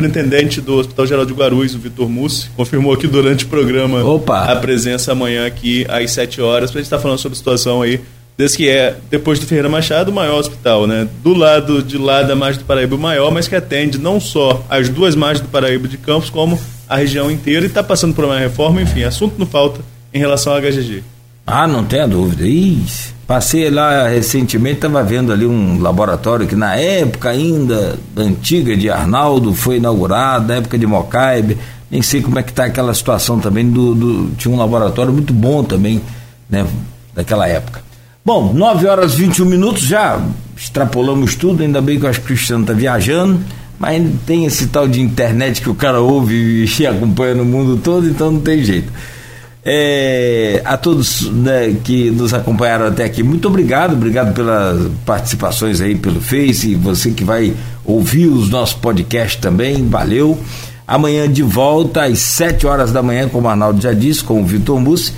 [SPEAKER 3] superintendente do Hospital Geral de Guarulhos, o Vitor Mussi, confirmou aqui durante o programa
[SPEAKER 2] Opa.
[SPEAKER 3] a presença amanhã aqui às 7 horas, para a gente estar tá falando sobre a situação aí, desse que é, depois do Ferreira Machado, o maior hospital, né? Do lado de lá da margem do Paraíba, o maior, mas que atende não só as duas margens do Paraíba de Campos, como a região inteira e está passando por uma reforma, enfim, assunto não falta em relação ao HGG.
[SPEAKER 2] Ah, não tenha dúvida. Ih, passei lá recentemente, estava vendo ali um laboratório que na época ainda antiga de Arnaldo foi inaugurado, na época de Mocaibe, nem sei como é que está aquela situação também do, do, tinha um laboratório muito bom também, né, daquela época. Bom, 9 horas e 21 minutos, já extrapolamos tudo, ainda bem que eu acho que o Cristiano está viajando, mas tem esse tal de internet que o cara ouve e acompanha no mundo todo, então não tem jeito. É, a todos né, que nos acompanharam até aqui, muito obrigado, obrigado pelas participações aí pelo Face, você que vai ouvir os nossos podcasts também, valeu. Amanhã de volta às 7 horas da manhã, como o Arnaldo já disse, com o Vitor Mussi.